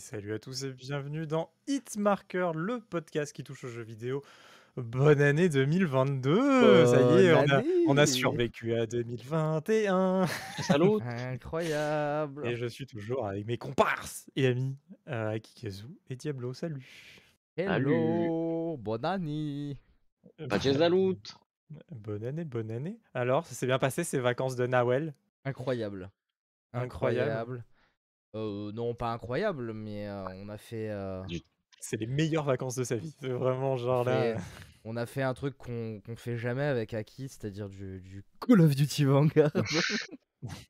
salut à tous et bienvenue dans Hitmarker, le podcast qui touche aux jeux vidéo. Bonne année 2022 Ça y est, Bonne on a, on a année. survécu à 2021 Salut. Incroyable. Et je suis toujours avec mes comparses et amis, euh, Akikazu et Diablo, salut. Hello. Bonne année. Salut Bonne année, bonne année. Alors, ça s'est bien passé ces vacances de Nawel? Incroyable. Incroyable. Incroyable. Euh, non, pas incroyable, mais euh, on a fait... euh, C'est les meilleures vacances de sa vie, c'est vraiment genre là... fait- on a fait un truc qu'on qu'on fait jamais avec Aki, c'est-à-dire du, du Call of Duty Vanguard.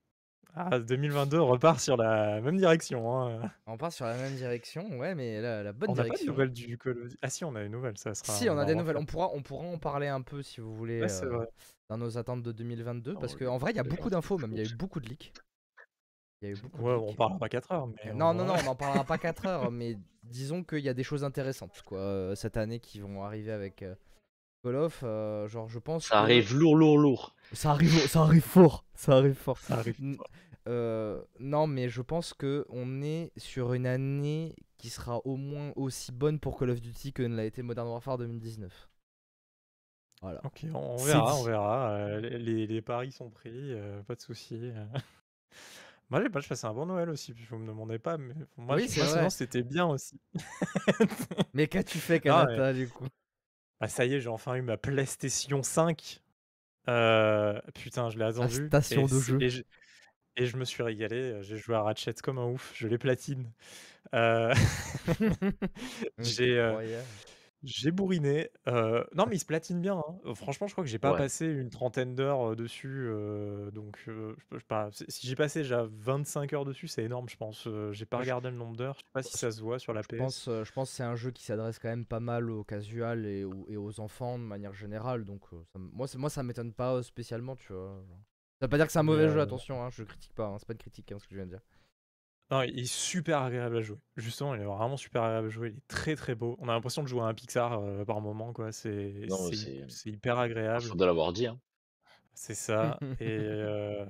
Ah, 2022 on repart sur la même direction. Hein. on part sur la même direction, ouais, mais la, la bonne On n'a pas de direction. nouvelles du Call of Duty. Ah si, on a une nouvelle, ça sera... Si, on a des nouvelles. On pourra, on pourra en parler un peu si vous voulez Ouais, c'est euh, vrai. dans nos attentes de 2022. Parce Oh, qu'en vrai, il y a beaucoup d'infos, même. Il y a eu beaucoup de leaks. Il y a eu beaucoup de Ouais, on leaks. parlera pas 4 heures, mais... On Non, non, non, on n'en parlera pas 4 heures, mais disons qu'il y a des choses intéressantes quoi, euh, cette année qui vont arriver avec euh, Call of. euh, genre, je pense. Ça que- arrive lourd, lourd, lourd. Ça arrive, ça arrive fort. Ça arrive fort. Ça arrive euh, non, mais je pense que on est sur une année qui sera au moins aussi bonne pour Call of Duty que ne l'a été Modern Warfare 2019. Voilà. Ok, on on verra, on verra. euh, les, les paris sont pris, euh, pas de soucis. Moi, j'ai pas, je passais un bon Noël aussi, puis vous me demandez pas, mais moi, Oui, je- c'est moi, vrai. c'était bien aussi. Mais qu'as-tu fait, Kanata, du coup? Ah, ça y est, j'ai enfin eu ma PlayStation 5. Euh, putain, je l'ai attendu. station et de jeu. Et je, et je me suis régalé. euh, J'ai joué à Ratchet comme un ouf. Je l'ai platine. Euh, j'ai euh. J'ai bourriné. non, mais il se platine bien. hein. Franchement, je crois que j'ai pas Ouais. passé une trentaine d'heures dessus. donc, je, peux- je sais pas. Si si j'ai passé déjà 25 heures dessus, c'est énorme, je pense. Euh, j'ai pas Moi, je- regardé le nombre d'heures. Je sais pas si ça se voit sur la Je PS. pense, je pense que c'est un jeu qui s'adresse quand même pas mal aux casuals et aux, et aux enfants de manière générale. Donc, euh, ça moi, moi, ça m'étonne pas spécialement, tu vois. genre. Ça veut pas dire que c'est un Mais, mauvais jeu, attention, hein, je critique pas, hein, c'est pas une critique hein, ce que je viens de dire. Non, il est super agréable à jouer. Justement, il est vraiment super agréable à jouer. Il est très très beau. On a l'impression de jouer à un Pixar euh, par moment, quoi. C'est hyper agréable. De l'avoir dit. Hein. C'est ça. et, euh,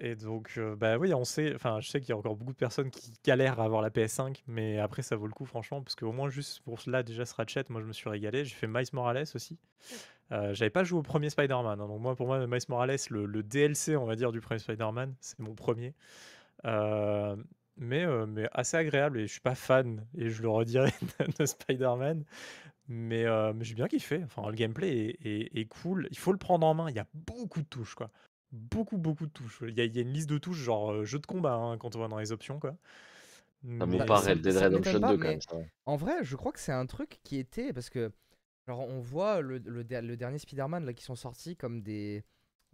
et donc, euh, bah oui, on sait. Enfin, je sais qu'il y a encore beaucoup de personnes qui galèrent à avoir la PS5, mais après, ça vaut le coup, franchement, parce qu'au moins, juste pour cela, déjà, ce Ratchet, moi, je me suis régalé. J'ai fait Miles Morales aussi. Euh, J'avais pas joué au premier Spider-Man. hein, donc, moi, pour moi, Miles Morales, le, le DLC, on va dire, du premier Spider-Man, c'est mon premier. Euh, mais, euh, mais assez agréable et je suis pas fan et je le redirai de, de Spider-Man mais, euh, mais j'ai bien kiffé enfin le gameplay est, est- est cool il faut le prendre en main il y a beaucoup de touches quoi beaucoup beaucoup de touches il y a, il y a une liste de touches genre euh, jeu de combat hein, quand on va dans les options quoi Ça Mais, me Bah, paraît ça- Red Dead ça m'étonne Redemption pas, 2 quand mais- même. Ça. En vrai, je crois que c'est un truc qui était. Parce que, genre, on voit le, le, der- le dernier Spider-Man là, qui sont sortis comme des,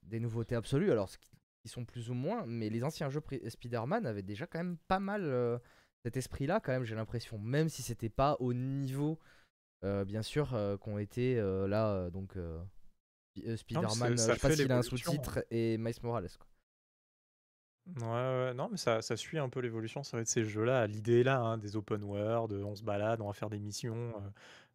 des nouveautés absolues. Alors, ce qui, qui sont plus ou moins. Mais les anciens jeux Spider-Man avaient déjà quand même pas mal euh, cet esprit-là, quand même, j'ai l'impression. Même si c'était pas au niveau, euh, bien sûr, euh, qu'ont été euh, là, donc. Spi- Spider-Man, je sais pas fait s'il a un sous-titre, et Miles Morales. Quoi. Ouais, ouais, non, mais ça, ça suit un peu l'évolution, ça va être ces jeux-là. L'idée est là, hein, des open world, on se balade, on va faire des missions.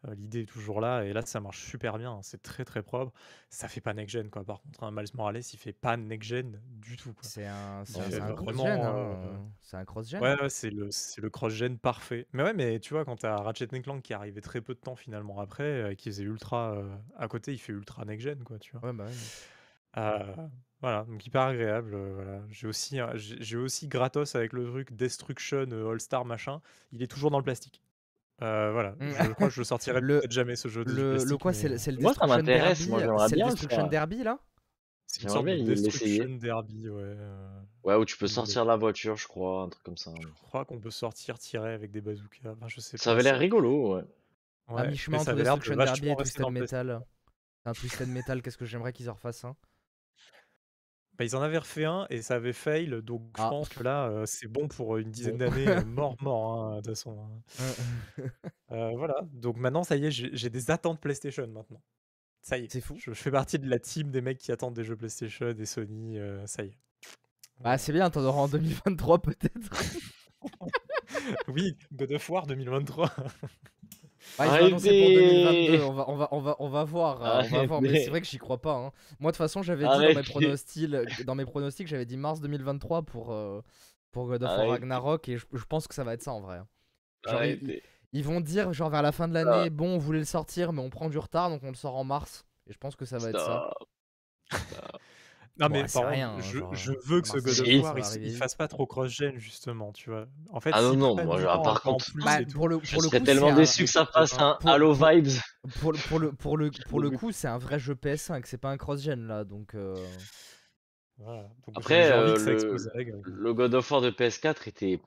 Euh, l'idée est toujours là, et là, ça marche super bien. hein, C'est très très propre. Ça fait pas next-gen, quoi. Par contre, un Miles Morales, il fait pas next-gen du tout, quoi. C'est un, c'est Non, un- c'est un vraiment, cross-gen. hein, euh, euh, C'est un cross-gen. Ouais, ouais, c'est le, c'est le cross-gen parfait. Mais ouais, mais tu vois, quand t'as Ratchet Clank qui arrivait très peu de temps finalement après, euh, qui faisait ultra. euh, à côté, il fait ultra next-gen, quoi, tu vois. Ouais, bah ouais. Euh, voilà, donc hyper agréable. euh, voilà. J'ai aussi, un- j'ai j'ai aussi gratos avec le truc Destruction euh, All-Star machin. Il est toujours dans le plastique. Euh, voilà, Mm. je crois que je sortirai Le- peut-être jamais ce jeu de Le, quoi, c'est mais le, c'est le Moi, ça Destruction m'intéresse, Derby, moi, j'aimerais c'est le bien le Destruction. Derby là? C'est une sorte bien de Destruction. Derby, ouais. Ouais, où tu peux sortir la voiture, je crois, un truc comme ça. Je crois qu'on peut sortir tirer avec des bazookas. Enfin, je sais Ça pas, avait l'air rigolo, ouais. À ouais, mi-chemin mais ça entre Destruction Derby et Twisted. Metal. C'est un Twisted Metal, qu'est-ce que j'aimerais qu'ils en refassent un Bah, ils en avaient refait un et ça avait fail, donc je Ah. pense que là, c'est bon pour une dizaine Bon. d'années, mort, mort, hein, de toute façon. hein. Euh, voilà, donc maintenant, ça y est, j'ai j'ai des attentes PlayStation maintenant. Ça y est, C'est fou. je, je fais partie de la team des mecs qui attendent des jeux PlayStation, des Sony, ça y est. Bah c'est bien, t'en auras en 2023 peut-être. Oui, God of War 2023. Ah, ils annoncé pour Arrêtez 2022, on va, on va, on va, on va voir, euh, on va voir, mais c'est vrai que j'y crois pas. hein. Moi de toute façon j'avais dit dans mes pronostics, dans mes pronostics j'avais dit mars 2023 pour, euh, pour God of War. Ragnarok et je, je pense que ça va être ça en vrai. hein. Genre, ils, vont dire, genre vers la fin de Ah. l'année, bon, on voulait le sortir, mais on prend du retard, donc on le sort en mars. Et je pense que ça va être ça. Stop. Non, Bon, mais par rien, contre, hein, je, genre, je veux que ce God of War il, il fasse pas trop cross-gen, justement, tu vois. En fait, Ah non, non, moi, genre, par contre- plus Bah, pour Je le serais coup, tellement un- déçu que ça fasse un pour- Halo pour- Vibes. Pour le, pour le, pour le, pour le coup, c'est un vrai jeu PS5, c'est pas un cross-gen là, donc. euh, Voilà. Donc, j'ai- Après, euh, le, God of War de PS4 était.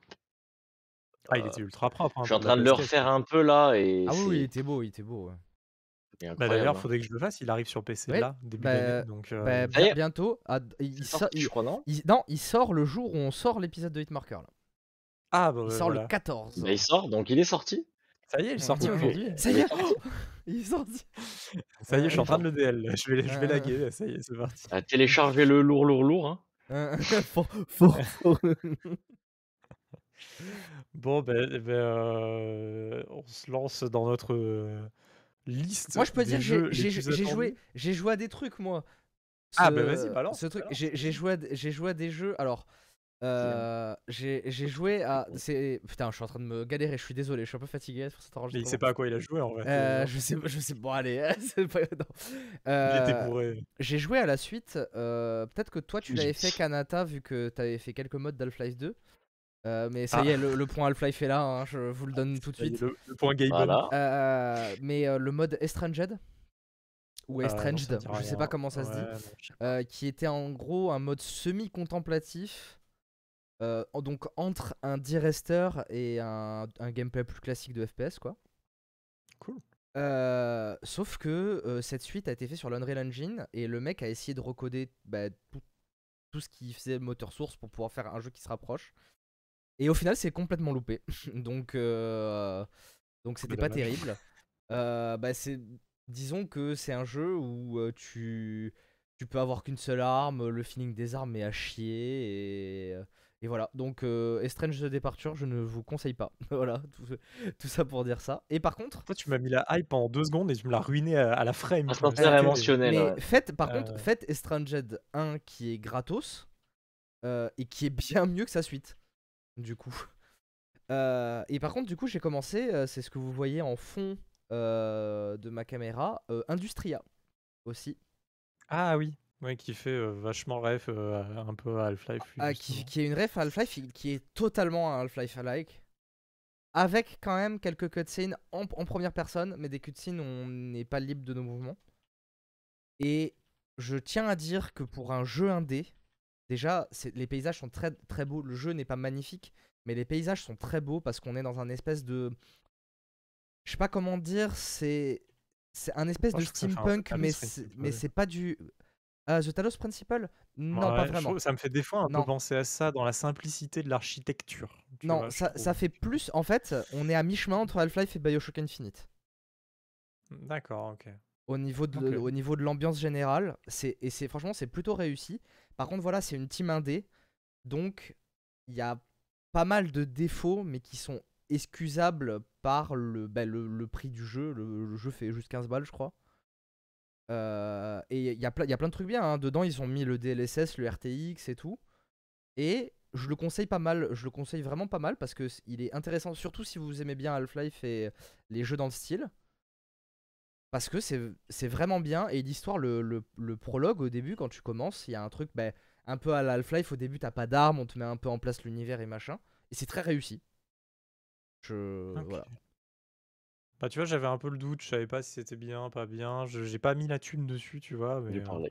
Ah, il euh, était ultra propre. hein, je suis en train de le PS4. refaire un peu là et Ah oui, oui, il était beau, il était beau. ouais. Bah. D'ailleurs, hein. faudrait que je le fasse. Il arrive sur PC Ouais, là, début bah, d'année. Donc, euh, Bah, bientôt. ah, il, sort- il- je crois, non? il- non, il sort le jour où on sort l'épisode de Hitmarker. Là. Ah, bah Il sort voilà. le 14. Bah, Il sort, donc il est sorti. Ça y est, il est sorti Ouais. aujourd'hui. Ça y est, il est sorti. Ça y est, je suis en train de Euh, le DL. Je vais, je vais euh, laguer. Ça y est, c'est parti. À télécharger le lourd, lourd, lourd. Hein. Euh, faut- faut- faut- Bon, ben, eh ben, euh, on se lance dans notre euh, liste. Moi, je peux dire, j'ai joué, j'ai joué à des trucs moi. Ah, bah, vas-y, balance, Ce truc, j'ai joué, j'ai joué à des jeux. Alors, euh, j'ai joué à. C'est putain, je suis en train de me galérer. Je suis désolé, je suis un peu fatigué pour cet Mais il enregistrement. sait pas à quoi il a joué en fait. Euh, euh, je sais, je sais. Bon, allez, c'est pas. non. il Euh, était bourré. J'ai joué à la suite. euh, Peut-être que toi tu l'avais fait, Kanata, vu que t'avais fait quelques modes d'Half-Life 2. Euh, mais ça Ah. y est, le, le point Half-Life est là, hein, je vous le donne tout de suite. Le, le point Gaben. Voilà. Euh, mais euh, le mode Estranged, ou Euh, non, Estranged, dit je sais pas comment ça se dit, non, euh, qui était en gros un mode semi-contemplatif. euh, donc entre un D-Rester et un, un gameplay plus classique de FPS, quoi. Cool. Euh, sauf que euh, cette suite a été faite sur l'Unreal Engine et le mec a essayé de recoder bah, tout, tout ce qui faisait moteur source pour pouvoir faire un jeu qui se rapproche. Et au final, c'est complètement loupé. donc, euh, donc c'était pas terrible. Euh, bah, c'est, disons que c'est un jeu où euh, tu, tu peux avoir qu'une seule arme, le feeling des armes est à chier et, et voilà. Donc, euh, Estrange the Departure, je ne vous conseille pas. voilà, tout, tout ça pour dire ça. Et par contre, Toi, tu m'as mis la hype pendant deux secondes et tu me l'as ruiné à, à la frame. C'était- émotionnel. Mais ouais. faites, par contre, faites Estranged 1 qui est gratos euh, et qui est bien mieux que sa suite, du coup. Euh, et par contre, du coup, j'ai commencé, euh, c'est ce que vous voyez en fond euh, de ma caméra, Industria aussi, Ah oui. Ouais, qui fait vachement ref un peu à Half-Life. Ah, qui, est une ref à Half-Life qui- est totalement un Half-Life-alike. Avec quand même quelques cutscenes en, en première personne, mais des cutscenes où on n'est pas libre de nos mouvements. Et je tiens à dire que pour un jeu indé, déjà, les paysages sont très, très beaux. Le jeu n'est pas magnifique, mais les paysages sont très beaux parce qu'on est dans un espèce de. Je sais pas comment dire, c'est. C'est un espèce Moi, de steampunk, mais c'est, pas du. Ah, The Talos Principle Non, Ouais, pas vraiment. ça me fait des fois un Non. peu penser à ça dans la simplicité de l'architecture. tu Non, vois, ça, ça fait plus. En fait, on est à mi-chemin entre Half-Life et Bioshock Infinite. D'accord, ok. Au niveau de, Ok. au niveau de l'ambiance générale, c'est et c'est franchement c'est plutôt réussi. Par contre, voilà, c'est une team indé, donc il y a pas mal de défauts, mais qui sont excusables par le, bah, le, le prix du jeu. Le, le jeu fait juste 15 balles, je crois. Euh, et il y, a plein- de trucs bien. hein. Dedans, ils ont mis le DLSS, le RTX et tout. Et je le conseille pas mal. Je le conseille vraiment pas mal parce que il est intéressant, surtout si vous aimez bien Half-Life et les jeux dans le style. Parce que c'est c'est vraiment bien. Et l'histoire, le, le- le prologue au début, quand tu commences, il y a un truc bah, un peu à la Half-Life. Au début, t'as pas d'armes, on te met un peu en place l'univers et machin. Et c'est très réussi. Je. Voilà. Bah, tu vois, j'avais un peu le doute, je savais pas si c'était bien, pas bien. Je- J'ai pas mis la thune dessus, tu vois, mais, euh,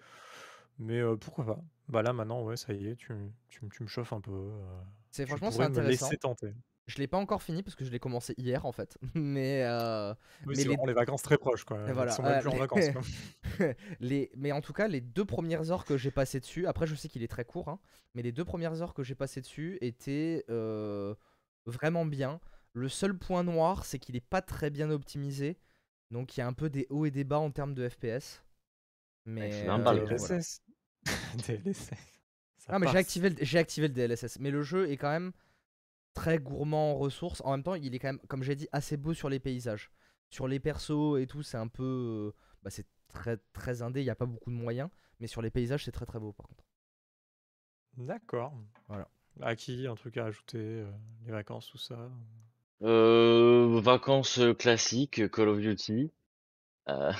mais euh, pourquoi pas. Bah là, maintenant, ouais, ça y est, tu, tu, me- tu me chauffes un peu. euh, C'est je franchement c'est pourrais me intéressant. laisser tenter. Je l'ai pas encore fini parce que je l'ai commencé hier en fait. Mais euh, Oui, Mais c'est les- les vacances très proches, quoi. Et voilà, Ils sont même plus en les- vacances, quoi. les, mais en tout cas, les deux premières heures que j'ai passées dessus, après je sais qu'il est très court, hein, mais les deux premières heures que j'ai passées dessus étaient euh, vraiment bien. Le seul point noir, c'est qu'il est pas très bien optimisé, donc il y a un peu des hauts et des bas en termes de FPS. Mais un euh, voilà. DLSS. DLSS. Ça Non mais j'ai activé, le, j'ai activé le DLSS, mais le jeu est quand même très gourmand en ressources. En même temps, il est quand même, comme j'ai dit, assez beau sur les paysages. Sur les persos et tout, c'est un peu... euh, Bah, c'est très, très indé, il n'y a pas beaucoup de moyens. Mais sur les paysages, c'est très très beau par contre. D'accord. Voilà. À qui Un truc à ajouter euh, Les vacances, tout ça? Euh, vacances classiques, Call of Duty. Euh,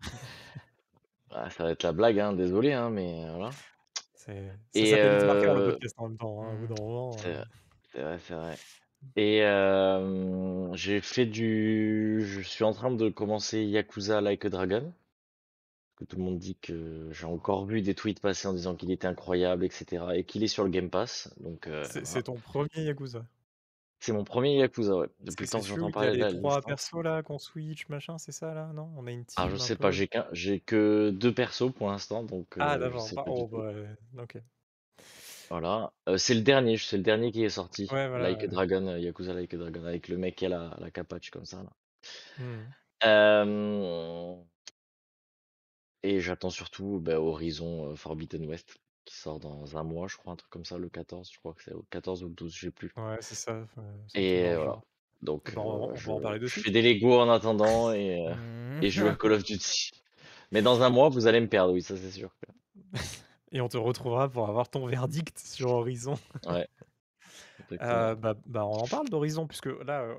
ah, ça va être la blague, hein, désolé, hein, mais voilà. C'est ça Et vite marqueur le euh, podcast en même temps, hein, au bout d'un moment, c'est vrai, c'est vrai. Et euh, j'ai fait du, je suis en train de commencer Yakuza Like a Dragon. Que tout le monde dit que j'ai encore vu des tweets passer en disant qu'il était incroyable, etc. Et qu'il est sur le Game Pass. Donc euh, c'est voilà. c'est ton 1er Yakuza? C'est mon premier Yakuza, ouais. Depuis le temps que j'entends où il y a parler de les la 3 licence. persos là qu'on switch machin, c'est ça là, non? On a une Ah, team je un sais pas, j'ai qu'un, j'ai que deux persos pour l'instant, donc Ah euh, je d'accord, sais pas pas du oh bah, OK. Voilà. Euh, c'est le dernier, c'est le dernier qui est sorti. Ouais, Like a. Dragon, euh, Yakuza Like a Dragon, avec le mec qui a la, la capache comme ça, là. Mmh. Euh, Et j'attends surtout bah, Horizon Forbidden West, qui sort dans un mois, je crois, un truc comme ça, le 14, je crois que c'est au 14 ou le 12, je sais plus. Ouais, c'est ça, enfin, c'est Et voilà. Donc, on on je, va en parler de je fais suite. des Lego en attendant et, Mmh. et je joue à Call of Duty. Mais dans un mois, vous allez me perdre, oui, ça c'est sûr. Et on te retrouvera pour avoir ton verdict sur Horizon. Ouais. Heu, bah bah, on en parle d'Horizon puisque là, heu,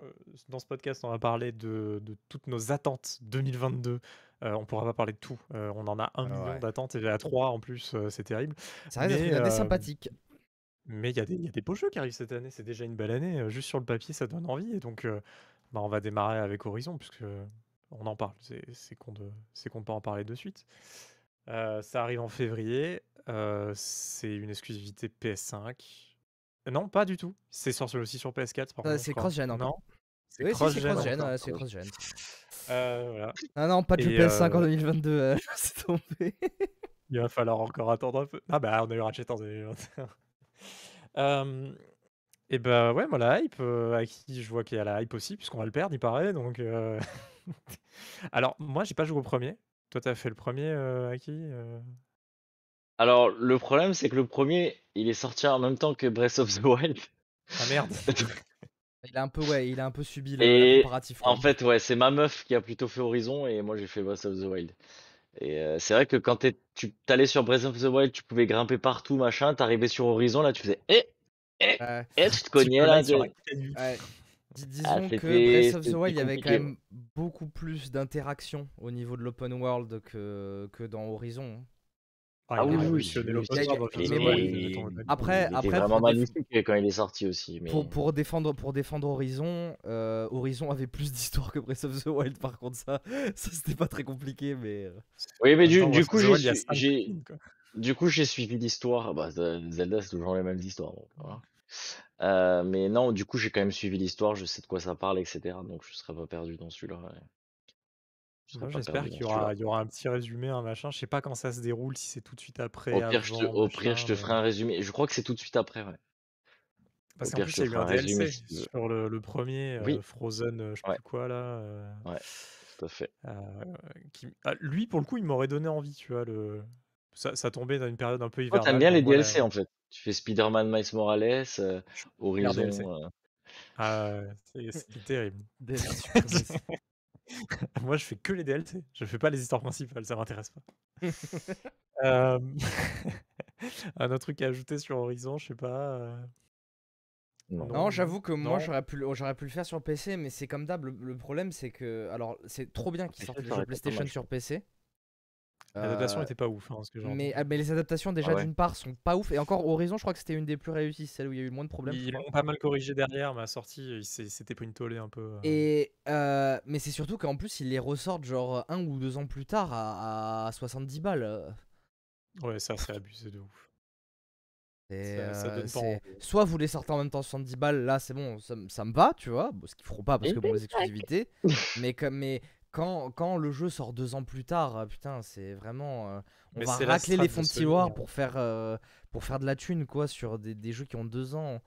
dans ce podcast, on va parler de de toutes nos attentes 2022. Heu, on pourra pas parler de tout. Heu, on en a 1 000 000 Ouais. d'attentes et à 3 en plus, c'est terrible. Ça Mais une année sympathique. mais il y a des il y a des beaux jeux qui arrivent cette année. C'est déjà une belle année, juste sur le papier, ça donne envie et donc bah, on va démarrer avec Horizon puisque on en parle. C'est con de c'est con de pas en parler de suite. Ça arrive en février. C'est une exclusivité PS5. Non, pas du tout. C'est sorti aussi sur PS4 par je c'est crois. cross-gen Non? C'est Oui, si, c'est cross-gen cross-gen, encore. ouais, c'est cross-gen. Heu, voilà. Ah non, pas de Et PS5 en heu 2022, euh, c'est tombé. Il va falloir encore attendre un peu. Ah bah, on a eu Ratchet en 2021. Hem et bah, ouais, moi la hype, à qui je vois qu'il y a la hype aussi puisqu'on va le perdre, il paraît donc alors moi, j'ai pas joué au 1er. Toi, tu as fait le 1er, heu, Aki, heu? Alors, le problème, c'est que le premier, il est sorti en même temps que Breath of the Wild. Ah merde! Il a un peu, ouais, il a un peu subi le, comparatif. en fait, ouais, c'est ma meuf qui a plutôt fait Horizon et moi j'ai fait Breath of the Wild. Et euh, c'est vrai que quand t'es- tu t'allais sur Breath of the Wild, tu pouvais grimper partout, machin, t'arrivais sur Horizon, là tu faisais Eh, eh, eh, tu te cognais là. tu-. Ouais. Dis- Ah, disons que Breath of the Wild, il y avait quand même beaucoup plus d'interaction au niveau de l'open world que, que dans Horizon. hein. Ah, Ah oui, oui, Après, il était après vraiment déf- magnifique quand il est sorti aussi. Mais... pour, pour défendre, pour défendre Horizon, euh, Horizon avait plus d'histoire que Breath of the Wild. Par contre, ça, ça c'était pas très compliqué, mais. euh, Oui, mais du, coup, j'ai Wild, il y a su- 5 j'ai films, quoi. du coup j'ai suivi l'histoire. Bah, Ze- Zelda, c'est toujours les mêmes histoires. donc, voilà. Euh, mais non, du coup, j'ai quand même suivi l'histoire, je sais de quoi ça parle, etc. Donc, je serais pas perdu dans celui-là. ouais. Je serais Moi, pas j'espère perdu qu'il y celui-là. aura il y aura un petit résumé, un machin. Je sais pas quand ça se déroule, si c'est tout de suite après, Au pire, je te, avant, au pire, je machin, te mais ferai un résumé. Je crois que c'est tout de suite après, ouais. parce Au qu'en pire, plus, je il y a eu ferai un un résumé DLC si tu veux. sur le le 1er, Oui, heu, Frozen, heu, je sais ouais, plus quoi là, heu ouais, tout à fait. qui ah, lui, pour le coup, il m'aurait donné envie, tu vois? Le ça ça tombait dans une période un peu Toi, t'aimes hivernale. bien les moi, la DLC en fait. Tu fais Spider-Man, Miles Morales, euh. Horizon. euh, Ah c'est terrible. Moi, je fais que les DLC. Je fais pas les histoires principales, ça m'intéresse pas. Un autre truc à ajouter sur Horizon, je sais pas, heu? Non. Non, j'avoue que moi j'aurais pu, le- j'aurais pu le faire sur PC, mais c'est comme d'hab. Le, le problème c'est que, alors c'est trop bien qu'ils sortent les jeux PlayStation sur PC. L'adaptation euh, était pas ouf, hein, ce que j'ai mais, entendu. ah, mais les adaptations déjà Ah ouais. d'une part sont pas ouf et encore Horizon je crois que c'était une des plus réussies, celle où il y a eu le moins de problèmes. Ils l'ont pas mal corrigé derrière, mais à sortie, il s'est c'était pris une tollée un peu, heu Et euh, mais c'est surtout qu'en plus ils les ressortent genre un ou deux ans plus tard à, à 70 balles. euh. ouais, ça, c'est abusé de ouf. Ça ça euh, donne pas soit vous les sortez en même temps 70 balles, là c'est bon, ça, ça me va, tu vois, bon, ce qu'ils feront pas parce que bon les exclusivités, mais comme mais quand, quand le jeu sort deux ans plus tard, euh, putain c'est vraiment, euh, on Mais va racler les fonds de tiroir hein. pour faire euh, pour faire de la thune quoi sur des, des jeux qui ont deux ans.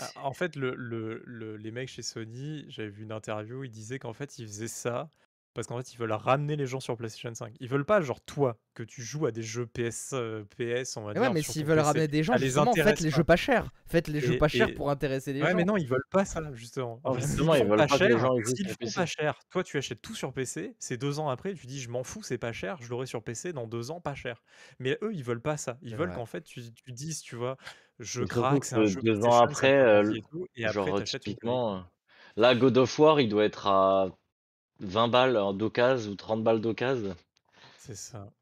Ah, en fait, le le le les mecs chez Sony, j'avais vu une interview, ils disaient qu'en fait, ils faisaient ça parce qu'en fait, ils veulent ramener les gens sur PlayStation 5. Ils veulent pas, genre toi, que tu joues à des jeux PS, heu, PS, on va Mais ouais, dire, mais s'ils veulent PC. ramener des gens, Ça les justement, faites les jeux pas chers. Faites les jeux Et pas chers pour intéresser les ouais, gens. mais non, ils veulent pas ça, justement. En Non, fait, s'ils justement, ils font veulent pas pas que les cher gens ils font pas cher, toi, tu achètes tout sur PC, c'est 2 ans après, tu dis: «Je m'en fous, c'est pas cher, je l'aurai sur PC dans 2 ans, pas cher». Mais eux, ils veulent pas ça. Ils veulent qu'en fait, tu tu dises, tu vois? je craque, c'est un que jeu 2 ans après, l et genre, typiquement, heu, là, God of War, il doit être à 20 balles en d'occasion ou 30 balles d'occasion. C'est ça.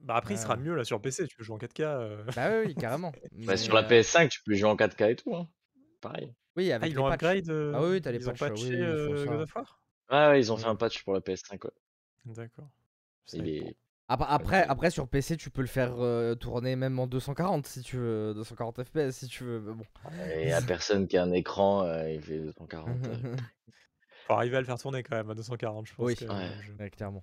Bah, après, il sera mieux là sur PC, tu peux jouer en 4K, heu Bah, oui, carrément. Bah, sur Mais, la heu PS5, tu peux jouer en 4K et tout, hein. Pareil. Oui, Ah, avec ils patchs. upgrade, Ah oui, oui, tu as les ils ont patchs, patché, oui, ils heu, God of War? Ouais, ouais, ils ont fait un patch pour la PS5, ouais. D'accord. Est après après sur PC, tu peux le faire, tourner même en 240 si tu veux, 240 FPS si tu veux, mais bon. Et il y a personne qui a un écran, il fait 240, heu Faut arriver à le faire tourner quand même à 240, je pense Oui. Ouais. Ouais, clairement.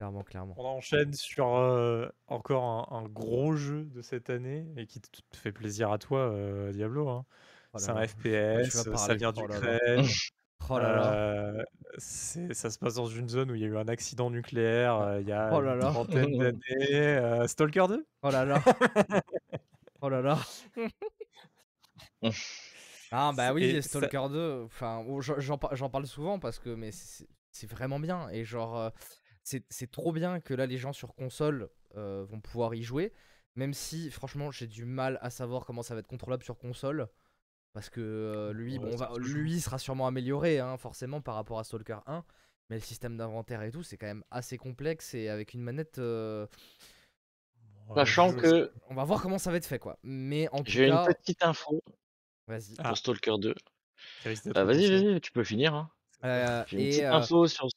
Clairement, clairement. On enchaîne sur, heu, encore un un gros jeu de cette année et qui te te fait plaisir à toi, heu, Diablo, hein. Oh C'est un FPS, ça vient Oh d'Ukraine, Oh là là. heu, c'est ça se passe dans une zone où il y a eu un accident nucléaire, Oh heu, il y a oh là une là. trentaine d'années, Stalker 2? Oh là là. Oh là là. Ah bah oui, et ça Stalker 2, enfin, oh, j'en j'en par j'en parle souvent parce que mais c'est vraiment bien et genre, heu, c'est c'est trop bien que là les gens sur console, heu, vont pouvoir y jouer. Même si franchement j'ai du mal à savoir comment ça va être contrôlable sur console. Parce que, heu, lui, Ouais, bon, va lui sera sûrement amélioré, hein, forcément par rapport à Stalker 1. Mais le système d'inventaire et tout, c'est quand même assez complexe et avec une manette, Sachant je que on va voir comment ça va être fait, quoi. Mais en tout j'ai une cas petite info vas-y. Ah. pour Stalker 2. qui risque d'être Heu, vas-y, vas-y, tu peux finir, hein. J'ai une et petite heu info sur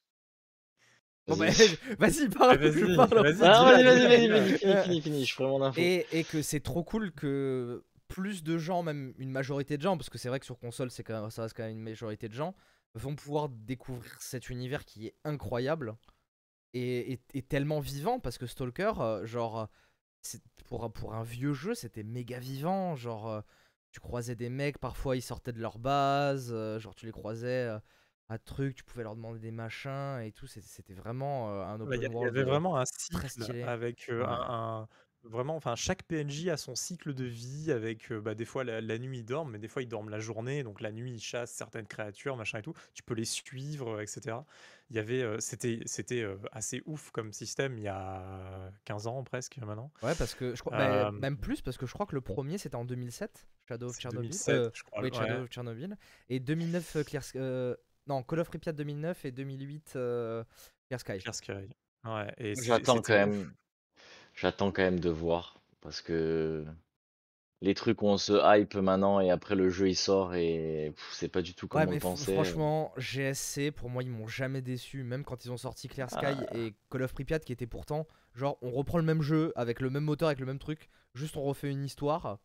bon bah, vas-y. vas-y Eh parle, vas-y, parle. vas-y, Ah dis-la, vas-y, vas-y, vas-y, fini, Heu fini, fini, je ferai mon info. et et que c'est trop cool que plus de gens, même une majorité de gens, parce que c'est vrai que sur console, c'est quand même ça reste quand même une majorité de gens, vont pouvoir découvrir cet univers qui est incroyable et et et tellement vivant parce que Stalker, heu, genre, c'est pour un pour un vieux jeu, c'était méga vivant, genre, tu croisais des mecs, parfois ils sortaient de leur base, heu, genre tu les croisais, heu, à trucs, tu pouvais leur demander des machins et tout, c'était vraiment, heu, un Bah, il y open il y avait vraiment un très cycle stylé. avec, Ouais. un vraiment enfin chaque PNJ a son cycle de vie avec, heu, bah, des fois la la nuit ils dorment, mais des fois ils dorment la journée, donc la nuit ils chassent certaines créatures, machin et tout. Tu peux les suivre, heu, et cetera. Il y avait, heu, c'était c'était, heu, assez ouf comme système il y a 15 ans presque maintenant. Ouais, parce que je crois, bah, Hem, même plus, parce que je crois que le premier c'était en 2007, Shadow of c'est Chernobyl. 2007 Euh, je crois, oui, Shadow ouais. of Chernobyl. Et 2009, euh, Clear Sky. euh, non, Call of Pripyat 2009 et 2008, euh, Clear Sky. Clear Sky. Ouais et c'est J'attends quand c'était ouf. même j'attends quand même de voir parce que les trucs où on se hype maintenant et après le jeu il sort et c'est pas du tout comme Ouais, on mais pensait. franchement, GSC, pour moi, ils m'ont jamais déçu. Même quand ils ont sorti Clear Sky Ah. et Call of Pripyat, qui était pourtant, genre, on reprend le même jeu avec le même moteur, avec le même truc, juste on refait une histoire.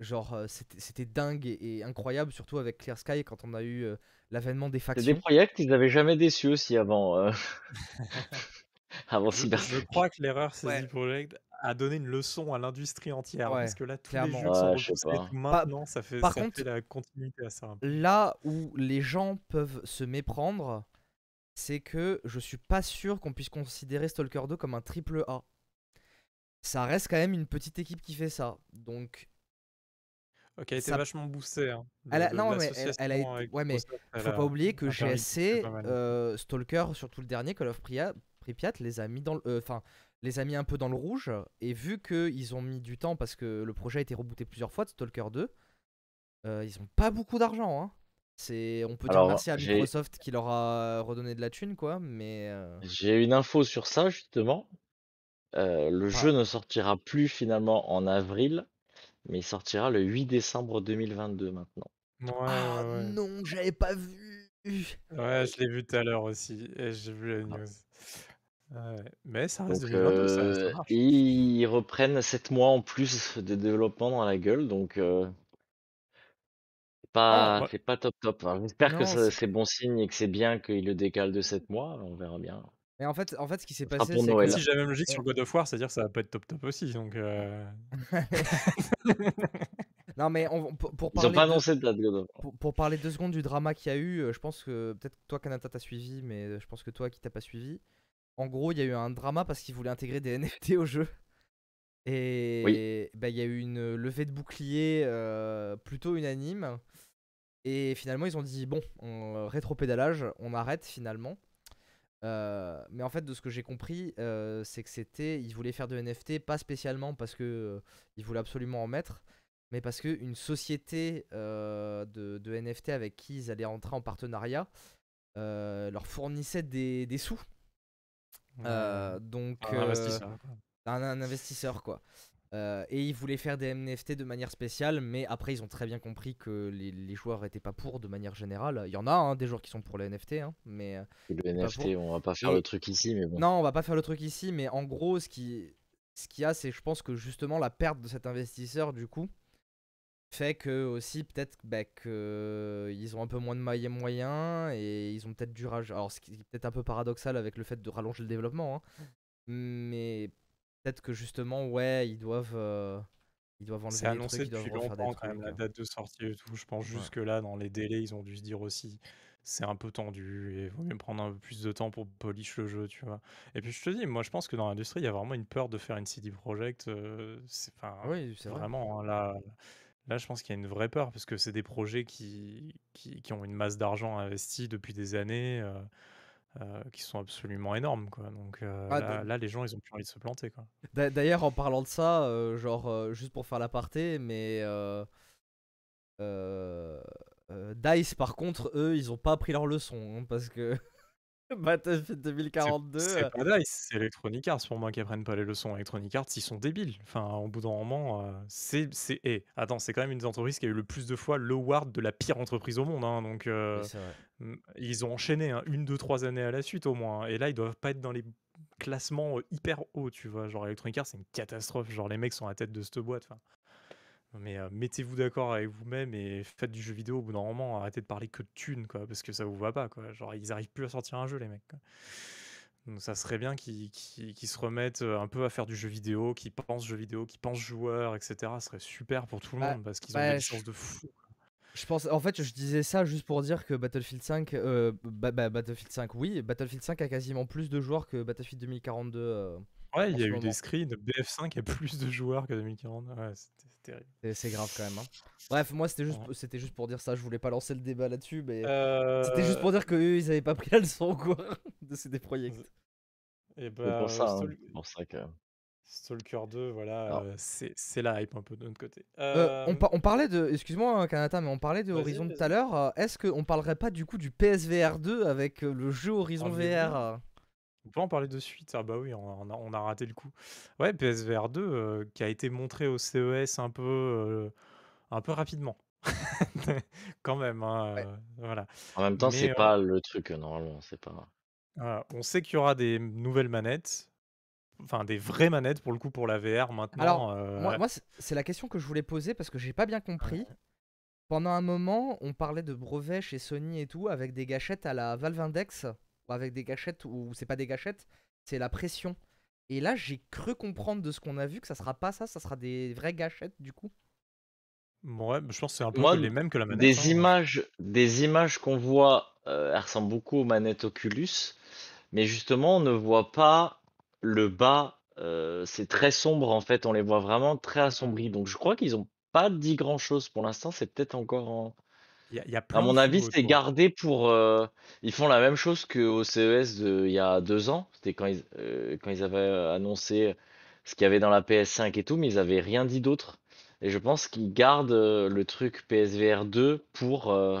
Genre, euh, c'était dingue et, et incroyable, surtout avec Clear Sky quand on a eu euh, l'avènement des C'est des factions. projets ils avaient jamais déçu aussi avant euh, avant Je crois que l'erreur Ouais. CD Projekt a donné une leçon à l'industrie entière Ouais, parce que là tous clairement. les jeux sont Ouais, je sais repoussés maintenant ça fait par ça contre- fait la continuité à ça un peu. Là où les gens peuvent se méprendre, c'est que je suis pas sûr qu'on puisse considérer Stalker 2 comme un triple A. Ça reste quand même une petite équipe qui fait ça. Donc, OK, a été ça- vachement boosté hein. elle a, non, mais elle, elle a été. Ouais, mais elle faut pas oublier que GSC, euh, Stalker, surtout le dernier, Call of Pripyat, Pripyat, les a mis dans le. euh, Enfin, les a mis un peu dans le rouge. Et vu qu'ils ont mis du temps parce que le projet a été rebooté plusieurs fois de Stalker 2, euh, ils ont pas beaucoup d'argent. Hein. C'est, on peut dire Alors, merci à Microsoft qui leur a redonné de la thune, quoi. Mais. euh, J'ai une info sur ça justement. Euh, le Ah. jeu ne sortira plus finalement en avril, mais il sortira le 8 décembre 2022 maintenant. Ouais, ah ouais, non, j'avais pas vu. Ouais, je l'ai vu tout à l'heure aussi et j'ai vu la Ah. news. Ouais, mais ça reste Donc 2022, ça ça euh, marche. ils reprennent 7 mois en plus de développement dans la gueule, donc euh, c'est pas ouais. c'est pas top top. Enfin, J'espère que Non, ça- c'est- c'est bon signe et que c'est bien qu'ils le décalent de 7 mois, on verra bien. Mais en fait, en fait, ce qui s'est sera passé, pour c'est Noël. que. Si j'ai la même logique sur God of War, c'est-à-dire que ça va pas être top top aussi donc euh... non, mais on- pour, pour Ils ont parler pas de- annoncé de date God of War. pour, pour parler deux secondes du drama qu'il y a eu, euh, je pense que peut-être que toi, Kanata, t'as suivi, mais euh, je pense que toi qui t'as pas suivi. En gros, il y a eu un drama parce qu'ils voulaient intégrer des NFT au jeu. Et bah, il y a eu une levée de bouclier euh, plutôt unanime. Et finalement, ils ont dit bon, on, rétropédalage, on arrête finalement. Euh, mais en fait, de ce que j'ai compris, euh, c'est que c'était, ils voulaient faire de NFT, pas spécialement parce que euh, ils voulaient absolument en mettre, mais parce qu'une société euh, de, de NFT avec qui ils allaient entrer en partenariat euh, leur fournissait des, des sous. Euh, donc, Un euh, investisseur, quoi. un, un investisseur quoi. Euh, et ils voulaient faire des NFT de manière spéciale, mais après ils ont très bien compris que les, les joueurs étaient pas pour de manière générale. Il y en a hein, des joueurs qui sont pour les NFT, hein, mais le NFT, on va pas faire Et- le truc ici, mais bon. non, on va pas faire le truc ici. Mais en gros, ce qui, ce qu'il y a, c'est je pense que justement la perte de cet investisseur du coup fait que aussi peut-être bah, que ils ont un peu moins de moyens moyens et ils ont peut-être dû raj- alors ce qui est peut-être un peu paradoxal avec le fait de rallonger le développement hein. mais peut-être que justement ouais ils doivent euh, ils doivent enlever C'est annoncé trucs depuis longtemps quand même la hein. date de sortie et tout. Je pense Ouais. juste que là, dans les délais, ils ont dû se dire aussi, c'est un peu tendu et il vaut mieux prendre un peu plus de temps pour polish le jeu, tu vois. Et puis je te dis, moi je pense que dans l'industrie, il y a vraiment une peur de faire une CD Projekt. euh, c'est enfin oui c'est vrai vraiment hein, là, là, je pense qu'il y a une vraie peur parce que c'est des projets qui, qui, qui ont une masse d'argent investie depuis des années. euh, euh, qui sont absolument énormes quoi donc euh, Ah, là, les gens ils ont plus envie de se planter quoi D'ailleurs, en parlant de ça, genre, juste pour faire l'aparté, mais Dice, par contre, eux, ils ont pas appris leur leçon, hein, parce que Battlefield C'est- 2042, euh, C'est pas Dice, c'est Electronic Arts pour moi qui apprennent pas les leçons. Electronic Arts, ils sont débiles. Enfin, au bout d'un moment, euh, c'est. c'est- eh, attends, c'est quand même une des entreprises qui a eu le plus de fois l'award de la pire entreprise au monde. hein, donc, euh, oui, ils ont enchaîné hein, une, deux, trois années à la suite au moins. hein, et là, ils doivent pas être dans les classements euh, hyper hauts, tu vois. Genre, Electronic Arts, c'est une catastrophe. Genre, les mecs sont à la tête de cette boîte. enfin. Mais euh, mettez-vous d'accord avec vous-même et faites du jeu vidéo au bout d'un moment. Arrêtez de parler que de thunes, quoi, parce que ça vous va pas, quoi. Genre, ils arrivent plus à sortir un jeu, les mecs. quoi. Donc ça serait bien qu'ils se remettent un peu à faire du jeu vidéo, qu'ils pensent jeu vidéo, qu'ils pensent joueurs, etc. Ce serait super pour tout le Bah, monde parce qu'ils ont bah, des je- licences de fou. Je pense, en fait, je disais ça juste pour dire que Battlefield 5, euh, bah, bah, Battlefield 5, oui, Battlefield 5 a quasiment plus de joueurs que Battlefield 2042. euh, Ouais, il y a eu moment. des screens. BF5 a plus de joueurs que 2040. Ouais, c'était terrible. c'est- grave quand même. hein. Bref, moi, c'était juste, Ouais. c'était juste pour dire ça. Je voulais pas lancer le débat là-dessus, mais Euh, c'était juste pour dire que eux, ils avaient pas pris la leçon, quoi, de ces des projets. Et C'est bah, pour ça, hein, pour ça que. Stalker 2, voilà, euh, c'est c'est la hype un peu de notre côté. Euh, on, Euh, par- on parlait de, excuse-moi hein, Kanata, mais on parlait de Horizon tout à l'heure. euh, Est-ce qu'on parlerait pas du coup du PSVR 2 avec euh, le jeu Horizon VR euh? On peut en parler de suite. Ah bah oui, on, a, on a raté le coup. Ouais, PSVR 2 euh, qui a été montré au CES un peu, euh, un peu rapidement. Quand même, hein, Ouais. euh, voilà. En même temps, c'est pas le truc, normalement. C'est pas. Voilà, on sait qu'il y aura des nouvelles manettes, enfin des vraies manettes pour le coup pour la VR maintenant. Alors, Moi, moi, c'est la question que je voulais poser parce que j'ai pas bien compris. Pendant un moment, on parlait de brevets chez Sony et tout avec des gâchettes à la Valve Index avec des gâchettes où c'est pas des gâchettes, c'est la pression. Et là, j'ai cru comprendre de ce qu'on a vu que ça sera pas ça, ça sera des vraies gâchettes du coup. ouais, je pense que c'est un peu Moi, les mêmes que la manette. Des hein. images, des images qu'on voit, euh, elles ressemblent beaucoup aux manettes Oculus, mais justement, on ne voit pas le bas. euh, c'est très sombre en fait, on les voit vraiment très assombris. Donc, je crois qu'ils ont pas dit grand chose pour l'instant. C'est peut-être encore en. Y a, il y a À mon avis, c'est gardé pour. euh, Ils font la même chose qu'au CES de, il y a deux ans. C'était quand ils, euh, quand ils avaient euh, annoncé ce qu'il y avait dans la PS5 et tout, mais ils avaient rien dit d'autre. Et je pense qu'ils gardent le truc PSVR 2 pour, euh,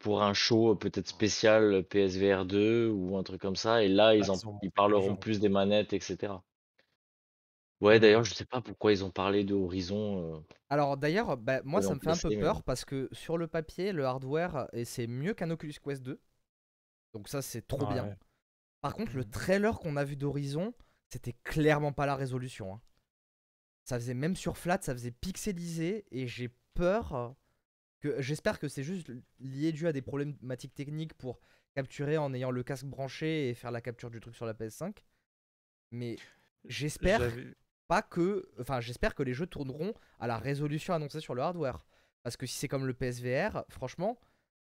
pour un show peut-être spécial PSVR 2 ou un truc comme ça. Et là, ils, Bah, en, ils montré ils parleront plus des manettes, etc. Ouais, d'ailleurs, je sais pas pourquoi ils ont parlé de Horizon. euh, Alors d'ailleurs, bah, moi Ils ça me fait un peu placé, mais peur parce que sur le papier, le hardware, et c'est mieux qu'un Oculus Quest 2. Donc ça c'est trop Ah bien. ouais. Par contre, le Mhm. trailer qu'on a vu d'Horizon, c'était clairement pas la résolution. hein. Ça faisait même sur flat, ça faisait pixelisé et j'ai peur que j'espère que c'est juste lié dû à des problématiques techniques pour capturer en ayant le casque branché et faire la capture du truc sur la PS5. Mais j'espère J'avais- pas que enfin j'espère que les jeux tourneront à la résolution annoncée sur le hardware parce que si c'est comme le PSVR, franchement,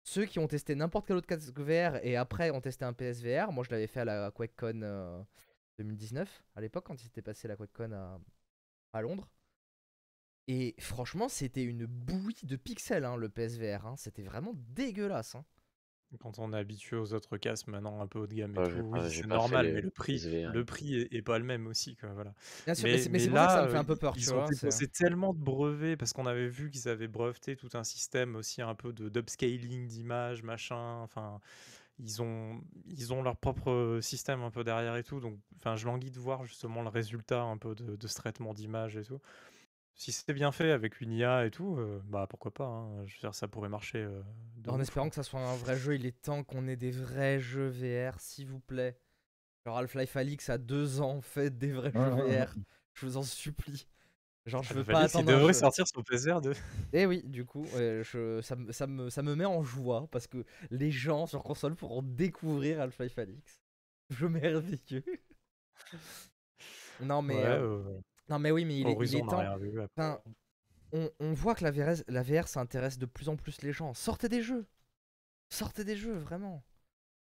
ceux qui ont testé n'importe quel autre casque VR et après ont testé un PSVR, moi je l'avais fait à la QuakeCon euh, 2019 à l'époque quand il s'était passé la QuakeCon à, à Londres. Et franchement, c'était une bouillie de pixels hein, le PSVR, hein. c'était vraiment dégueulasse. hein. Quand on est habitué aux autres casques maintenant un peu haut de gamme et Ouais, tout, oui, c'est normal, les mais le prix, PSVR. le prix est, est pas le même aussi, quoi, voilà. Bien sûr, mais Mais, c'est mais pour ça que ça là, me fait un peu peur, tu vois. c'est- déposé tellement de brevets parce qu'on avait vu qu'ils avaient breveté tout un système aussi un peu de d'upscaling d'images, machin. Enfin, ils ont, ils ont leur propre système un peu derrière et tout. Donc, enfin, je languis de voir justement le résultat un peu de, de ce traitement d'image et tout. Si c'était bien fait avec une IA et tout, euh, bah pourquoi pas. hein. Je veux dire, ça pourrait marcher. euh, En espérant que ça soit un vrai jeu, il est temps qu'on ait des vrais jeux VR, s'il vous plaît. Genre Half-Life Alix a deux ans, faites des vrais jeux VR. Je vous en supplie. Genre, je veux pas il attendre un devrait jeu. sortir sur PSVR 2. Eh oui, du coup, euh, je, ça, me- ça, me, ça me met en joie parce que les gens sur console pourront découvrir Half-Life Alix. Jeu merveilleux. non, mais, ouais, euh, euh, non, mais oui, mais il est, il temps. vu. Enfin, on, on voit que la VR, la VR ça intéresse de plus en plus les gens. Sortez des jeux. Sortez des jeux, vraiment.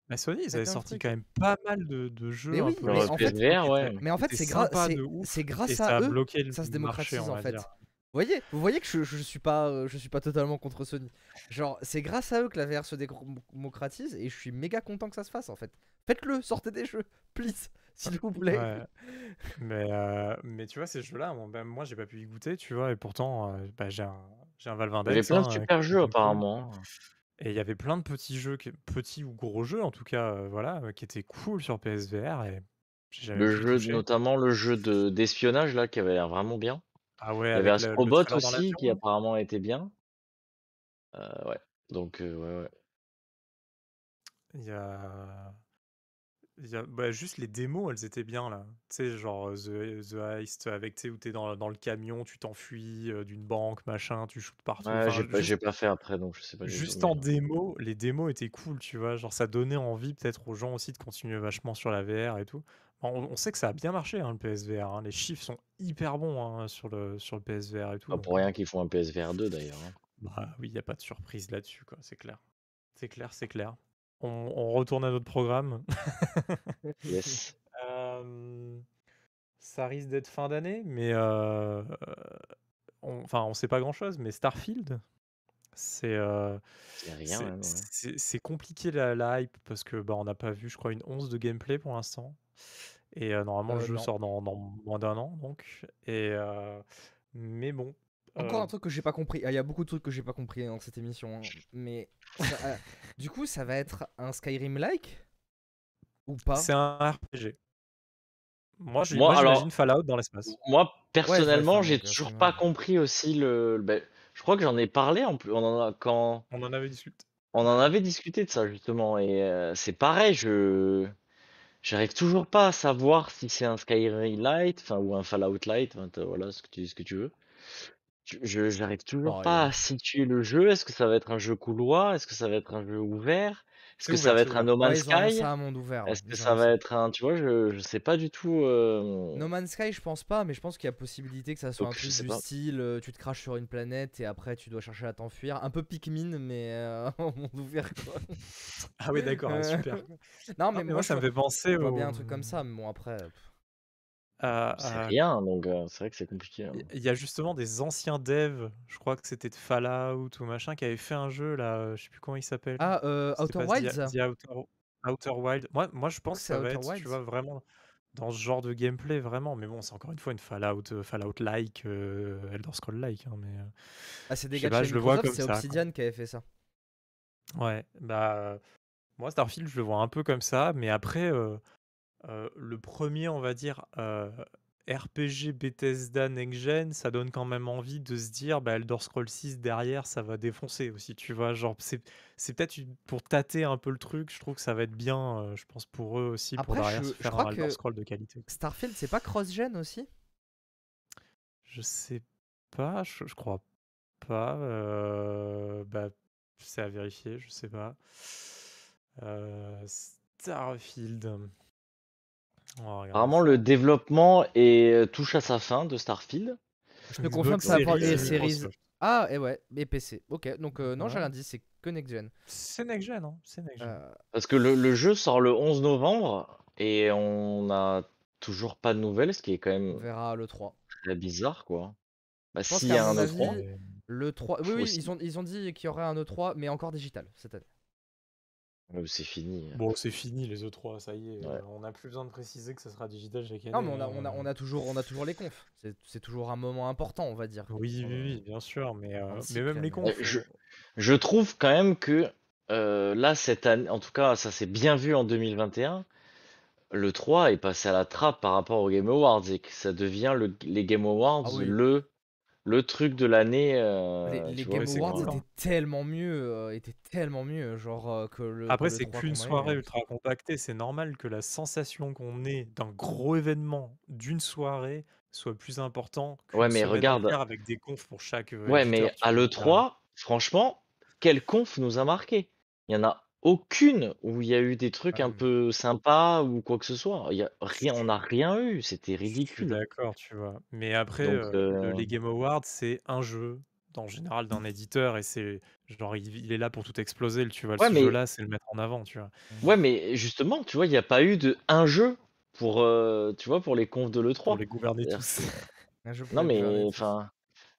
Bah, Sony, ils avaient sorti truc. quand même pas mal de, de jeux Mais un peu mais en fait- qui ouais. Mais en fait, c'est grâce à eux le ça se démocratise en fait. dire. Vous voyez, vous voyez que je, je suis pas, je suis pas totalement contre Sony. Genre, c'est grâce à eux que la VR se démocratise et je suis méga content que ça se fasse en fait. Faites-le, sortez des jeux, please, s'il vous plaît. Ouais. Mais, euh, mais tu vois, ces jeux-là, moi, ben, moi j'ai pas pu y goûter, tu vois, et pourtant, euh, bah, j'ai un, j'ai un Valve Il y avait plein de hein, super jeux cool. apparemment. Et il y avait plein de petits jeux, qui- petits ou gros jeux en tout cas, euh, voilà, qui étaient cool sur PSVR et Le jeu, toucher. notamment le jeu de d'espionnage là, qui avait l'air vraiment bien. Ah ouais, Il y avait Astrobot aussi, qui apparemment était bien. Euh, ouais. Donc, euh, ouais, ouais. Il y a... il y a- bah, juste les démos, elles étaient bien là. Tu sais, genre euh, The, The Heist, avec, tu sais, où t'es dans, dans le camion, tu t'enfuis euh, d'une banque, machin, tu shootes partout. Ouais, Enfin, j'ai pas, j'ai pas fait après, donc je sais pas du tout. juste mais- en démo, les démos étaient cool, tu vois. Genre, ça donnait envie peut-être aux gens aussi de continuer vachement sur la VR et tout. Bon, on, on sait que ça a bien marché, hein, le PSVR. hein. Les chiffres sont hyper bons hein, sur, le, sur le PSVR et tout. Pas donc, pour rien qu'ils font un PSVR 2 d'ailleurs. hein. bah oui, il n'y a pas de surprise là-dessus, quoi. C'est clair. C'est clair, c'est clair. On, on retourne à notre programme. Yes. Euh, ça risque d'être fin d'année, mais euh, on, enfin, on sait pas grand-chose. Mais Starfield, c'est euh, C'est rien, c'est- compliqué la, la hype parce que bah, on n'a pas vu, je crois, une once de gameplay pour l'instant. Et euh, normalement, le Euh, jeu non. sort dans, dans moins d'un an, donc. Et euh, mais bon. Encore euh, un truc que j'ai pas compris. Ah, Il y a beaucoup de trucs que j'ai pas compris dans cette émission. hein. Mais ça- euh, du coup, ça va être un Skyrim-like ou pas? C'est un RPG. Moi, je- Moi, moi, alors- j'imagine Fallout dans l'espace. Moi, personnellement, enfin, j'ai toujours pas compris aussi le. ben, je crois que j'en ai parlé en plus. On en a quand On en avait discuté. on en avait discuté de ça justement et euh, c'est pareil. Je j'arrive toujours pas à savoir si c'est un Skyrim Light, enfin ou un Fallout Light. voilà ce que tu ce que tu veux. Je je- j'arrive toujours pas à situer le jeu. Est-ce que ça va être un jeu couloir? Est-ce que ça va être un jeu ouvert? Est-ce C'est que ça ouvert, va c'est être un ouvert. No Ouais, Man's ils ont annoncé Sky un monde ouvert. ouais. Est-ce que Ils ont ça va annoncé- être un, tu vois, je, je sais pas du tout. euh, No Man's Sky, je pense pas, mais je pense qu'il y a possibilité que ça soit Donc, un je truc sais du pas. style euh, tu te craches sur une planète et après tu dois chercher à t'enfuir. Un peu Pikmin, mais euh, en monde ouvert quoi. Ah oui, d'accord, ah, super. non, Non, mais, mais moi, ça je me fait penser je vois au... bien un truc comme ça, mais bon, après. pff. À- C'est à- rien, donc euh, c'est vrai que c'est compliqué. hein. Il y a justement des anciens devs, je crois que c'était de Fallout ou machin, qui avaient fait un jeu là, euh, je sais plus comment il s'appelle. Ah, euh, Outer The- Wilds? The Outer, Outer Wild. Moi, moi, je pense que ça c'est va Outer être, tu Wilds. vois, vraiment dans ce genre de gameplay, vraiment. Mais bon, c'est encore une fois une Fallout, Fallout-like, euh, Elder Scroll-like. hein, mais Ah, c'est des gars de Microsoft, c'est Obsidian qui avait fait ça. ouais, bah, moi, Starfield, je le vois un peu comme ça. Mais après, euh, euh, le premier, on va dire, euh, RPG Bethesda Next Gen, ça donne quand même envie de se dire, bah, Elder Scrolls 6 derrière, ça va défoncer aussi, tu vois. Genre, c'est, c'est peut-être pour tâter un peu le truc, je trouve que ça va être bien, euh, je pense, pour eux aussi, pour derrière je- se faire un Elder que- Scroll de qualité. Starfield, c'est pas cross-gen aussi? Je sais pas, je, je crois pas. euh, bah, c'est à vérifier, je sais pas. Euh, Starfield. On Apparemment, le développement est, euh, touche à sa fin de Starfield. Je te confirme que ça va prendre et séries. Ah, et ouais, et PC. Ok, donc euh, non, j'ai Ouais. rien dit, c'est que next-gen. C'est next gen, hein, c'est next gen. Euh, Parce que le, le jeu sort le 11 novembre et on n'a toujours pas de nouvelles, ce qui est quand on même verra le 3. très bizarre, quoi. Bah, s'il y a un mon E3, avis, Et- Le 3. Oui, oui, ils ont, ils ont dit qu'il y aurait un E3, mais encore digital cette année. C'est fini. hein. Bon, c'est fini les E3, ça y est. Ouais. euh, on n'a plus besoin de préciser que ça sera digital chaque année. Non, mais on a, hein, on a, on a toujours, on a toujours les confs. C'est- C'est toujours un moment important, on va dire. Oui, oui, oui, bien sûr, mais, euh, mais même les confs. Je- euh, Je trouve quand même que euh, là, cette année, en tout cas, ça s'est bien vu en 2021. Le 3 est passé à la trappe par rapport aux Game Awards et que ça devient le, les Game Awards Ah oui. le, le truc de l'année. euh, Les, les vois, Game Awards étaient tellement mieux, euh, étaient tellement mieux, genre euh, que le. Après, que le c'est 3 qu'une soirée ultra compactée. C'est normal que la sensation qu'on ait d'un gros événement, d'une soirée, soit plus important Ouais, qu'une mais regarde. avec des confs pour chaque Ouais, mais à vois. l'E3, franchement, quelle conf nous a marqué? Il y en a aucune où il y a eu des trucs Ouais, un peu sympas ou quoi que ce soit. Il y a rien, on n'a rien eu. C'était Je suis ridicule. d'accord, tu vois. Mais après, Donc, euh, le- euh, les Game Awards, c'est un jeu, en général, d'un éditeur, et c'est genre, il, il est là pour tout exploser, tu vois. Ouais, Ce mais- jeu-là, c'est le mettre en avant, tu vois. Ouais, mais justement, tu vois, il n'y a pas eu de un jeu pour, euh, tu vois, pour les confs de Pour l'E3. les gouverner C'est-à-dire tous. Un jeu pour Non, les mais tous. enfin,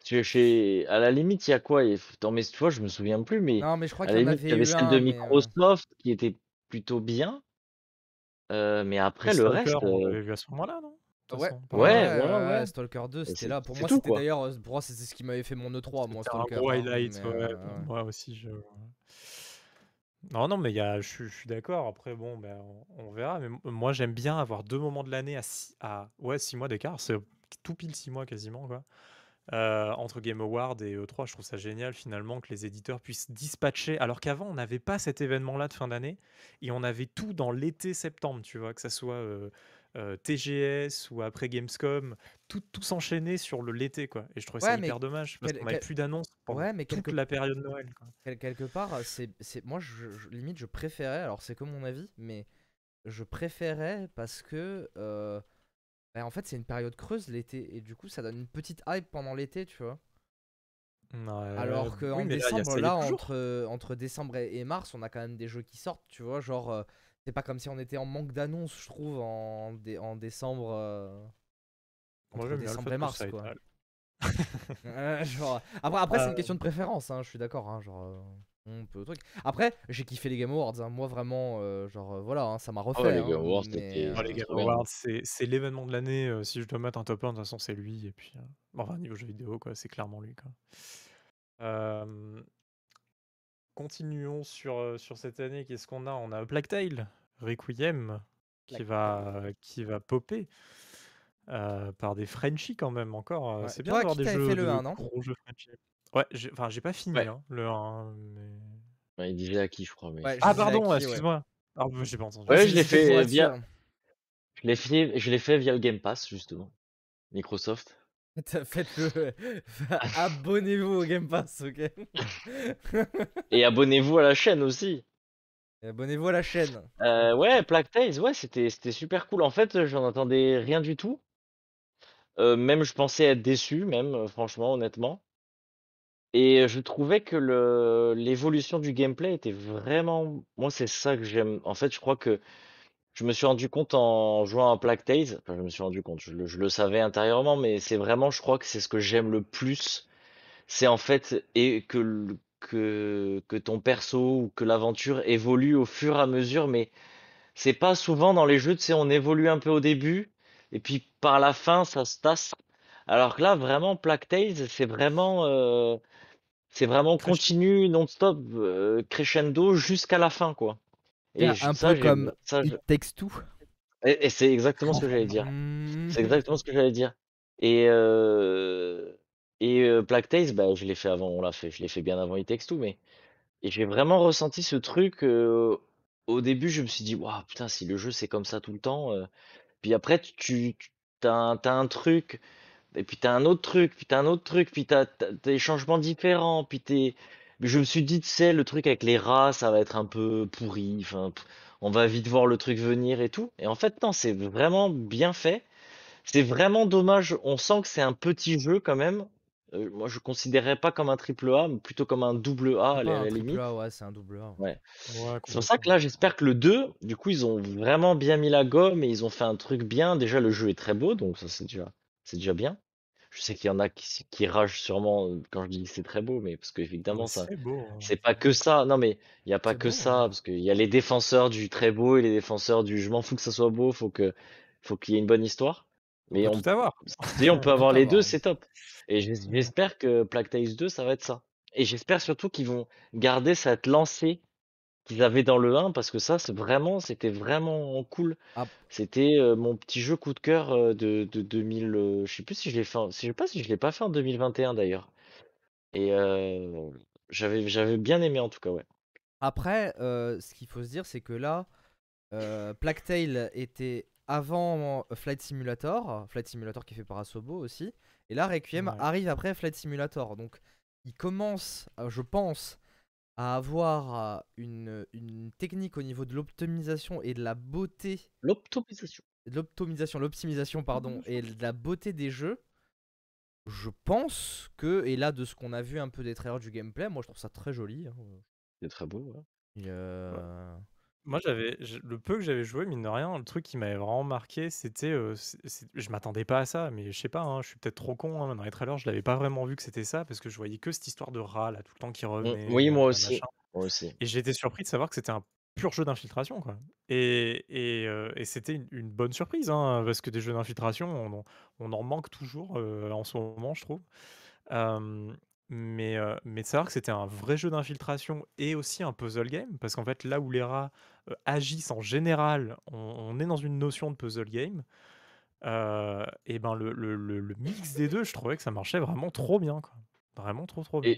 chez, à la limite, il y a quoi? Attends, mais tu vois, je me souviens plus, mais Non, mais je crois à la y en limite, il y avait celle de mais, euh, Microsoft qui était plutôt bien. Euh, mais après, le reste, on euh, l'avait vu à ce moment-là, non? De toute Ouais, ouais, Ouais, ouais. Stalker 2, Et c'était là. Pour moi, c'était d'ailleurs, pour moi, c'était ce qui m'avait fait mon E3, moi, un Stalker. hein, ouais. euh. Moi aussi, je... Non, non, mais il y a, je, suis- je suis d'accord. Après, bon, ben, on, on verra. Mais moi, j'aime bien avoir deux moments de l'année à, six, à ouais, six mois d'écart. C'est tout pile six mois quasiment, quoi. Euh, entre Game Award et E3, je trouve ça génial finalement que les éditeurs puissent dispatcher. Alors qu'avant, on n'avait pas cet événement-là de fin d'année et on avait tout dans l'été septembre, tu vois, que ça soit euh, euh, TGS ou après Gamescom, tout, tout s'enchaînait sur le l'été, quoi. Et je trouvais ça Ouais, mais hyper dommage parce qu'on n'avait plus d'annonces pendant Ouais, mais toute la période de Noël. quoi. Quelque part, c'est, c'est, moi, je, je- limite, je préférais, alors c'est que mon avis, mais je préférais parce que, bah, en fait, c'est une période creuse l'été, et du coup, ça donne une petite hype pendant l'été, tu vois. Ouais, Alors oui, y a- décembre, là, toujours. entre, entre décembre et, et mars, on a quand même des jeux qui sortent, tu vois. Genre, euh, c'est pas comme si on était en manque d'annonces, je trouve, en, dé- en décembre. euh, entre décembre et que mars, quoi. Euh, genre, après, après c'est une Euh. question de préférence, hein, je suis d'accord. Hein, genre, euh, on peut truc. Après, j'ai kiffé les Game Awards. hein, moi, vraiment, euh, genre, euh, voilà, hein, ça m'a refait. les hein, Game Awards, mais, c'était- euh, Oh, les Euh, Game. Awards, c'est l'événement de l'année. euh, si je dois mettre un top 1, de toute façon, c'est lui. Et puis, euh, bon, enfin, niveau jeu vidéo, quoi, c'est clairement lui. Quoi. Euh, continuons sur, euh, sur cette année. Qu'est-ce qu'on a? On a Black Tail, Requiem, qui Black va, qui va popper. euh, par des Frenchies quand même encore. euh, Ouais. C'est bien d'avoir des jeux, fait le de 1, non? gros jeux Frenchies. Ouais, j'ai- enfin j'ai pas fini Ouais. hein, le 1, mais... Ouais, il disait à qui, je crois. Mais... Ouais, Ah pardon, à qui, ouais. excuse-moi. Ah, bah, j'ai pas entendu. Ouais, je l'ai c'était pour fait être via- sûr. Je l'ai fait, je l'ai fait via le Game Pass, justement. Microsoft. Faites-le. Abonnez-vous au Game Pass, ok Et abonnez-vous à la chaîne aussi. Et Abonnez-vous à la chaîne. Euh, ouais, Plague Tales, ouais, c'était c'était super cool. En fait, j'en attendais rien du tout. Euh, même je pensais être déçu, même, euh, franchement, honnêtement. Et euh, je trouvais que le l'évolution du gameplay était vraiment. Moi, c'est ça que j'aime. En fait, je crois que je me suis rendu compte en jouant à Plague Tales. Enfin, je me suis rendu compte, je le, savais intérieurement, mais c'est vraiment, je crois que c'est ce que j'aime le plus. C'est en fait et que, que, que ton perso ou que l'aventure évolue au fur et à mesure, mais c'est pas souvent dans les jeux, tu sais, on évolue un peu au début, et puis par la fin, ça se tasse. Alors que là, vraiment, Plague Tales, c'est vraiment, euh, c'est vraiment continu, non-stop, euh, crescendo jusqu'à la fin, quoi. Et un peu comme ça, je- It Takes Two. et, et c'est exactement ce que j'allais dire. Mm. C'est exactement ce que j'allais dire. Et, euh, et euh, Plague Tales, bah, je l'ai fait avant, on l'a fait, je l'ai fait bien avant It Takes Two, mais et j'ai vraiment ressenti ce truc. euh, au début, je me suis dit, waouh, putain, si le jeu c'est comme ça tout le temps. euh. Puis après, tu, tu t'as un, t'as un truc, et puis t'as un autre truc, puis t'as un autre truc, puis t'as, t'as des changements différents, puis t'es. Mais Je me suis dit, tu sais, le truc avec les rats, ça va être un peu pourri. Enfin, pff, on va vite voir le truc venir et tout. Et en fait, non, c'est vraiment bien fait. C'est vraiment dommage. On sent que c'est un petit jeu quand même. Euh, moi, je considérerais pas comme un triple A, mais plutôt comme un double A à C'est la, à un la triple limite. A, ouais, c'est un double A. Ouais. Ouais, C'est pour ça que là, j'espère que le 2, du coup, ils ont vraiment bien mis la gomme et ils ont fait un truc bien. Déjà, le jeu est très beau, donc ça, c'est déjà, c'est déjà bien. Je sais qu'il y en a qui, qui ragent sûrement euh, quand je dis c'est très beau, mais parce qu'évidemment, ça, c'est beau. hein. c'est pas que ça. Non, mais il n'y a pas C'est que beau, ça, hein. parce qu'il y a les défenseurs du très beau et les défenseurs du je m'en fous que ça soit beau, faut que, faut qu'il y ait une bonne histoire. On Mais peut on, tout avoir. si on peut peut avoir tout les avoir, deux, c'est top. Et j'es- j'espère que Plague Tale 2, ça va être ça. Et j'espère surtout qu'ils vont garder cette lancée qu'ils avaient dans le 1, parce que ça, c'est vraiment, c'était vraiment cool. Ah. C'était euh, mon petit jeu coup de cœur euh, de, de 2000. euh, je sais plus si je l'ai fait, en- je sais pas si je l'ai pas fait en 2021 d'ailleurs. Et euh, j'avais, j'avais bien aimé en tout cas, ouais. Après, euh, ce qu'il faut se dire, c'est que là, euh, Plague Tale était avant Flight Simulator, Flight Simulator qui est fait par Asobo aussi, et là Requiem Ouais. arrive après Flight Simulator. Donc, il commence, euh, je pense, à avoir euh, une, une technique au niveau de l'optimisation et de la beauté, L'optimisation. l'optimisation, l'optimisation pardon, et de la beauté des jeux. Je pense que, et là de ce qu'on a vu un peu des trailers du gameplay, moi je trouve ça très joli. hein. C'est très beau, ouais. Et, euh, Moi, j'avais je- le peu que j'avais joué, mine de rien, le truc qui m'avait vraiment marqué, c'était, euh, c'est- c'est- je m'attendais pas à ça, mais je sais pas, hein, je suis peut-être trop con. hein, dans les trailers, je l'avais pas vraiment vu que c'était ça parce que je voyais que cette histoire de rat là tout le temps qui revenait. oui, moi aussi. machin. Moi aussi. Et été surpris de savoir que c'était un pur jeu d'infiltration, quoi. Et, et, et c'était une, une bonne surprise, hein, parce que des jeux d'infiltration, on, en- on en manque toujours en ce moment, je trouve. Mais, euh, mais de savoir que c'était un vrai jeu d'infiltration et aussi un puzzle game, parce qu'en fait, là où les rats euh, agissent en général, on, est dans une notion de puzzle game. euh, et ben le, mix des deux, je trouvais que ça marchait vraiment trop bien. Vraiment trop trop bien.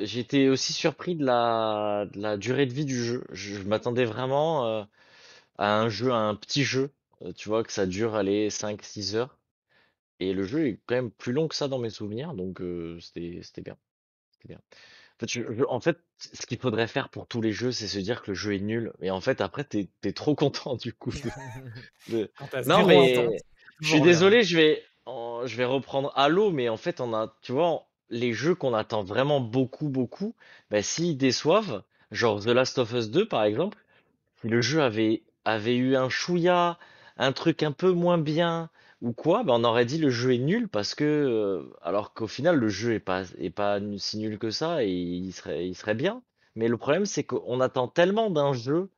J'étais aussi surpris de la, durée de vie du jeu. Je, m'attendais vraiment euh, à un jeu, un petit jeu. Tu vois, que ça dure, allez, 5-6 heures. Et le jeu est quand même plus long que ça dans mes souvenirs, donc c'était c'était bien. C'était bien. En fait, je- je- en fait, ce qu'il faudrait faire pour tous les jeux, c'est se dire que le jeu est nul. Et en fait, après, t'es trop content du coup. de- de- Quand t'as Non, mais attente, je suis toujours bien. désolé, je vais, en- je vais reprendre Halo, mais en fait, on a, tu vois, les jeux qu'on attend vraiment beaucoup, beaucoup, bah, s'ils déçoivent, genre The Last of Us 2, par exemple, si le jeu avait, avait eu un chouïa, un truc un peu moins bien, ou quoi, bah, on aurait dit le jeu est nul parce que, euh, alors qu'au final, le jeu est pas, est pas si nul que ça et il serait, il serait bien. Mais le problème, c'est qu'on attend tellement d'un jeu,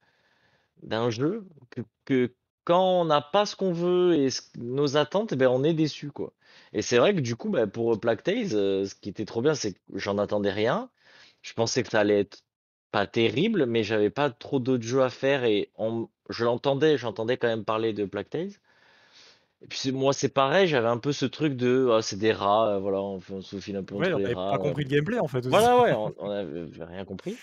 d'un jeu, que, que quand on n'a pas ce qu'on veut et nos attentes, eh ben, on est déçu, quoi. Et c'est vrai que du coup, bah, pour Plague Tale, euh, ce qui était trop bien, c'est que j'en attendais rien. Je pensais que ça allait être pas terrible, mais j'avais pas trop d'autres jeux à faire et on, je l'entendais, j'entendais quand même parler de Plague Tale. Et puis moi, c'est pareil, j'avais un peu ce truc de, ah, c'est des rats, euh, voilà, on, on se faufile un peu Ouais, entre on les avait rats. pas compris le gameplay en fait aussi. Voilà, ouais, on, on avait rien compris.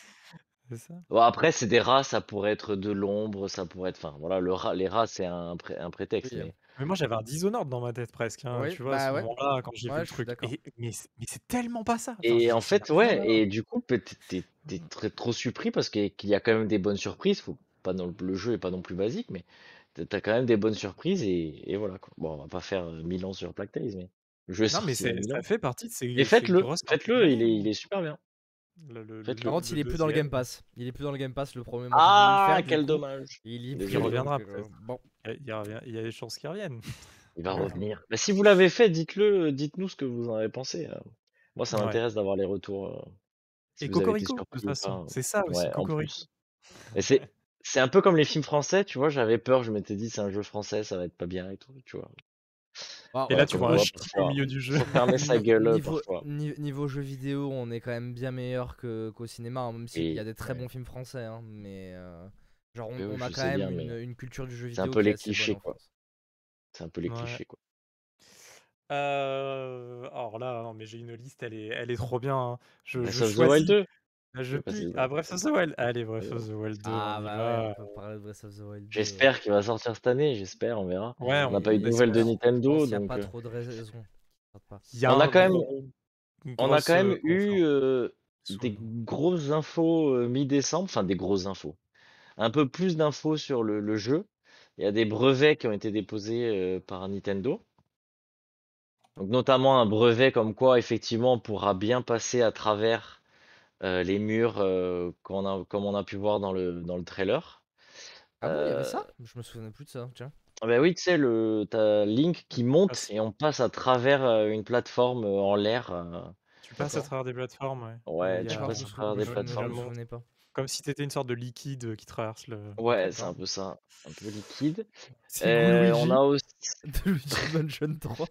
C'est ça. Bon, après, c'est des rats, ça pourrait être de l'ombre, ça pourrait être, enfin, voilà, le rat, les rats, c'est un, pré- un prétexte, Oui, mais Mais moi j'avais un Dishonored dans ma tête presque, hein, Oui, tu vois, à bah ce ouais. moment-là, quand j'ai Ouais, vu le truc. Et- mais c'est mais c'est tellement pas ça. Enfin, Et en fait, ouais, et du coup, t'es très trop surpris parce qu'il y a qu'il y a quand même des bonnes surprises. Faut pas non, le jeu est pas non plus basique, mais t'as quand même des bonnes surprises et, et voilà quoi. Bon, on va pas faire euh, 1000 ans sur Plague Tale, mais est Non, mais sorti il y a c'est- 1000 ça fait partie de ces, Et faites-le, faites-le, il est, l'année, il est super bien. Le, le-. Par le- contre, il le est plus dans le. Game Pass. Il est plus dans le Game Pass, le premier. Moi, Ah, faire, quel dommage. Il plus. Il reviendra donc, euh. Bon. Il, y a, il y y des chances qu'il revienne. Il va Ouais. revenir. Bah, si vous l'avez fait, dites-le, dites-nous ce que vous en avez pensé. euh. Moi, ça Ouais. m'intéresse d'avoir les retours. euh, si Et Cocorico, de toute ou façon. pas. C'est ça aussi, Ouais, Cocorico. Et c'est, c'est un peu comme les films français, tu vois, j'avais peur, je m'étais dit c'est un jeu français, ça va être pas bien et tout, tu vois. Ah, Et ouais, là, tu vois un chien au milieu du jeu. Fermer sa gueule niveau, niveau jeux vidéo, on est quand même bien meilleur qu'au cinéma, hein, même s'il y a des très ouais. bons films français. hein, mais euh, genre, on, Oui, oui, on a quand même bien, une, culture du jeu c'est un vidéo peu les clichés, quoi. C'est un peu les Ouais. clichés, quoi. Euh, alors là, non, mais j'ai une liste, elle est, elle est trop bien. hein. Je, Breath je choisis. 2. Là, je pique. Ah, Breath of the Wild. Allez, Breath of the Wild 2, Ah, on bah va. ouais, on peut parler de Breath of the Wild 2. J'espère qu'il va sortir cette année, j'espère, on verra. Ouais, On n'a pas eu de nouvelles de Nintendo, qu'il n'y a donc pas euh, trop de raisons. Il y a on a quand même, on a quand même euh, eu euh, des grosses infos euh, mi-décembre, enfin des grosses infos. Un peu plus d'infos sur le, le jeu. Il y a des brevets qui ont été déposés euh, par Nintendo. Donc notamment un brevet comme quoi effectivement on pourra bien passer à travers euh, les murs euh, a, comme on a pu voir dans le, dans le trailer. Ah bon, il y avait Euh, ça Je me souvenais plus de ça, tiens. Ah bah oui, tu sais, le tu Link qui monte Passe et on passe à travers, une plateforme, en l'air, tu passes à travers des plateformes, ouais. Ouais, tu passes à travers des je plateformes. pas. comme si tu étais une sorte de liquide, qui traverse le Ouais, c'est un peu ça, un peu liquide. Heu, on a aussi de Luigi Mansion 3.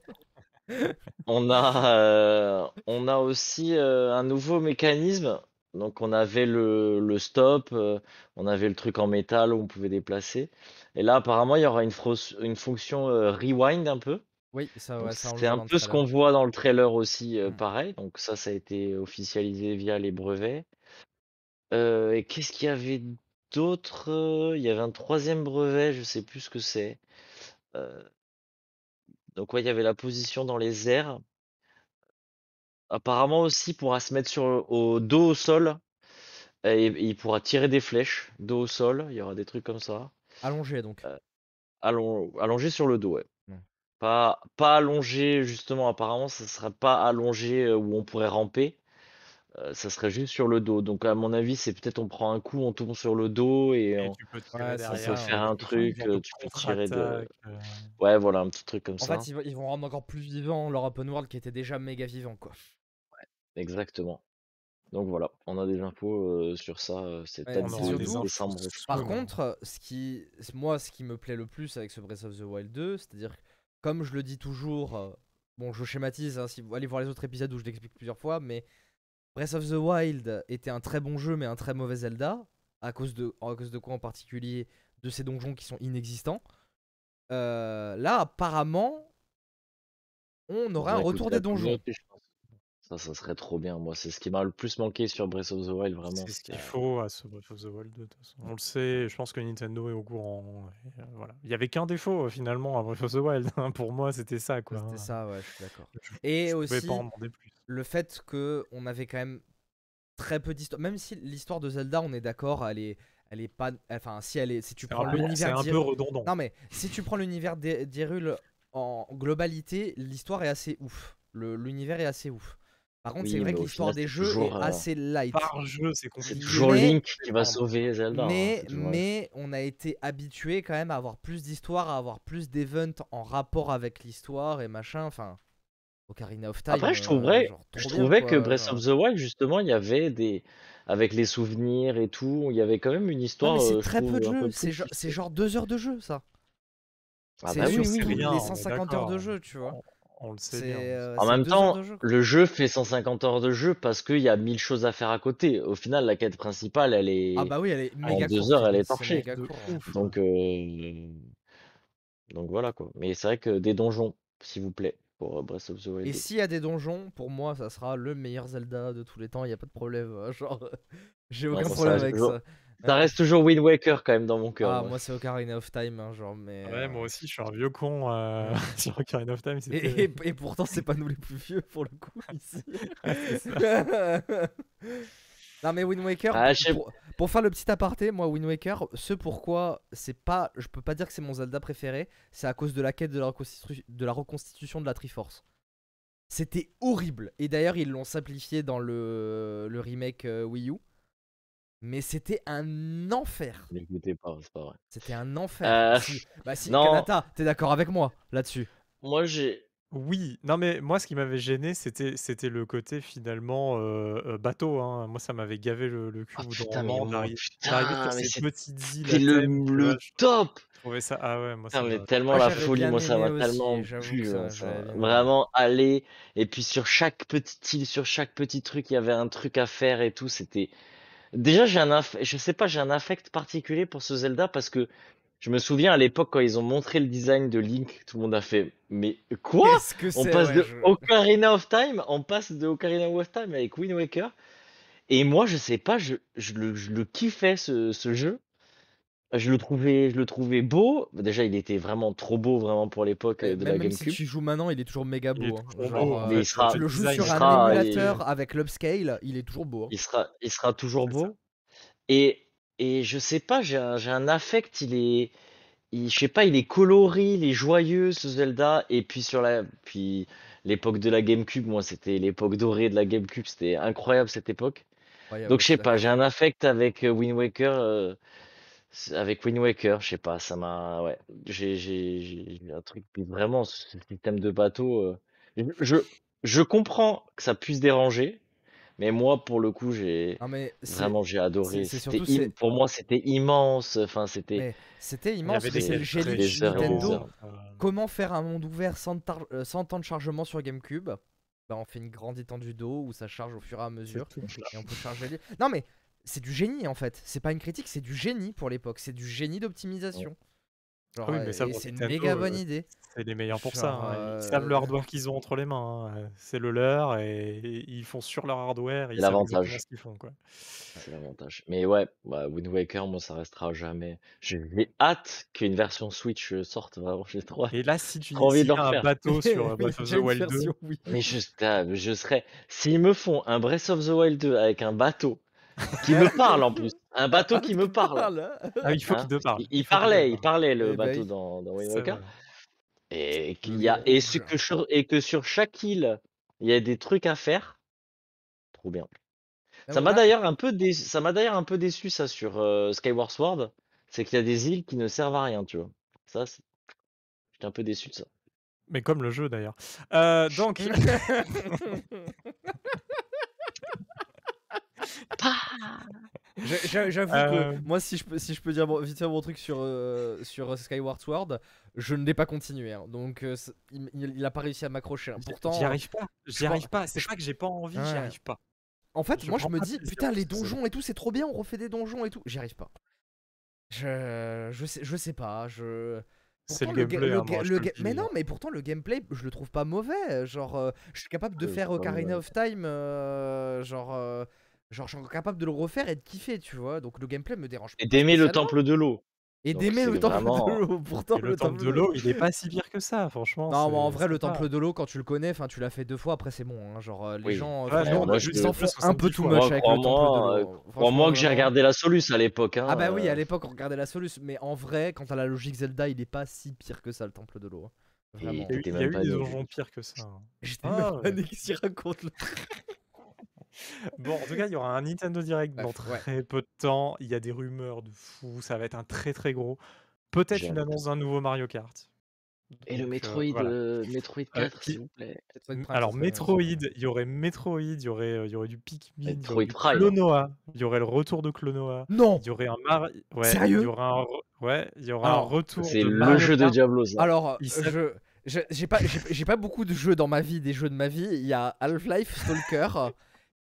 On a, heu, on a aussi, heu, un nouveau mécanisme. Donc on avait le le stop, heu, on avait le truc en métal où on pouvait déplacer et là apparemment il y aura une fonction, rewind un peu. Oui, ça ouais, c'est un peu ce qu'on voit dans le trailer aussi, Mmh. pareil, donc ça, ça a été officialisé via les brevets. Et qu'est-ce qu'il y avait d'autre? Il y avait un troisième brevet, je sais plus ce que c'est. Donc ouais, il y avait la position dans les airs. Apparemment aussi, il pourra se mettre sur au dos au sol et il pourra tirer des flèches dos au sol, il y aura des trucs comme ça. Allongé donc. Allon allongé sur le dos, ouais. Mmh. Pas pas allongé justement, apparemment ça serait pas allongé, heu, où on pourrait ramper. Heu, ça serait juste sur le dos. Donc à mon avis, c'est peut-être on prend un coup, on tombe sur le dos et et on tu peux Ouais, derrière, ça, heu, faire ouais. un tu peux truc, heu, tu peux tirer de heu ouais, voilà, un petit truc comme En ça. fait, ils vont rendre encore plus vivant leur open world qui était déjà méga vivant, quoi. Exactement. Donc voilà, on a des infos, sur ça, Ouais, c'est infos décembre, par hein. contre, ce qui moi, ce qui me plaît le plus avec ce Breath of the Wild 2, c'est-à-dire que comme je le dis toujours, bon, je schématise, hein, si vous allez voir les autres épisodes où je l'explique plusieurs fois, mais Breath of the Wild était un très bon jeu, mais un très mauvais Zelda, à cause de à cause de quoi en particulier? De ces donjons qui sont inexistants. Heu, là, apparemment on Ça aurait un retour des donjons. Ça, ça serait trop bien. Moi, c'est ce qui m'a le plus manqué sur Breath of the Wild, vraiment, C'est ce qu'il faut à ce Breath of the Wild 2 de toute façon. On le sait, je pense que Nintendo est au courant et heu, voilà. Il y avait qu'un défaut, heu, finalement à Breath of the Wild, hein, pour moi, c'était ça, quoi, C'était ça, ouais, je suis d'accord. Et je pouvais pas en aussi, plus. le fait qu'on avait quand même très peu d'histoire. Même si l'histoire de Zelda, on est d'accord, elle est, elle est pas. Enfin, si elle est, si tu prends un peu c'est l'univers un peu d'Hyrule. redondant. Non mais si tu prends l'univers d'Hy- d'Hyrule en globalité, l'histoire est assez ouf. L'univers est assez ouf. Par contre, c'est vrai que l'histoire des c'est jeux est toujours, heu, assez light. Par jeu, c'est c'est compliqué toujours Mais- Link qui va sauver Zelda, hein, Mais, c'est toujours mais on a été habitué quand même à avoir plus d'histoire, à avoir plus d'events en rapport avec l'histoire et machin. Enfin, Ocarina of Time. Après, je euh, trouverais genre, je bien, trouvais que Breath genre. of the Wild, justement, il y avait des avec les souvenirs et tout, il y avait quand même une histoire, mais c'est je très peu de jeu. C'est genre, c'est genre deux heures de jeu, ça. Ah c'est bah sur oui, oui, c'est oui. les on est 150 heures de jeu, tu vois. On le sait bien, euh, En même deux temps, jeu. le jeu fait 150 heures de jeu parce qu'il y a 1000 choses à faire à côté. Au final, la quête principale, elle Ah est bah oui, elle est en méga 2 courte. heures, elle est torchée. De hein. ouf. Donc voilà, quoi. Mais c'est vrai que des donjons, s'il vous plaît, pour, heu, Breath of the Wild Et 2. s'il y a des donjons, pour moi, ça sera le meilleur Zelda de tous les temps. Il y a pas de problème. euh, Genre, j'ai aucun problème avec toujours ça. Ça reste toujours Wind Waker quand même dans mon cœur, Ah, moi. moi, c'est Ocarina of Time, hein, genre, mais. Ouais, moi euh, aussi, je suis un vieux con, Mm. sur Ocarina of Time, Et, c'était et, et pourtant, c'est pas nous les plus vieux pour le coup ici. Non, mais Wind Waker, Ah, pour, pour faire le petit aparté, moi, Wind Waker, ce pourquoi c'est pas. Je peux pas dire que c'est mon Zelda préféré, c'est à cause de la quête de la, reconstitu- de la reconstitution de la Triforce. C'était horrible. Et d'ailleurs, ils l'ont simplifié dans le, le remake euh, Wii U. Mais c'était un enfer. N'écoutez pas, c'est pas vrai. C'était un enfer. Euh, Si- Bah si, non. Kanata, t'es d'accord avec moi là-dessus? Moi, j'ai Oui, non mais moi ce qui m'avait gêné c'était c'était le côté finalement, heu heu, bateau, hein. Moi ça m'avait gavé le le cul oh putain, mais d'arriver putain, mais ces c'est petites îles c'était à le top! je trouvais ça ah ouais, moi ça Putain, mais m'a tellement Moi, la folie, moi ça m'a tellement plu, ça, hein, ça. Vraiment aller et puis sur chaque petite île, sur chaque petit truc, il y avait un truc à faire et tout, c'était déjà j'ai un aff je sais pas, j'ai un affect particulier pour ce Zelda parce que je me souviens à l'époque quand ils ont montré le design de Link, tout le monde a fait: «Mais quoi? Qu'est-ce que On passe ouais, de je- Ocarina of Time on passe de Ocarina of Time avec Wind Waker» et moi je sais pas, je je le je le kiffais ce ce jeu. Je le trouvais je le trouvais beau. Déjà, il était vraiment trop beau, vraiment pour l'époque, heu, de même, la même si GameCube. tu joues maintenant, il est toujours méga beau. hein. Genre, euh, il sera tu le joues sur un sera émulateur avec l'upscale, il est toujours beau. hein. il sera il sera toujours ça. beau et et je sais pas, j'ai un affect, il est il je sais pas, il est coloré, il est joyeux ce Zelda et puis sur la puis l'époque de la GameCube, moi, c'était l'époque dorée de la GameCube, c'était incroyable cette époque. Incroyable, Donc je sais pas, j'ai un affect avec, Wind Waker, c'est- avec Wind Waker, je sais pas, ça m'a. Ouais, j'ai j'ai- j'ai j'ai un truc. puis Vraiment, ce système de bateau. euh, je, je, comprends que ça puisse déranger, mais moi, pour le coup, j'ai. Non, mais c'est. Vraiment, j'ai adoré. c'est C'était surtout, im- c'est- Pour moi, c'était immense. Enfin, c'était. Mais c'était Il y immense, avait mais des c'est le des- génie des de heures et des Nintendo. heures. Euh, Comment faire un monde ouvert sans, tar- euh, sans temps de chargement sur GameCube bah, On fait une grande étendue d'eau où ça charge au fur et à mesure tout. et on peut charger les. Non, mais c'est du génie en fait. C'est pas une critique, c'est du génie pour l'époque. C'est du génie d'optimisation. Ah oui, euh, c'est une méga bonne euh, idée. C'est les meilleurs pour Genre, ça. hein. euh, Ils savent le hardware qu'ils ont entre les mains. hein. C'est le leur et et ils font sur leur hardware. Ils C'est l'avantage. C'est. Mais ouais, bah, Wind Waker, moi, ça restera jamais. J'ai hâte qu'une version Switch euh, sorte, vraiment. J'ai trop. Et là, si tu envie de y le a un bateau sur euh, Breath of the Wild 2, version, oui. Mais je, ah, je serais. S'ils me font un Breath of the Wild 2 avec un bateau qui me parle en plus, un bateau qui me parle. Ah, il faut hein, qu'il te parle. Il, il faut qu'il te parlait, il parlait le Eh bah bateau dans, dans Wind vrai. Et qu'il Le y a lion et, ce rouge. que sur, et que sur chaque île, il y a des trucs à faire. Trop bien. Ça m'a d'ailleurs un peu déçu, ça m'a d'ailleurs un peu déçu ça sur euh, Skyward Sword, c'est qu'il y a des îles qui ne servent à rien, tu vois. Ça, c'est- j'étais un peu déçu de ça. Mais comme le jeu d'ailleurs. Euh, donc, J'avoue Euh. que moi, si je peux, si je peux dire vite fait mon truc sur, euh, sur euh, Skyward Sword, je ne l'ai pas continué. hein. Donc, euh, il, a pas réussi à m'accrocher. hein. Pourtant, j'y arrive pas. J'y arrive pas. C'est pas que j'ai pas envie, j'y arrive pas. en fait, je moi, je me dis, plaisir putain, les donjons et tout, c'est trop bien, on refait des donjons et tout. J'y arrive pas. Je, je sais, je sais pas. Je. C'est le ga- gameplay. le hein, ga- moi, je le te le ga- mais non, mais pourtant le gameplay, je le trouve pas mauvais. Genre, euh, je suis capable de faire Ocarina of Time, euh, genre, euh, genre, je suis capable de le refaire et de kiffer, tu vois. Donc le gameplay me dérange Et pas d'aimer le temple de l'eau. Et d'aimer le temple vraiment- de l'eau. Pourtant, Et le temple de l'eau, il est pas si pire que ça, franchement. Non, mais en vrai, le pas- temple de l'eau, quand tu le connais, enfin, tu l'as fait deux fois, après c'est bon. hein. Genre, euh, les Oui. gens, non, moi, s'en font un peu 70 too much Moi, avec le temple de euh, l'eau. Crois-moi que j'ai regardé la Solus à l'époque. Hein, Ah bah oui, à l'époque on regardait la Solus, mais en vrai, quand t'as la logique Zelda, il est pas si pire que ça, le temple de l'eau. hein. Et Vraiment. Il y a eu, T'étais il y a même eu pas des donjons pires que ça. hein. J'étais Ah, même pas ouais. né qui raconte le Bon, en tout cas, il y aura un Nintendo Direct dans Bref, ouais. très peu de temps. Il y a des rumeurs de fou. Ça va être un très très gros. Peut-être une annonce d'un nouveau Mario Kart. Et le euh, Metroid, voilà. euh, Metroid 4, qui- s'il vous plaît. Alors Metroid, il y aurait Metroid, il y aurait, euh, il y aurait du Pikmin, il y Metroid aurait du Prime. Clonoa, il y aurait le retour de Clonoa, Non il y aurait un Mar... ouais, Sérieux il y aura un, ouais, il y aura Alors, un retour C'est le Mario jeu de. Diablo, ça. Alors, Il euh, je. je- J'ai pas, j'ai pas beaucoup de jeux dans ma vie, des jeux de ma vie. Il y a Half-Life, Stalker.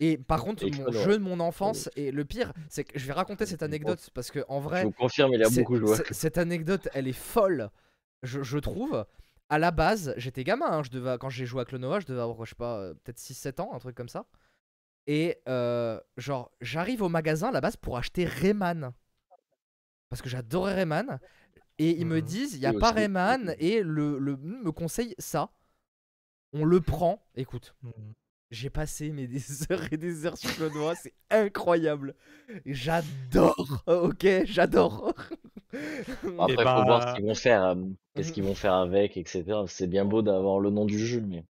Et par contre, Et mon jeu de mon enfance, et le pire, c'est que je vais raconter cette anecdote parce que en Je vrai, vous confirme, il a beaucoup joué. Cette anecdote, elle est folle, je, je trouve. À la base, j'étais gamin, hein, je devais, quand j'ai joué à Clonoa, je devais avoir, je sais pas, euh, peut-être 6-7 ans, un truc comme ça. Et euh, genre, j'arrive au magasin à la base pour acheter Rayman. Parce que j'adorais Rayman. Et ils me Mhm. disent, il n'y a Oui, pas aussi. Rayman, et le, le me conseille ça. On le prend. Écoute, Mhm. J'ai passé mais des heures et des heures sur Clonoa, c'est incroyable. J'adore, ok, j'adore. Après, Et faut bah- voir ce qu'ils vont faire, euh, qu'est-ce qu'ils vont faire avec, etc. C'est bien beau d'avoir le nom du jeu, mais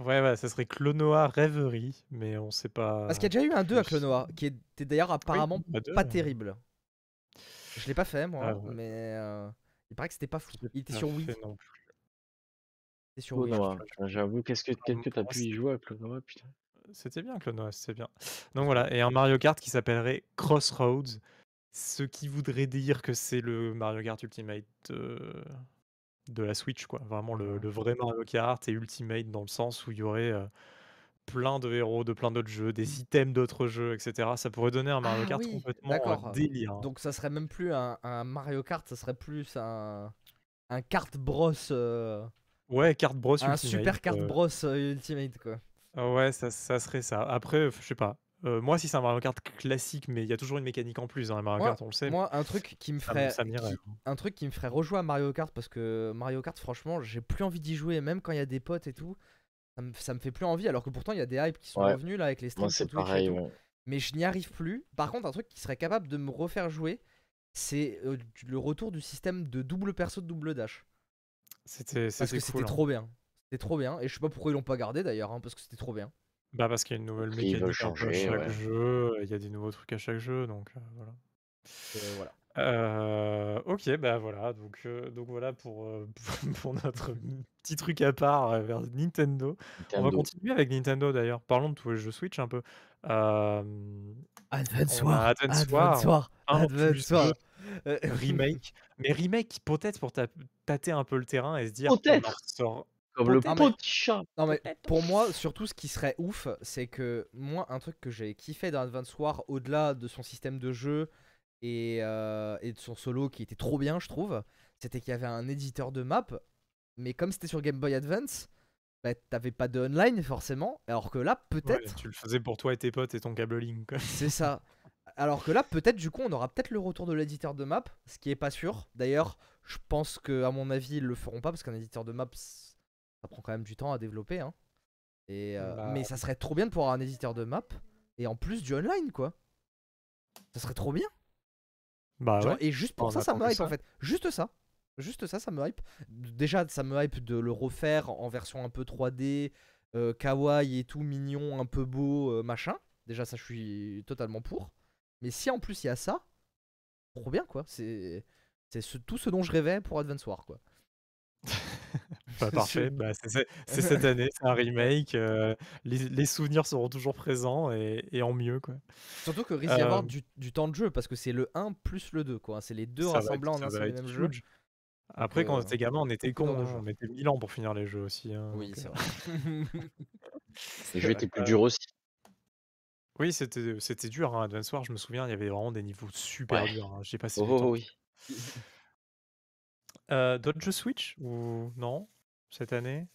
Ouais, ouais, ça serait Clonoa Rêverie, mais on sait pas. Parce qu'il y a déjà eu un 2 à. Clonoa, qui était d'ailleurs apparemment deux, pas ouais. terrible. Je l'ai pas fait moi, Ah ouais. mais euh, il paraît que c'était pas fou. Il était sur Wii. fait non plus. Était sur. Clonoa, j'avoue, qu'est-ce que qu'est-ce que t'as moi, pu c'est- y jouer avec Clonoa, putain. C'était bien Clonoa, c'était bien. Donc voilà, et un Mario Kart qui s'appellerait Crossroads, ce qui voudrait dire que c'est le Mario Kart Ultimate euh, de la Switch, quoi. Vraiment le, le vrai Mario Kart et Ultimate dans le sens où il y aurait euh, plein de héros de plein d'autres jeux, des items d'autres jeux, etc. Ça pourrait donner un Mario Ah Kart oui, complètement délire. hein. Donc ça serait même plus un, un Mario Kart, ça serait plus un un Kart Bros, euh, Ouais, Kart Bros un Ultimate. super Kart euh, Bros euh, Ultimate quoi. ouais, ça, ça serait ça. Après, je sais pas. Euh, moi, si c'est un Mario Kart classique, mais il y a toujours une mécanique en plus dans les Mario Moi- Kart, on le sait. Moi, un truc qui me ferait, ça qui- un truc qui me ferait rejouer à Mario Kart parce que Mario Kart, franchement, j'ai plus envie d'y jouer, même quand il y a des potes et tout. Ça me, ça me fait plus envie, alors que pourtant il y a des hypes qui sont Ouais. revenus là avec les streams Moi, et pareil, tout. ouais. Mais je n'y arrive plus. Par contre, un truc qui serait capable de me refaire jouer, c'est euh, le retour du système de double perso de double dash. C'était Parce que c'était cool. hein. trop bien. C'était trop bien. Et je sais pas pourquoi ils l'ont pas gardé d'ailleurs, hein, parce que c'était trop bien. Bah parce qu'il y a une nouvelle veulent mécanique peu à changer, chaque ouais. jeu, il y a des nouveaux trucs à chaque jeu, donc euh, voilà. Et voilà. Heu, OK, bah, voilà, donc heu, donc voilà pour, heu, pour notre petit truc à part, heu, vers Nintendo. On va Nintendo. continuer avec Nintendo d'ailleurs. Parlons de tous les jeux Switch un peu. Hem, Advance War, Advance War War, 1 plus Advance 2 War. Heu, remake, mais remake peut-être pour tâter un peu le terrain et se dire: «On en Peut-être! ressort» Comme le Non mais peut-être, petit chat. non mais pour moi, surtout ce qui serait ouf, c'est que moi, un truc que j'ai kiffé dans Advance War, au-delà de son système de jeu et, heu, et de son solo qui était trop bien, je trouve, c'était qu'il y avait un éditeur de map, mais comme c'était sur Game Boy Advance, bah, tu pas de online forcément, alors que là, Ouais, peut-être, tu le faisais pour toi et tes potes et ton câble Link, quoi. c'est ça. Alors que là, peut-être, du coup, on aura peut-être le retour de l'éditeur de map, ce qui est pas sûr. D'ailleurs, je pense que, à mon avis, ils le feront pas parce qu'un éditeur de map, ça prend quand même du temps à développer. Hein. Et, euh, Bah, mais ça serait trop bien de pouvoir avoir un éditeur de map et en plus du online, quoi. Ça serait trop bien. bah, Genre, ouais. et juste pour on ça, ça me hype ça. en fait. Juste ça. Juste ça, ça me hype. Déjà, ça me hype de le refaire en version un peu 3D, euh, kawaii et tout, mignon, un peu beau, euh, machin. Déjà, ça, je suis totalement pour. Mais si en plus il y a ça, trop bien quoi. C'est c'est ce- tout ce dont je rêvais pour Advance War quoi. Bah, parfait, bah, c'est c'est c'est cette année, c'est un remake, heu, les les souvenirs seront toujours présents et et en mieux, quoi. Surtout que risque d'y avoir Hem, du, du temps de jeu parce que c'est le 1 plus le 2 quoi. C'est les deux être en ça un seul même jeu. huge. Après, quand on euh, était gamin, on était hein, jeu. on mettait 1000 ans pour finir les jeux aussi, hein, Oui, donc c'est heu, vrai. Les jeux étaient plus durs aussi. Oui, c'était c'était dur, hein, Advance Wars, je me souviens, il y avait vraiment des niveaux super Ouais. durs, hein, j'y ai passé Oh, du oh, temps. oui. Heu, d'autres jeux Switch ou non, cette année?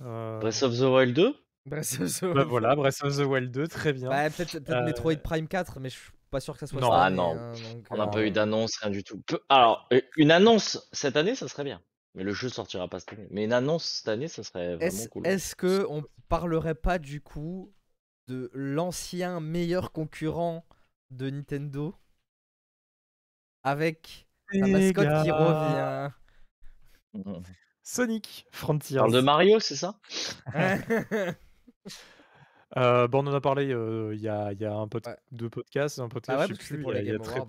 Heu, Breath of the Wild 2 Breath of the bah, Wild. voilà, Breath of the Wild 2, très bien. Bah, peut-être peut Heu, Metroid Prime 4, mais je suis pas sûr que ça soit non, cette Ah année. non, hein, donc, on n'a pas eu d'annonce, rien du tout. Peu- Alors, une annonce cette année, ça serait bien. Mais le jeu sortira pas cette année. Mais une annonce cette année, ça serait vraiment Est-ce cool. est-ce que on parlerait pas du coup de l'ancien meilleur concurrent de Nintendo avec sa mascotte qui revient. Sonic Frontiers. de Mario, c'est ça? Heu, bah, on en a parlé, heu, il y a il y a un pod Ouais. 2 podcasts, un podcast, Bah ouais, je sais plus, pour il y a les il y a Game très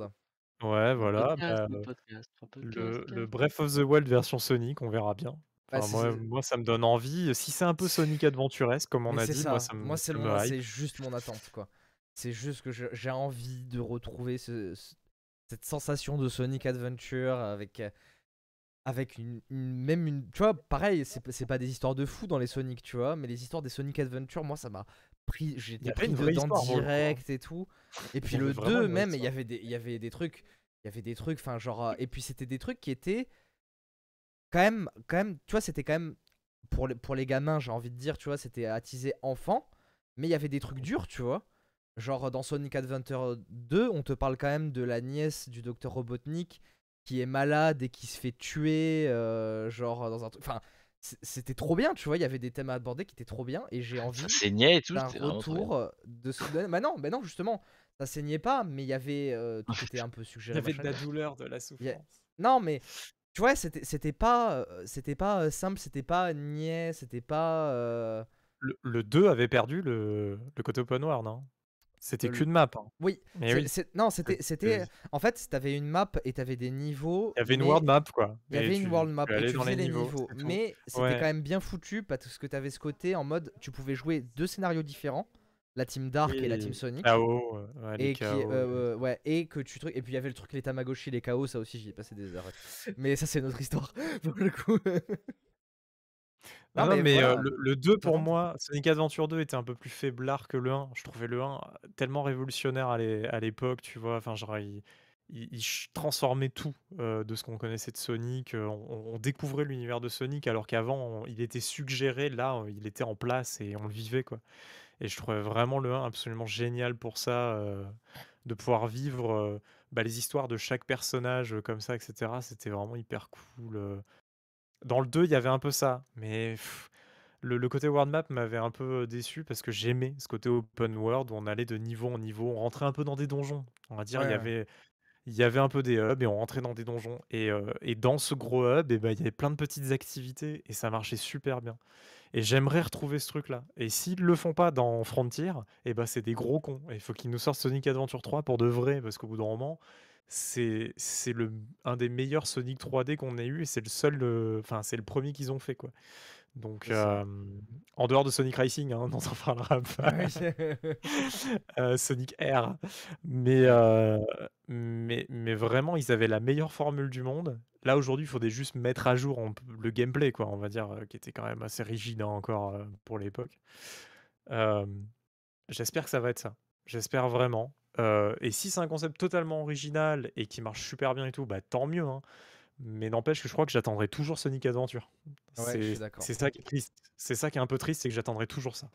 ouais, voilà, Podcast, bah, le podcast, podcast, le. Breath of the Wild version Sonic, on verra bien. Bah, Enfin, moi ça me donne envie. Si c'est un peu Sonic Adventuresque, comme on Mais a dit, moi, ça. me Moi, c'est me hype. c'est juste mon attente, quoi. C'est juste que j'ai envie de retrouver ce- ce- cette sensation de Sonic Adventure avec, euh, avec une, une- même une. Tu vois, pareil, c'est pas- des histoires de fou dans les Sonic, tu vois, mais les histoires des Sonic Adventure, moi, ça m'a pris. J'étais pris dedans histoire hein. direct et tout. Et puis le vraiment 2, une vraie même, il y avait des, il y avait des trucs. Il y avait des trucs, enfin, genre. euh, Et puis c'était des trucs qui étaient. Quand même, quand même, tu vois, c'était quand même. Pour les, pour les gamins, j'ai envie de dire, tu vois, c'était attisé enfant. Mais il y avait des trucs durs, tu vois. Genre dans Sonic Adventure 2, on te parle quand même de la nièce du docteur Robotnik qui est malade et qui se fait tuer, euh, genre dans un truc. Enfin, c'était trop bien, tu vois. Il y avait des thèmes à aborder qui étaient trop bien et j'ai envie Ça saignait et tout. d'un retour de ce. Bah non, bah non, justement, ça saignait pas, mais il y avait. euh, tout était un peu Il suggéré. y avait de la douleur, de la Il a- souffrance. Non, mais tu vois, c'était c'était pas, euh, c'était pas euh, simple, c'était pas niais, c'était pas. euh, Le le 2 avait perdu le le côté open world, non? C'était Euh, le- qu'une map, hein. Oui, Mais oui, non, c'était, c'était, en fait, t'avais une map et t'avais des niveaux. il y avait une mais world map, quoi. Il y avait une tu world map tu et tu faisais les niveaux, mais c'était Ouais. quand même bien foutu parce que t'avais ce côté en mode, tu pouvais jouer deux scénarios différents, la team Dark et la team Sonic. KO, euh, ouais, Et qui, KO, euh, ouais, et que tu truc, et puis il y avait le truc les Tamagotchi, les KO, ça aussi j'y ai passé des heures. Mais ça c'est notre histoire pour le coup. Non, non, mais, voilà. heu, le le 2 pour moi, Sonic Adventure 2 était un peu plus faiblard que le 1. Je trouvais le 1 tellement révolutionnaire à l'é à l'époque, tu vois? Enfin, genre, il il il ch transformait tout, de ce qu'on connaissait de Sonic, on on découvrait l'univers de Sonic alors qu'avant, il était suggéré, là, il était en place et on le vivait, quoi. Et je trouvais vraiment le 1 absolument génial pour ça, heu, de pouvoir vivre, heu, bah, les histoires de chaque personnage, heu, comme ça et cetera. C'était vraiment hyper cool. Dans le 2, il y avait un peu ça, mais pff, le le côté world map m'avait un peu, déçu parce que j'aimais ce côté open world où on allait de niveau en niveau, on rentrait un peu dans des donjons. On va dire, il y avait il y avait un peu des hubs et on rentrait dans des donjons et dans ce gros hub et bah, il y avait plein de petites activités et ça marchait super bien et j'aimerais retrouver ce truc-là et s'ils le font pas dans Frontier et bah, c'est des gros cons et il faut qu'ils nous sortent Sonic Adventure 3 pour de vrai parce qu'au bout d'un moment, c'est c'est le un des meilleurs Sonic 3D qu'on ait eu et c'est le seul, euh, enfin c'est le premier qu'ils ont fait quoi. Donc euh, en dehors de Sonic Racing, hein, on parlera après. Euh, Sonic Air. Mais, euh, mais, mais vraiment, ils avaient la meilleure formule du monde. Là, aujourd'hui, il faudrait juste mettre à jour on le gameplay, quoi, on va dire, euh, qui était quand même assez rigide hein, encore euh, pour l'époque. Euh, J'espère que ça va être ça. J'espère vraiment. Euh, et si c'est un concept totalement original et qui marche super bien et tout, bah tant mieux. hein. Mais n'empêche que je crois que j'attendrai toujours Sonic Adventure. Ouais, C'est ça qui est triste. C'est ça qui est un peu triste, c'est que j'attendrai toujours ça.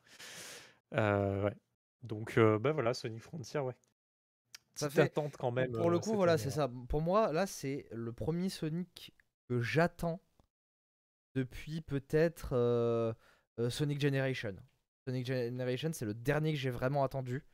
Ouais. Donc, bah voilà, Sonic Frontier, ouais. Ça Petite fait- attente quand même. Pour le euh, coup, voilà, c'est ça. Pour moi, là, c'est le premier Sonic que j'attends depuis peut-être euh, euh, Sonic Generation. Sonic Generation, c'est le dernier que j'ai vraiment attendu.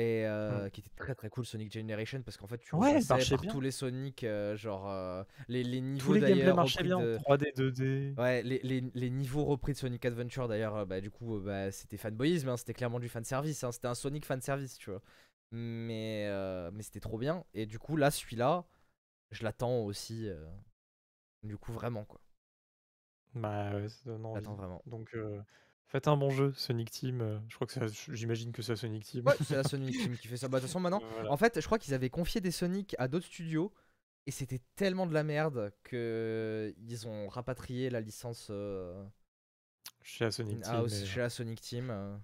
Et euh, qui était très très cool Sonic Generation parce qu'en fait tu Hmm. Ouais, marchait par bien. tous les Sonic genre les, les Tous niveaux les gameplays d'ailleurs marchaient bien. de- 3D, 2D. Ouais, les, les, les niveaux repris de Sonic Adventure d'ailleurs, bah, du coup, bah, c'était fanboyisme, hein, c'était clairement du fanservice, hein, c'était un Sonic fanservice, tu vois. Mais, euh, mais c'était trop bien. Et du coup, là, celui-là, je l'attends aussi. euh, du coup, vraiment, quoi. Bah ouais, ça donne envie. J'attends vraiment. Donc, euh, faites un bon jeu, Sonic Team. euh, je crois que c'est- j'imagine que c'est Sonic Team. Ouais, c'est la Sonic Team qui fait ça. Bah, de toute façon, maintenant, voilà. en fait, je crois qu'ils avaient confié des Sonic à d'autres studios. Et c'était tellement de la merde que ils ont rapatrié la licence euh, Chez la Sonic Team. à- aussi mais- chez la Sonic Team. euh.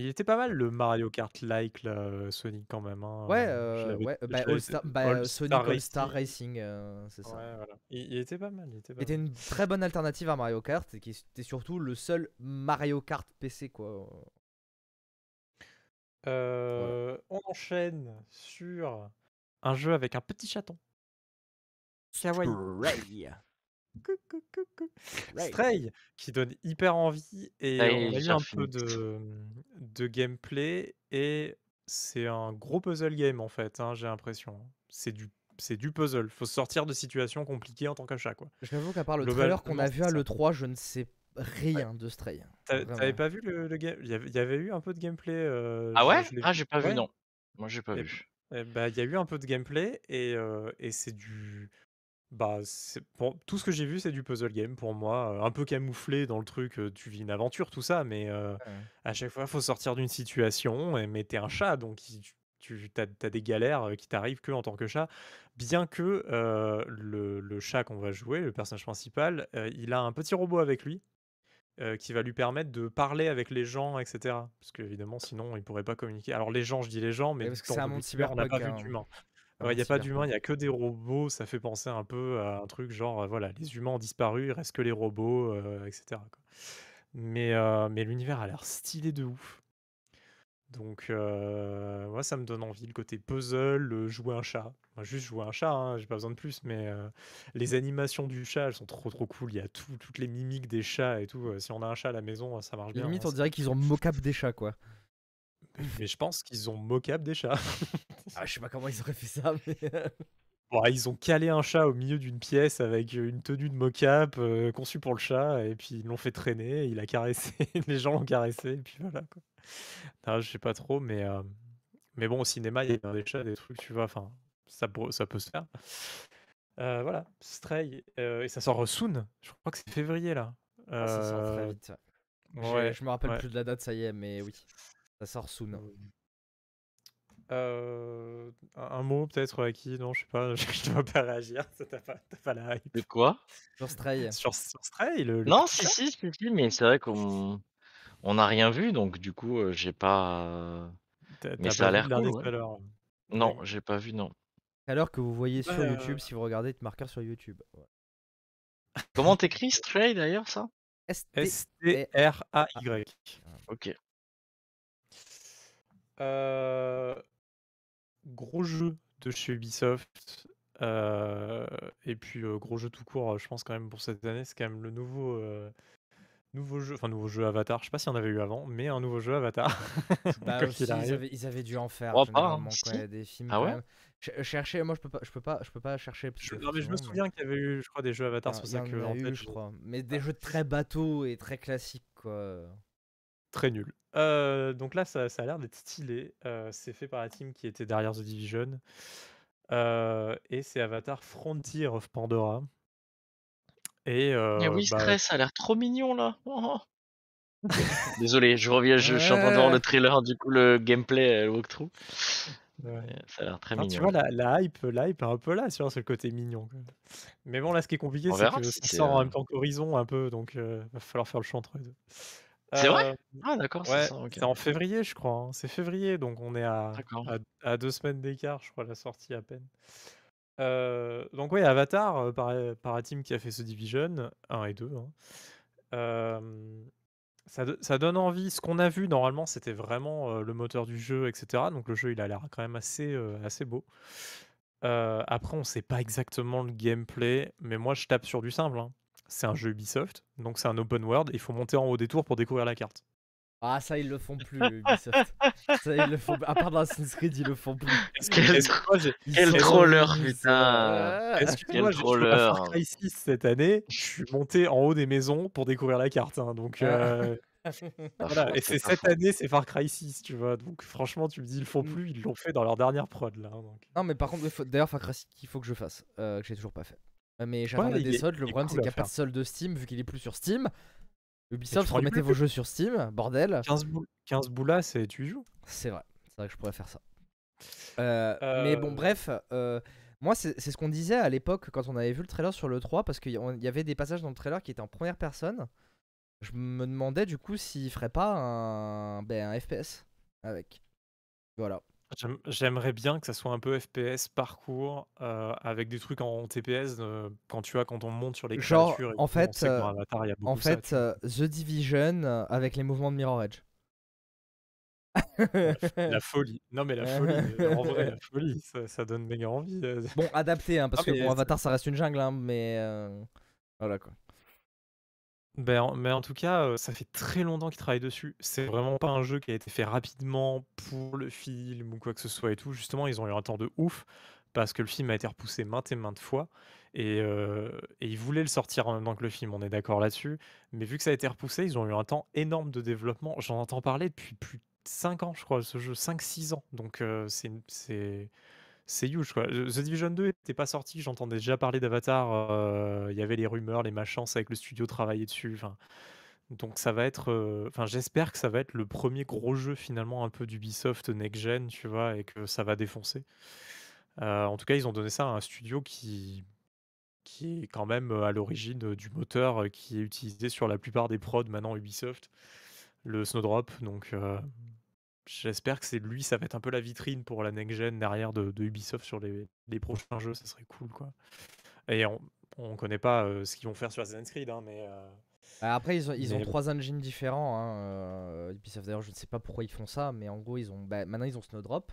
Il était pas mal le Mario Kart-like, là, euh, Sonic, quand même. hein, Ouais, euh, euh, ouais, bah, l'avais- All Star- bah, All euh, Star Sonic All Star Racing. Racing, euh, c'est ça. Ouais, voilà. Il, il était pas mal. Il était pas mal. une très bonne alternative à Mario Kart et qui était surtout le seul Mario Kart PC quoi. Euh, On enchaîne sur un jeu avec un petit chaton. Kawaii. Stray. Qui donne hyper envie et Ah, on a eu un fini. peu de, de gameplay et c'est un gros puzzle game en fait, hein, j'ai l'impression. C'est du, c'est du puzzle. Faut sortir de situations compliquées en tant qu'achat quoi. J'avoue qu'à part le Globalement, trailer qu'on a vu à c'est ça. l'E3, je ne sais rien de Stray. T'avais pas vu le, le game il y, avait, il y avait eu un peu de gameplay. euh, Ah ouais? je Ah, j'ai pas vu, non. Moi, j'ai pas Et- vu. Eh bah, il y a eu un peu de gameplay et, euh, et c'est du. Bah, pour- tout ce que j'ai vu, c'est du puzzle game pour moi. euh, Un peu camouflé dans le truc, euh, tu vis une aventure, tout ça, mais euh, Ouais. à chaque fois, il faut sortir d'une situation. Et, mais t'es un chat, donc tu as, des galères qui t'arrivent que en tant que chat. Bien que euh, le, le chat qu'on va jouer, le personnage principal, il a un petit robot avec lui. qui va lui permettre de parler avec les gens, etc. Parce qu'évidemment, sinon, il pourrait pas communiquer. Alors, les gens, je dis les gens, mais Ouais, parce que c'est un monde multivers, on n'a pas vu hein. Ouais, il monde n'y a pas d'humains, il n'y a que des robots. Ça fait penser un peu à un truc genre, voilà, les humains ont disparu, il reste que les robots, euh, etc. quoi. Mais, euh, mais l'univers a l'air stylé de ouf. Donc, euh, ça me donne envie. Le côté puzzle, jouer un chat. Juste jouer un chat, hein, j'ai pas besoin de plus. Mais euh, les animations du chat, elles sont trop trop cool. Il y a tout- toutes les mimiques des chats et tout. Euh, Si on a un chat à la maison, ça marche bien. Limite, hein, on dirait qu'ils ont mocap des chats quoi. Mais je pense qu'ils ont mocap des chats. Ah, je sais pas comment ils auraient fait ça, mais. Bon, ils ont calé un chat au milieu d'une pièce avec une tenue de mocap euh, conçue pour le chat, et puis ils l'ont fait traîner, il a caressé, les gens l'ont caressé, et puis voilà quoi. Non, je sais pas trop, mais, euh, mais bon, au cinéma, il y a bien des chats, des trucs, tu vois, enfin, ça, peut- ça peut se faire. Euh, voilà, Stray, euh, et ça sort soon, je crois que c'est février là. Ah, ça sort très Euh, vite. ouais. Je me rappelle ouais. plus de la date, ça y est, mais oui. Ça sort soon. Euh, un mot peut-être à qui? Non, je sais pas, je ne dois pas réagir, t'as pas, t'as pas la hype. De quoi? Sur Stray. Sur, sur Stray, le, le Non, si, si, si, si, mais c'est vrai qu'on on n'a rien vu, donc du coup, euh, j'ai pas. T'as Mais t'as ça pas a vu l'air le dernier cool, ouais. trailer Non, Ouais. j'ai pas vu, non. L'heure que vous voyez sur Ouais, YouTube, si vous regardez le marqueur sur YouTube. Ouais. Comment t'écris Stray d'ailleurs, ça? ST. S-T-R-A-Y. Ok. Euh, gros jeu de chez Ubisoft. euh, et puis euh, gros jeu tout court, euh, je pense quand même pour cette année, c'est quand même le nouveau, euh, nouveau jeu, enfin nouveau jeu Avatar. Je sais pas s'il y en avait eu avant, mais un nouveau jeu Avatar. Bah Quoi aussi, ils avaient, ils avaient dû en faire pas, si. a des films Ah quand ouais même. Ch- chercher, moi je peux pas, je peux pas, je peux pas chercher. Je, non mais je me souviens qu'il y avait eu, je crois, des jeux Avatar. y ça en que a eu, je crois. Mais des jeux très bateaux et très classiques quoi. très nul. Euh, donc là, ça, ça a l'air d'être stylé. Euh, c'est fait par la team qui était derrière The Division. Euh, et c'est Avatar Frontier of Pandora. Et euh, oui, bah, stress, ça a l'air trop mignon là. Oh. Désolé, je reviens, je, je suis en train de voir le trailer, du coup le gameplay, le walkthrough. ouais. Ça a l'air très Non, tu mignon. vois, la, la hype, la hype est un peu là, c'est le côté mignon. quoi. Mais bon, là, ce qui est compliqué, c'est que si ça sort en euh, même temps qu'Horizon un peu, donc euh, va falloir faire le choix entre les deux. C'est vrai? Euh, Ah d'accord, c'est Ouais, en février, je crois. hein. C'est février, donc on est à, à, à deux semaines d'écart, je crois, la sortie à peine. Euh, donc oui, Avatar, euh, par, par team qui a fait ce Division 1 et 2. hein. Euh, ça, ça donne envie. Ce qu'on a vu, normalement, c'était vraiment le moteur du jeu, etc. Donc le jeu, il a l'air quand même assez, euh, assez beau. Après, on sait pas exactement le gameplay, mais moi, je tape sur du simple. hein. C'est un jeu Ubisoft, donc c'est un open world. Il faut monter en haut des tours pour découvrir la carte. Ah, ça, ils le font plus, Ubisoft. ça, ils le font À part dans Assassin's Creed, ils le font plus. Est-ce Quel est-ce que moi, j'ai- Quel troller, putain. ça. Excuse-moi, Quel j'ai joué à Far troller. Cry 6 cette année, je suis monté en haut des maisons pour découvrir la carte. hein, donc euh, Ah, voilà, et c'est cette année, c'est Far Cry 6, tu vois. Donc franchement, tu me dis, ils le font plus, ils l'ont fait dans leur dernière prod là. hein, donc. Non, mais par contre, il faut- d'ailleurs, Far Cry Six, il faut que je fasse, euh, que j'ai toujours pas fait. Mais j'attendais des soldes. Le problème, c'est qu'il n'y a pas de solde de Steam, vu qu'il est plus sur Steam. Ubisoft, remettez vos jeux sur Steam, bordel. 15, boules, 15 boulas, et tu y joues. C'est vrai, c'est vrai que je pourrais faire ça. Euh, Mais bon, Euh, bref, euh, moi, c'est c'est ce qu'on disait à l'époque quand on avait vu le trailer sur le 3, parce qu'il y y avait des passages dans le trailer qui étaient en première personne. Je me demandais du coup s'il ferait pas un, ben, un FPS avec. Voilà. J'aime- J'aimerais bien que ça soit un peu FPS parcours euh, avec des trucs en TPS euh, quand tu vois quand on monte sur les Genre, créatures. et en tout, fait, on sait que dans Avatar, il y a beaucoup En ça, fait, tu vois? euh, The Division euh, avec les mouvements de Mirror Edge. La folie. Non mais la folie, euh, en vrai, la folie, ça, ça donne méga envie. euh. Bon, adapté, hein, parce que mais bon, c'est- Avatar, ça reste une jungle, hein, mais euh, voilà quoi. Ben, en- mais en tout cas, ça fait très longtemps qu'ils travaillent dessus. C'est vraiment pas un jeu qui a été fait rapidement pour le film ou quoi que ce soit et tout. Justement, ils ont eu un temps de ouf parce que le film a été repoussé maintes et maintes fois et, ils voulaient le sortir en même temps que le film, on est d'accord là-dessus. Mais vu que ça a été repoussé, ils ont eu un temps énorme de développement. J'en entends parler depuis plus de 5 ans, je crois, ce jeu, 5-6 ans. Donc c'est c'est c'est huge quoi. The Division 2 n'était pas sorti, j'entendais déjà parler d'Avatar, euh, il y avait les rumeurs, les machins, avec le studio travailler dessus. Donc ça va être, euh, enfin j'espère que ça va être le premier gros jeu finalement un peu d'Ubisoft next gen, tu vois, et que ça va défoncer. Euh, en tout cas, ils ont donné ça à un studio qui qui est quand même à l'origine du moteur qui est utilisé sur la plupart des prods maintenant Ubisoft, le Snowdrop. Donc j'espère que c'est lui, ça va être un peu la vitrine pour la next gen derrière de, de Ubisoft sur les, les prochains jeux, ça serait cool quoi. Et on, on connaît pas euh, ce qu'ils vont faire sur Assassin's Creed, hein, mais euh, Euh, Après, ils ont, ils ont Mais trois engines différents. Hein, euh, Ubisoft, d'ailleurs, je ne sais pas pourquoi ils font ça, mais en gros, ils ont, bah, maintenant, ils ont Snowdrop.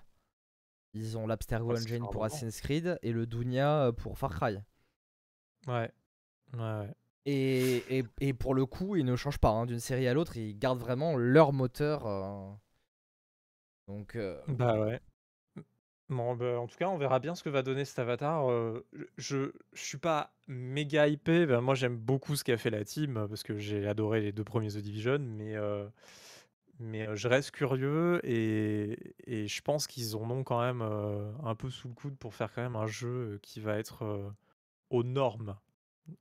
Ils ont l'Abstergo c'est Engine pour. Assassin's Creed et le Dunia pour Far Cry. ouais. Ouais, ouais. Et, et, et pour le coup, ils ne changent pas hein, d'une série à l'autre, ils gardent vraiment leur moteur. Donc, euh, Bah ouais. Bon, bah, en tout cas, on verra bien ce que va donner cet avatar. euh, je, je suis pas méga hypé. bah, moi, j'aime beaucoup ce qu'a fait la team euh, parce que j'ai adoré les deux premiers The Division, mais, euh, mais je reste curieux et, et je pense qu'ils en ont quand même euh, un peu sous le coude pour faire quand même un jeu qui va être aux normes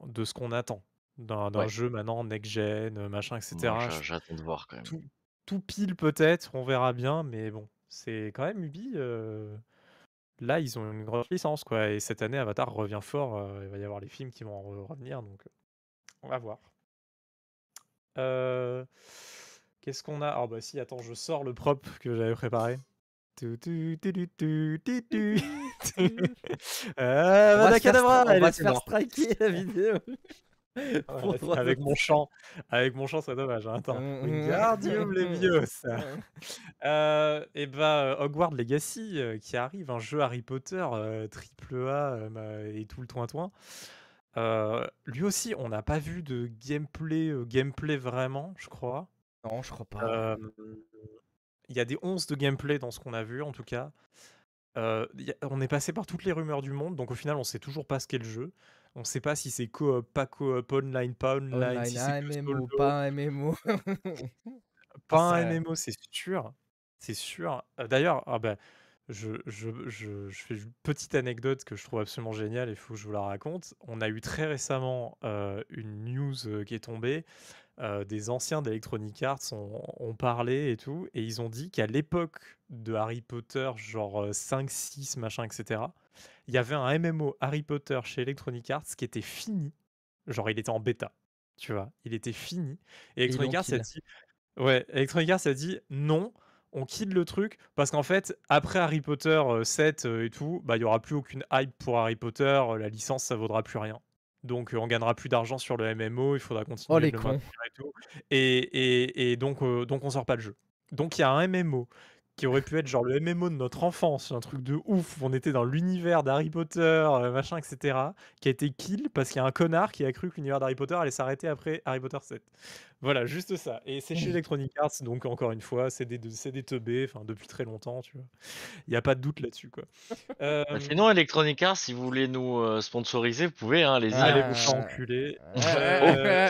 de ce qu'on attend d'un Ouais. jeu maintenant next-gen, machin, etc. J'attends de voir quand même. tout, tout pile peut-être, on verra bien, mais bon, c'est quand même Ubi. euh, là, ils ont une grosse licence, quoi. Et cette année, Avatar revient fort. euh, il va y avoir les films qui vont en re- revenir, donc euh, on va voir. Euh, Qu'est-ce qu'on a? Ah bah si, attends, je sors le prop que j'avais préparé. Euh, on elle va se faire striker la vidéo. Ouais, trois avec mon chant, avec mon chant, c'est dommage. hein, Attends, Mm, mm. Wingardium Leviosa. Euh, et bah, euh, Hogwarts Legacy euh, qui arrive, un jeu Harry Potter euh, triple A et tout le toin-toin. Lui aussi, on n'a pas vu de gameplay, gameplay vraiment, je crois. Non, je crois pas. Il y a des 11 de gameplay dans ce qu'on a vu, en tout cas. A- on est passé par toutes les rumeurs du monde, donc au final, on sait toujours pas ce qu'est le jeu. On sait pas si c'est coop, pas coop, online, pas online, Online, si c'est un MMO, pas un MMO. pas un MMO, c'est sûr. C'est sûr. Euh, D'ailleurs, ah bah, je, je, je, je fais une petite anecdote que je trouve absolument géniale et il faut que je vous la raconte. On a eu très récemment euh, une news euh, qui est tombée. Euh, des anciens d'Electronic Arts ont, ont parlé et tout, et ils ont dit qu'à l'époque de Harry Potter, genre euh, 5, 6, machin, etc., il y avait un MMO Harry Potter chez Electronic Arts qui était fini. Genre, il était en bêta, tu vois. Il était fini. Et Electronic Arts a dit Ouais, Electronic Arts a dit non, on quitte le truc parce qu'en fait, après Harry Potter euh, 7 euh, et tout, bah il y aura plus aucune hype pour Harry Potter, euh, la licence ça vaudra plus rien. Donc euh, on gagnera plus d'argent sur le MMO, il faudra continuer Oh les de le maintenir et tout. Et, et, et donc, euh, donc on sort pas le jeu. Donc il y a un MMO qui aurait pu être genre le MMO de notre enfance, un truc de ouf, où on était dans l'univers d'Harry Potter, euh, machin, etc., qui a été kill parce qu'il y a un connard qui a cru que l'univers d'Harry Potter allait s'arrêter après Harry Potter 7. Voilà, juste ça. Et c'est chez Electronic Arts, donc encore une fois, c'est des, c'est des teubés, enfin depuis très longtemps, tu vois. Il n'y a pas de doute là-dessus, quoi. Euh, Bah, sinon, Electronic Arts, si vous voulez nous euh, sponsoriser, vous pouvez, hein, allez-y. allez hein. vous faire Euh, enculer. Euh,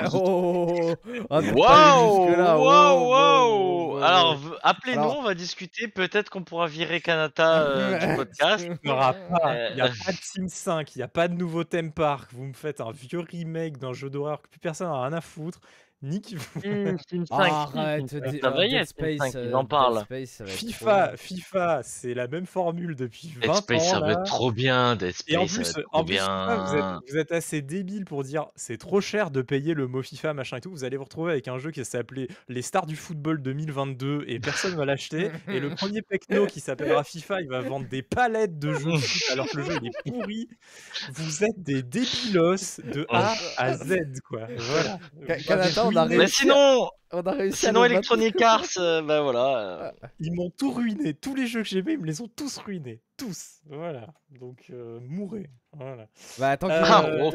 Euh, oh, oh, oh, oh, Waouh, waouh, Wow, wow, waouh. Alors, v- appelez-nous, Alors- on va discuter. Peut-être qu'on pourra virer Kanata euh, du podcast. Il n'y aura pas, il y a Euh. pas de Team 5, il n'y a pas de nouveau theme park. Vous me faites un vieux remake d'un jeu d'horreur que plus personne n'a rien à foutre. Nique-vous. Team, Team 5, Arrête, Team Dead- 5, ça va y Dead être, Team 5, Space, ils euh, en Dead parlent. Space, FIFA. FIFA, c'est la même formule depuis 20 Dead Space, ans. ça va être trop bien. Dead Et en Space, ça plus, va être en plus FIFA, vous, bien. êtes, vous êtes assez débile pour dire c'est trop cher de payer le mot FIFA, machin et tout. Vous allez vous retrouver avec un jeu qui s'appelait Les Stars du Football 2022 et personne va l'acheter. Et le premier Pecno qui s'appellera FIFA, il va vendre des palettes de jeux alors que le jeu il est pourri. Vous êtes des débilos de A à Z, quoi. Voilà. Canada, on a ruiné. Mais sinon, On a réussi sinon. Electronic Arts, euh, bah voilà. Ils m'ont tout ruiné. Tous les jeux que j'aimais, ils me les ont tous ruinés. Tous. Voilà. Donc, euh, mourrez. Voilà. Bah, tant qu'ils Ah, Euh, ok,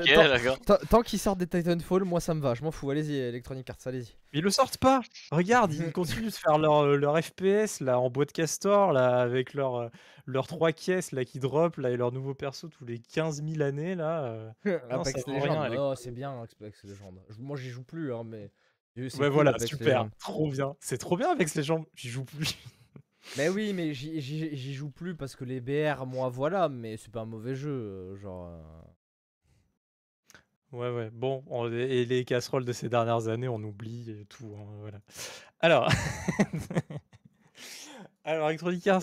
tant- sortent des Titanfall, moi ça me va. Je m'en fous. Allez-y, Electronic Arts, allez-y. Mais ils le sortent pas. Regarde, ils continuent de faire leur, euh, leur FPS là en boîte castor là avec leur euh, leurs trois caisses là qui drop là et leur nouveau perso tous les 15 000 années là. Non, Apex Legends. Oh, c'est bien Apex Legends. Je- Moi j'y joue plus, hein, mais. c'est Ouais cool, voilà, Apex super, trop bien. C'est trop bien avec ces gens. J'y joue plus. Mais oui, mais j'y- joue plus parce que les BR, moi voilà, mais c'est pas un mauvais jeu. euh, Genre. euh, Ouais ouais. Bon, on- et les casseroles de ces dernières années, on oublie et tout. hein, voilà. Alors. Alors, Electronic Arts,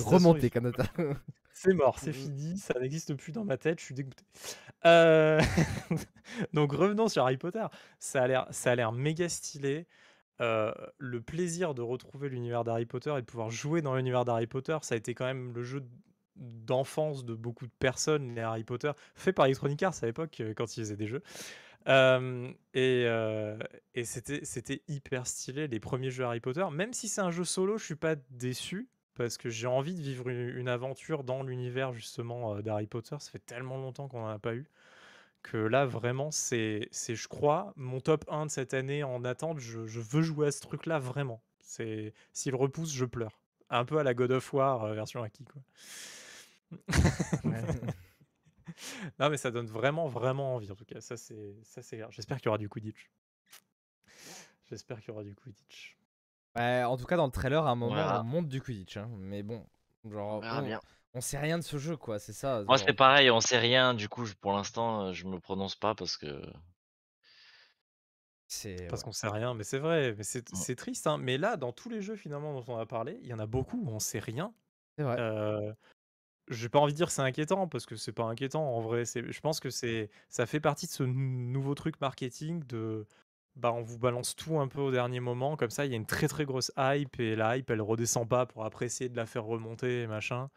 Canada. C'est mort, c'est Mhm. fini, ça n'existe plus dans ma tête, je suis dégoûté. Euh, Donc revenons sur Harry Potter, ça a l'air, ça a l'air méga stylé. Euh, le plaisir de retrouver l'univers d'Harry Potter et de pouvoir jouer dans l'univers d'Harry Potter, ça a été quand même le jeu d'enfance de beaucoup de personnes, les Harry Potter, fait par Electronic Arts à l'époque euh, quand ils faisaient des jeux. Euh, et c'était, hyper stylé les premiers jeux Harry Potter, même si c'est un jeu solo, je suis pas déçu parce que j'ai envie de vivre une, une aventure dans l'univers justement d'Harry Potter. Ça fait tellement longtemps qu'on n'en a pas eu que là vraiment c'est, c'est je crois mon top 1 de cette année en attente. Je, je veux jouer à ce truc-là vraiment. C'est s'il repousse, je pleure. Un peu à la God of War euh, version acquis quoi. Ouais. Non mais ça donne vraiment vraiment envie en tout cas. Ça c'est ça c'est clair. J'espère qu'il y aura du Quidditch. J'espère qu'il y aura du Quidditch. En tout cas, dans le trailer, à un moment, Voilà. on monte du Quidditch. hein, Mais bon, genre, On verra on, bien. On sait rien de ce jeu, quoi. C'est ça. Moi, c'est pareil, on sait rien. Du coup, je- pour l'instant, euh, je me prononce pas parce que. C'est. Parce qu'on sait rien, mais c'est vrai, mais c'est Ouais. c'est triste. hein. Mais là, dans tous les jeux finalement dont on a parlé, il y en a beaucoup où on sait rien. C'est vrai. Euh, j'ai pas envie de dire que c'est inquiétant parce que c'est pas inquiétant en vrai. C'est, je pense que c'est, ça fait partie de ce nou- nouveau truc marketing de, bah on vous balance tout un peu au dernier moment comme ça. Il y a une très très grosse hype et la hype elle redescend pas pour après essayer de la faire remonter et machin.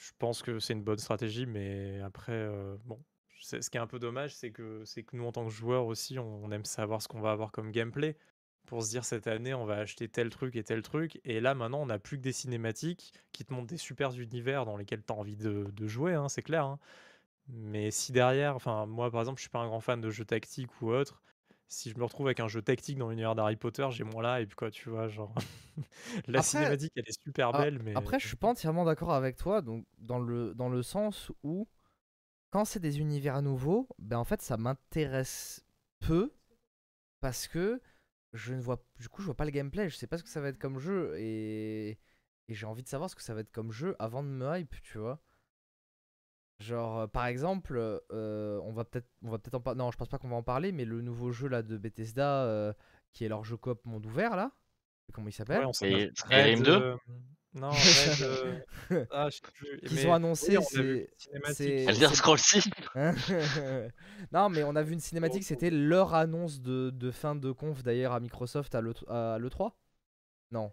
Je pense que c'est une bonne stratégie, mais après euh, bon, ce qui est un peu dommage, c'est que c'est que nous en tant que joueurs aussi, on, aime savoir ce qu'on va avoir comme gameplay pour se dire cette année on va acheter tel truc et tel truc. Et là maintenant on n'a plus que des cinématiques qui te montrent des super univers dans lesquels tu as envie de, jouer, hein, c'est clair. hein. Mais si derrière, enfin moi par exemple je suis pas un grand fan de jeux tactiques ou autre, si je me retrouve avec un jeu tactique dans l'univers d'Harry Potter, j'ai moins là et puis quoi tu vois genre la Après- cinématique elle est super Ah, belle mais Après, je suis pas entièrement d'accord avec toi, donc dans le, dans le sens où quand c'est des univers nouveaux, ben en fait ça m'intéresse peu parce que je ne vois, du coup, je vois pas le gameplay. Je sais pas ce que ça va être comme jeu et, et j'ai envie de savoir ce que ça va être comme jeu avant de me hype, tu vois. Genre, euh, par exemple, euh, on va peut-être, on va peut-être en parler. Non, je pense pas qu'on va en parler, mais le nouveau jeu là de Bethesda, euh, qui est leur jeu coop monde ouvert là, comment il s'appelle? Ouais, pas. Skyrim Red, 2? euh, Non, Red, euh, ah, je sais plus. Qu'ils Mais ont annoncé, oui, c'est- c'est- Elder c'est- Scrolls 6 Hein non, mais on a vu une cinématique, c'était leur annonce de, de fin de conf d'ailleurs à Microsoft à l'E3 Non.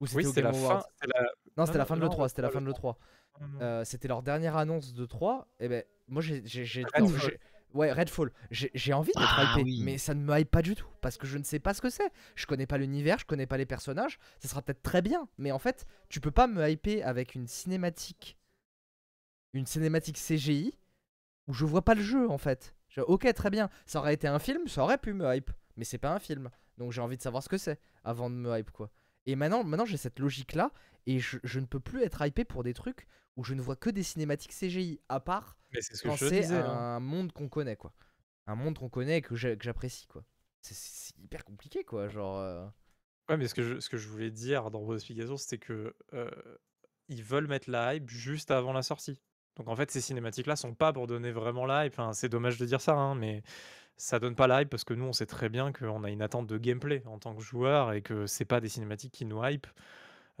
Ou c'était Oui, Game la Awards? fin. c'était la- Non, c'était la fin de non, l'E3, c'était la fin de l'E3. non, non. Euh, c'était leur dernière annonce de 3. Et ben, moi j'ai. Redfall. Ouais, Redfall. J'ai j'ai envie d'être Ah hypé, oui. mais ça ne me hype pas du tout. Parce que je ne sais pas ce que c'est. Je connais pas l'univers, je connais pas les personnages. Ça sera peut-être très bien, mais en fait, tu peux pas me hyper avec une cinématique. Une cinématique CGI où je vois pas le jeu en fait. Je- ok, très bien. Ça aurait été un film, ça aurait pu me hype. Mais c'est pas un film. Donc j'ai envie de savoir ce que c'est avant de me hype quoi. Et maintenant, maintenant j'ai cette logique là et je, je ne peux plus être hypé pour des trucs où je ne vois que des cinématiques CGI à part Mais ce quand c'est hein. un monde qu'on connaît quoi. Un monde qu'on connaît et que j'apprécie quoi. C'est- hyper compliqué quoi, genre. euh, Ouais, mais ce que je, ce que je voulais dire dans vos explications, c'était que euh, ils veulent mettre la hype juste avant la sortie. Donc en fait, ces cinématiques-là sont pas pour donner vraiment la hype. Enfin, c'est dommage de dire ça, hein, mais ça donne pas la hype parce que nous, on sait très bien qu'on a une attente de gameplay en tant que joueur et que c'est pas des cinématiques qui nous hype.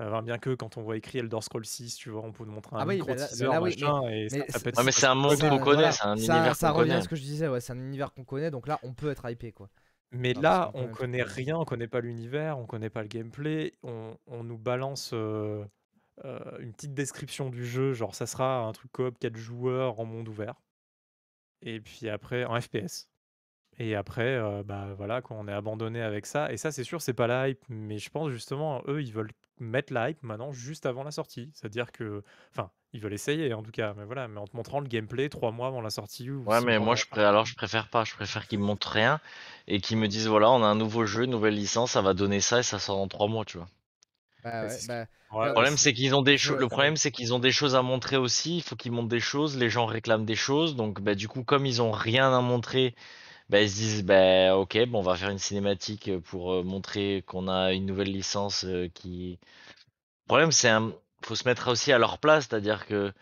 Euh, enfin, bien que quand on voit écrit Elder Scrolls 6, tu vois, on peut nous montrer un Ah oui, micro bah là- teaser, bah là, oui, machin, et mais ça, c'est- Ouais, mais un monde qu'on connaît, voilà, c'est un ça, univers ça qu'on revient à connaît. ce que je disais, ouais, c'est un univers qu'on connaît, donc là on peut être hypé quoi. Mais là, on connaît rien, on connaît pas l'univers, on connaît pas le gameplay, on, on nous balance euh, euh, une petite description du jeu, genre ça sera un truc coop 4 joueurs en monde ouvert. Et puis après, en FPS. Et après, euh, bah voilà, quoi, on est abandonné avec ça. Et ça, c'est sûr, c'est pas la hype. Mais je pense justement, eux, ils veulent mettre la hype maintenant juste avant la sortie. C'est-à-dire que, enfin, ils veulent essayer en tout cas, mais voilà, mais en te montrant le gameplay trois mois avant la sortie. Ou Ouais, mais moi, je pré... alors je préfère pas. Je préfère qu'ils me montrent rien et qu'ils me disent voilà, on a un nouveau jeu, une nouvelle licence, ça va donner ça et ça sort dans trois mois, tu vois. Bah Ouais, ouais, c'est ce bah, Ouais, Le problème, c'est- c'est qu'ils ont des je- choses. Le problème, c'est qu'ils ont des choses à montrer aussi. Il faut qu'ils montrent des choses. Les gens réclament des choses. Donc, bah, du coup, comme ils ont rien à montrer, bah, ils se disent, bah, ok, bon, on va faire une cinématique pour euh, montrer qu'on a une nouvelle licence euh, qui. Le problème, c'est un. Faut se mettre aussi à leur place, c'est-à-dire que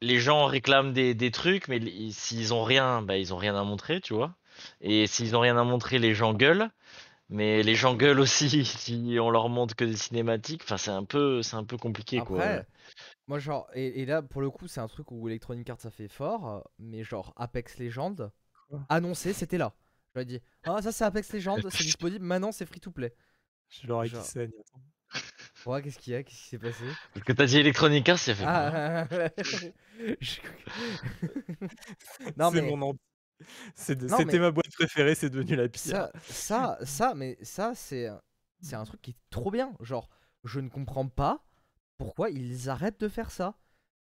les gens réclament des, des trucs, mais s'ils ont rien, bah, ils ont rien à montrer, tu vois. Et s'ils ont rien à montrer, les gens gueulent. Mais les gens gueulent aussi si on leur montre que des cinématiques. Enfin, c'est un peu, c'est un peu compliqué, quoi. Moi genre, et, là pour le coup c'est un truc où Electronic Arts ça fait fort, mais genre Apex Legends, annoncé c'était là. Je leur ai dit, ah ça c'est Apex Legends, c'est disponible, maintenant c'est free to play. J'ai l'oreille qui Genre- saigne. attends. Ouais, qu'est-ce qu'il y a? Qu'est-ce qui s'est passé? Parce que t'as dit Electronic Arts, ça fait quoi Ah, je- Non C'est mais mon anti- c'est de- Non, C'était mais- ma boîte préférée, c'est devenu la pire. ça, ça, ça, mais ça c'est c'est un truc qui est trop bien. Genre, je ne comprends pas pourquoi ils arrêtent de faire ça.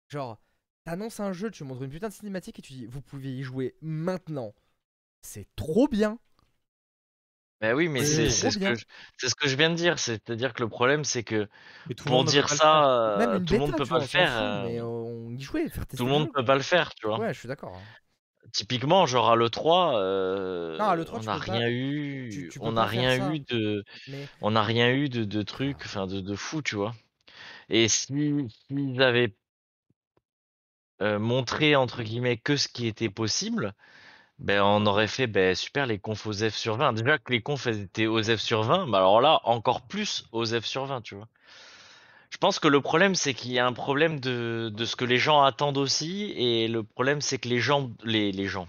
Genre, t'annonces un jeu, tu montres une putain de cinématique et tu dis vous pouvez y jouer maintenant. C'est trop bien. Bah oui, mais C'est ce ce que je viens de dire. C'est-à-dire que le problème, c'est que pour dire ça, tout le bêta, monde peut pas le faire. fout, mais on y jouait, faire tester Tout le monde jeu, peut pas le faire, tu vois. Ouais, je suis d'accord. hein. Typiquement, genre à l'E3, euh, Non, à l'E3, on n'a pas- rien eu, tu- tu peux on n'a rien ça. eu de, Mais on n'a rien eu de, de trucs, enfin de, de fou, tu vois. Et si s'ils avaient euh, montré entre guillemets que ce qui était possible, ben on aurait fait ben super les confs aux F sur 20. Déjà que les confs étaient aux F sur 20, mais alors là encore plus aux F sur 20, tu vois. Je pense que le problème c'est qu'il y a un problème de, de ce que les gens attendent aussi, et le problème c'est que les gens, les, les gens,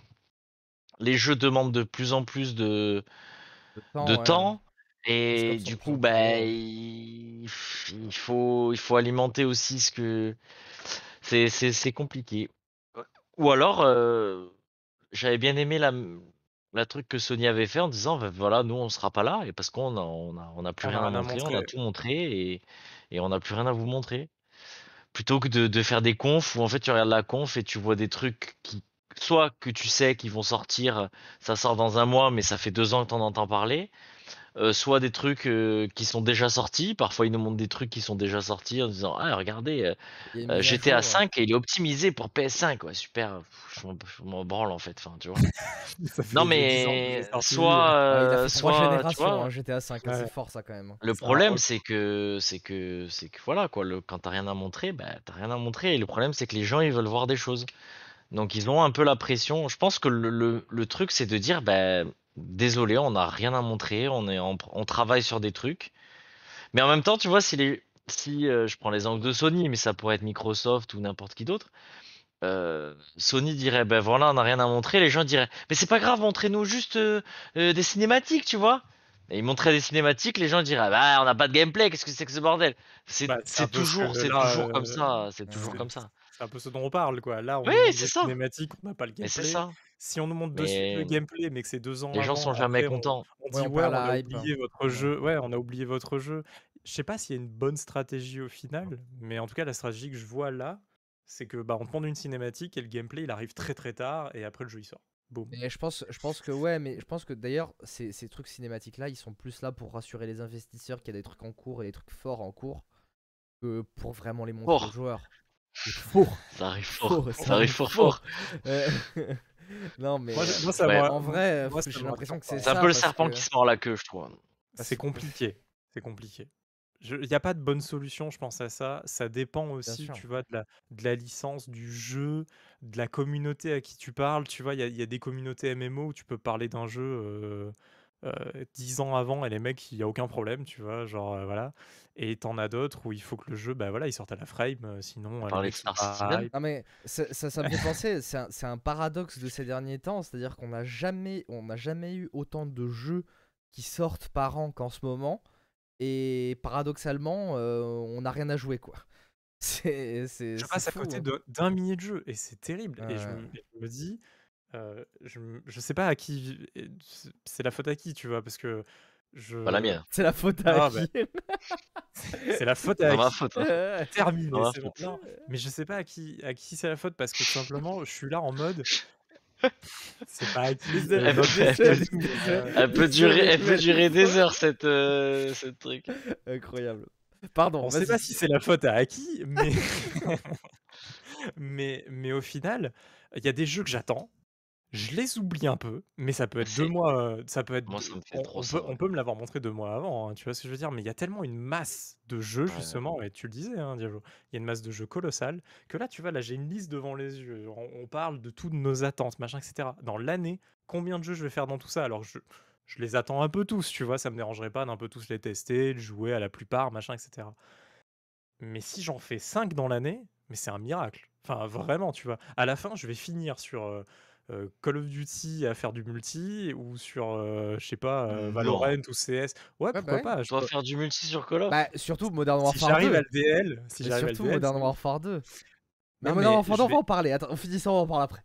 les jeux demandent de plus en plus de, temps, de ouais. temps. Les Et du coup, en plus bah, gros. il, il faut, il faut alimenter aussi ce que c'est, c'est, c'est compliqué. Ou alors, euh, j'avais bien aimé la, la truc que Sony avait fait en disant, bah, voilà, nous on sera pas là et parce qu'on a, on a, on a plus On rien à montrer, on a tout montré et, et on n'a plus rien à vous montrer. Plutôt que de, de faire des confs où en fait tu regardes la conf et tu vois des trucs qui, soit que tu sais qu'ils vont sortir, ça sort dans un mois, mais ça fait deux ans que t'en entends parler euh, soit des trucs euh, qui sont déjà sortis. Parfois, ils nous montrent des trucs qui sont déjà sortis en disant Ah, regardez, euh, euh, GTA jour, 5 et il est optimisé pour PS5. Ouais, super. Pff, Je m'en- branle en fait. Enfin, tu vois. Non, 10 ans qu'il est mais soit, Ouais, il a euh, soit, tu générations, vois, hein, GTA 5, Ouais. c'est fort ça quand même. hein. le Ça problème, c'est que, c'est que, c'est que voilà quoi. Le, quand t'as rien à montrer, bah t'as rien à montrer. Et le problème, c'est que les gens, ils veulent voir des choses. Donc ils ont un peu la pression. Je pense que le, le, le truc, c'est de dire, bah, désolé, on n'a rien à montrer, on est en- on travaille sur des trucs. Mais en même temps, tu vois, si les, si euh, je prends les angles de Sony, mais ça pourrait être Microsoft ou n'importe qui d'autre, euh, Sony dirait, ben voilà, on n'a rien à montrer. Les gens diraient, mais c'est pas grave, montrez-nous juste euh, des cinématiques, tu vois. Et ils montraient des cinématiques, les gens diraient, bah on n'a pas de gameplay, qu'est-ce que c'est que ce bordel? C'est Bah, toujours, c'est toujours comme ça, c'est toujours comme ça. C'est un peu ce dont on parle, quoi. Là, on Oui, c'est des ça. cinématiques, on n'a pas le Mais c'est gameplay. ça. Si on nous montre de suite le gameplay, mais que c'est deux ans les gens avant, sont jamais après contents. on dit Ouais, on ouais, on a hype. oublié votre jeu. Ouais, on a oublié votre jeu. Je sais pas s'il y a une bonne stratégie au final, mais en tout cas, la stratégie que je vois là, c'est que bah, on te montre une cinématique et le gameplay il arrive très très tard et après le jeu il sort. Boum. Mais je pense, je pense que ouais, mais je pense que d'ailleurs ces, ces trucs cinématiques là, ils sont plus là pour rassurer les investisseurs qu'il y a des trucs en cours et des trucs forts en cours que pour vraiment les montrer Fort. aux joueurs. Fort. Ça arrive Fort, fort, ça ça arrive arrive fort fort. fort. Euh, non mais Moi, ça Ouais. en vrai, moi, ça j'ai l'impression que c'est C'est un peu le serpent que- qui se mord la queue, je trouve. c'est compliqué. C'est compliqué. Il n'y a pas de bonne solution, je pense à ça. Ça dépend aussi, tu vois, de la, de la licence, du jeu, de la communauté à qui tu parles. Tu vois, il y a, il y a des communautés MMO où tu peux parler d'un jeu euh, euh, 10 ans avant et les mecs, il n'y a aucun problème, tu vois, genre, euh, voilà. Et t'en as d'autres où il faut que le jeu, bah voilà, il sorte à la frame, euh, sinon euh, les. Non mais ça, ça, ça me fait penser, c'est un, c'est un paradoxe de ces derniers temps, c'est-à-dire qu'on n'a jamais, on n'a jamais eu autant de jeux qui sortent par an qu'en ce moment, et paradoxalement, euh, on n'a rien à jouer quoi. C'est, c'est, Je passe à côté hein. d'un millier de jeux et c'est terrible. Et je, me- je me dis, euh, je, je sais pas à qui, c'est- la faute à qui, tu vois, parce que je. Pas la mienne. C'est la faute à Ah, qui? C'est la faute C'est à ma qui? faute. hein. Terminé, bon. faute. Non, mais je sais pas à qui, à qui c'est la faute parce que tout simplement, je suis là en mode. C'est pas à qui. Désolé, Elle peut- durer, elle peut durer des heures cette, euh, cette truc. Incroyable. Pardon, On sait pas si c'est la faute à qui, mais... mais mais au final, il y a des jeux que j'attends. Je les oublie un peu, mais ça peut être deux C'est- mois. euh, Ça peut être. Moi, deux- ça me fait on, trop on ça, peut, on ouais. peut me l'avoir montré deux mois avant. hein, tu vois ce que je veux dire Mais il y a tellement une masse de jeux Ouais. justement, et tu le disais, hein. Il y a une masse de jeux colossale que là, tu vois, là, j'ai une liste devant les yeux. On, on parle de toutes nos attentes, machin, etc. Dans l'année, combien de jeux je vais faire dans tout ça? Alors je je les attends un peu tous, tu vois, ça me dérangerait pas d'un peu tous les tester, de jouer à la plupart, machin, etc. Mais si j'en fais 5 dans l'année, mais c'est un miracle. Enfin, vraiment, tu vois. À la fin, je vais finir sur euh, euh, Call of Duty à faire du multi ou sur, euh, je sais pas, euh, Non. Valorant ou CS. Ouais, bah pourquoi ouais. pas. je peux- faire du multi sur Call of Bah, surtout Modern Si Warfare j'arrive 2. à le DL, si Mais j'arrive à le surtout DL, Modern. Warfare 2. Mais Non, Modern mais Warfare je 2, on va en parler. Attends, on finit ça, on en parle après.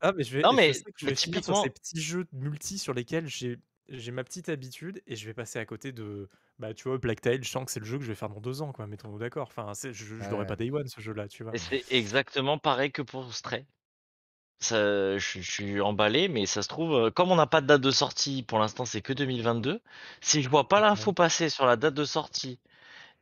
Ah, mais je vais, Non, je mais- sais que je mais vais finir sur typiquement- ces petits jeux multi sur lesquels j'ai j'ai ma petite habitude et je vais passer à côté de bah tu vois Black Tail je sens que c'est le jeu que je vais faire dans deux ans quoi mettons-nous d'accord enfin je, je l'aurais Ouais. pas day one ce jeu là tu vois Et c'est exactement pareil que pour Stray. Ça, je, je suis emballé, mais ça se trouve, euh, comme on n'a pas de date de sortie, pour l'instant c'est que 2022, si je vois pas l'info passer sur la date de sortie,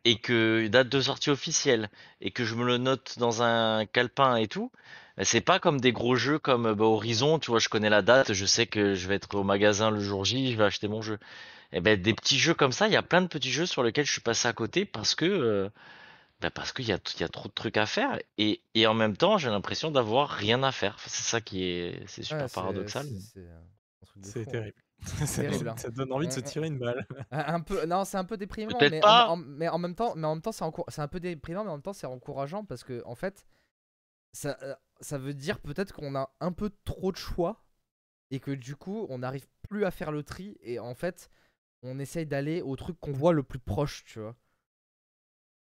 et que date de sortie officielle, et que je me le note dans un calepin et tout, bah, c'est pas comme des gros jeux comme bah, Horizon, tu vois, je connais la date, je sais que je vais être au magasin le jour J, je vais acheter mon jeu. Et ben des petits jeux comme ça, il y a plein de petits jeux sur lesquels je suis passé à côté parce que euh, bah, parce qu'il y a, il y a trop de trucs à faire et, et en même temps j'ai l'impression d'avoir rien à faire. Enfin, C'est ça qui est c'est super Ouais, c'est- paradoxal. c'est- C'est un truc de c'est fou, terrible ça, Terrible, donne- hein. ça donne envie de se tirer une balle Un un peu, non, c'est un peu déprimant, Peut-être mais, pas. En, en- mais en même temps, mais en même temps, c'est encour- c'est un peu déprimant, mais en même temps, c'est encourageant parce que en fait, ça, euh, ça veut dire peut-être qu'on a un peu trop de choix et que du coup, on n'arrive plus à faire le tri et en fait, on essaye d'aller au truc qu'on voit le plus proche, tu vois.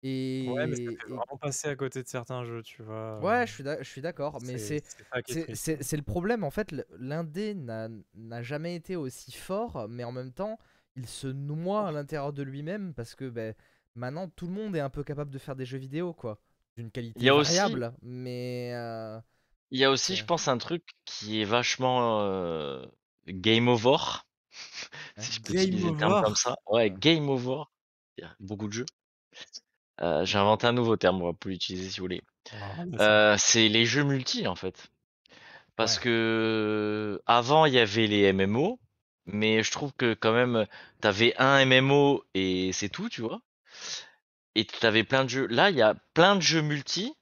Et, ouais mais ça fait et- vraiment passer à côté de certains jeux tu vois ouais, je suis d'ac- je suis d'accord, mais c'est le problème en fait. L'indé n'a jamais été aussi fort, mais en même temps, il se noie à l'intérieur de lui-même parce que ben, maintenant tout le monde est un peu capable de faire des jeux vidéo, quoi, d'une qualité Il y a aussi- variable. Mais euh, Il y a aussi, Ouais. je pense, un truc qui est vachement euh, game over. si je peux Game utiliser le terme comme over? ça. Ouais, game over. Il y a beaucoup de jeux. Euh, j'ai inventé un nouveau terme, on va plus l'utiliser si vous voulez. Ah, bah. Euh, c'est les jeux multi en fait. Parce Ouais. que avant il y avait les MMO, mais je trouve que quand même t'avais un MMO et c'est tout, tu vois. Et t'avais plein de jeux. Là, il y a plein de jeux multi.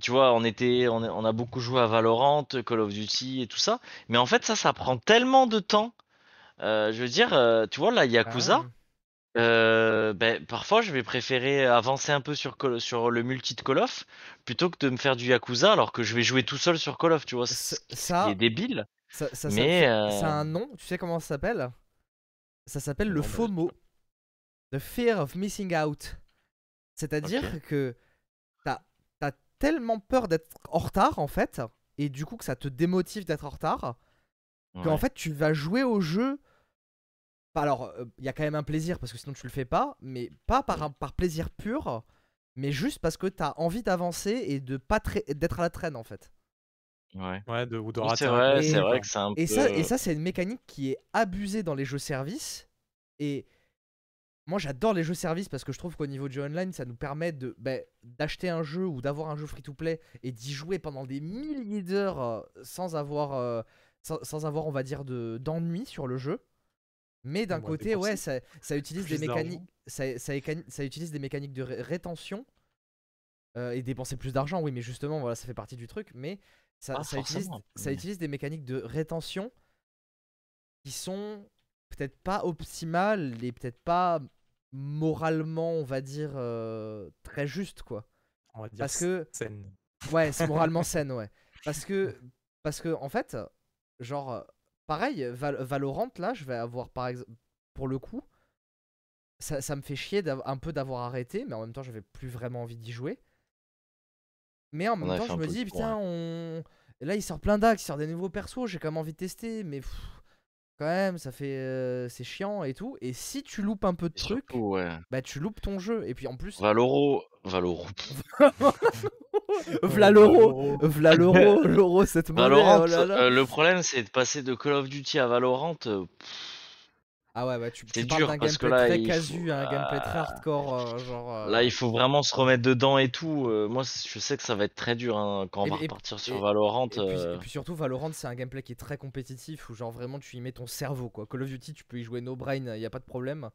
Tu vois, on était, on a, on a beaucoup joué à Valorant, Call of Duty et tout ça. Mais en fait, ça, ça prend tellement de temps. Euh, je veux dire, euh, tu vois, là, Ah Yakuza, ouais. Euh, ben, parfois, je vais préférer avancer un peu sur, sur le multi de Call of plutôt que de me faire du Yakuza alors que je vais jouer tout seul sur Call of, tu vois. Ce- Ce ce qui est Ça, débile. ça, ça, Mais, ça- ça a euh, un nom, tu sais comment ça s'appelle? Ça s'appelle le sais FOMO. The Fear of Missing Out. C'est-à-dire que t'as as tellement peur d'être en retard en fait, et du coup que ça te démotive d'être en retard, qu'en Ouais. fait tu vas jouer au jeu. Alors, il y a quand même un plaisir parce que sinon tu le fais pas, mais pas par, un- par plaisir pur, mais juste parce que t'as envie d'avancer et de pas tra- d'être à la traîne en fait. Ouais. Ouais, de, ou de rater c'est vrai, c'est Et- vrai que c'est un Et peu. ça, et ça c'est une mécanique qui est abusée dans les jeux services. Et moi, j'adore les jeux services parce que je trouve qu'au niveau du jeu online, ça nous permet de ben, d'acheter un jeu ou d'avoir un jeu free-to-play et d'y jouer pendant des milliers d'heures euh, sans avoir, euh, sans, sans avoir, on va dire, de d'ennui sur le jeu. Mais d'un va côté, ouais, ça, ça utilise des mécaniques, ça, ça, éca- ça utilise des mécaniques de ré- rétention euh, et dépenser plus d'argent. Oui, mais justement, voilà, ça fait partie du truc. Mais ça, ça utilise, ça des mécaniques de rétention qui sont peut-être pas optimales et peut-être pas moralement, on va dire, euh, très justes, quoi. On va dire Parce que, scène. ouais, c'est moralement saine, ouais. Parce que, parce que, en fait, genre, pareil, Val- Valorant, là, je vais avoir, par exemple, pour le coup, ça, ça me fait chier un peu d'avoir arrêté, mais en même temps, j'avais plus vraiment envie d'y jouer. Mais en même temps, je me dis, putain, on... là, il sort plein d'axes, il sort des nouveaux persos, j'ai quand même envie de tester, mais pff, quand même, ça fait. euh, c'est chiant et tout. Et si tu loupes un peu de Et trucs, surtout, ouais. bah tu loupes ton jeu. Et puis en plus, Valoro. Valoro. v'là l'euro, v'là l'euro, l'euro, cette monnaie, Valorant, oh là là. euh, le problème c'est de passer de Call of Duty à Valorant. euh, Ah ouais, ouais, tu, tu c'est parles dur, d'un parce que gameplay là, très il casu, faut- un gameplay très Ah. hardcore, euh, genre. euh, Là, il faut vraiment se remettre dedans et tout. euh, moi, c- je sais que ça va être très dur hein, quand on Et- va et- repartir sur et- Valorant. Et puis, euh, et puis surtout, Valorant, c'est un gameplay qui est très compétitif où, genre, vraiment, tu y mets ton cerveau, quoi. Call of Duty, tu peux y jouer no brain, il a pas de problème.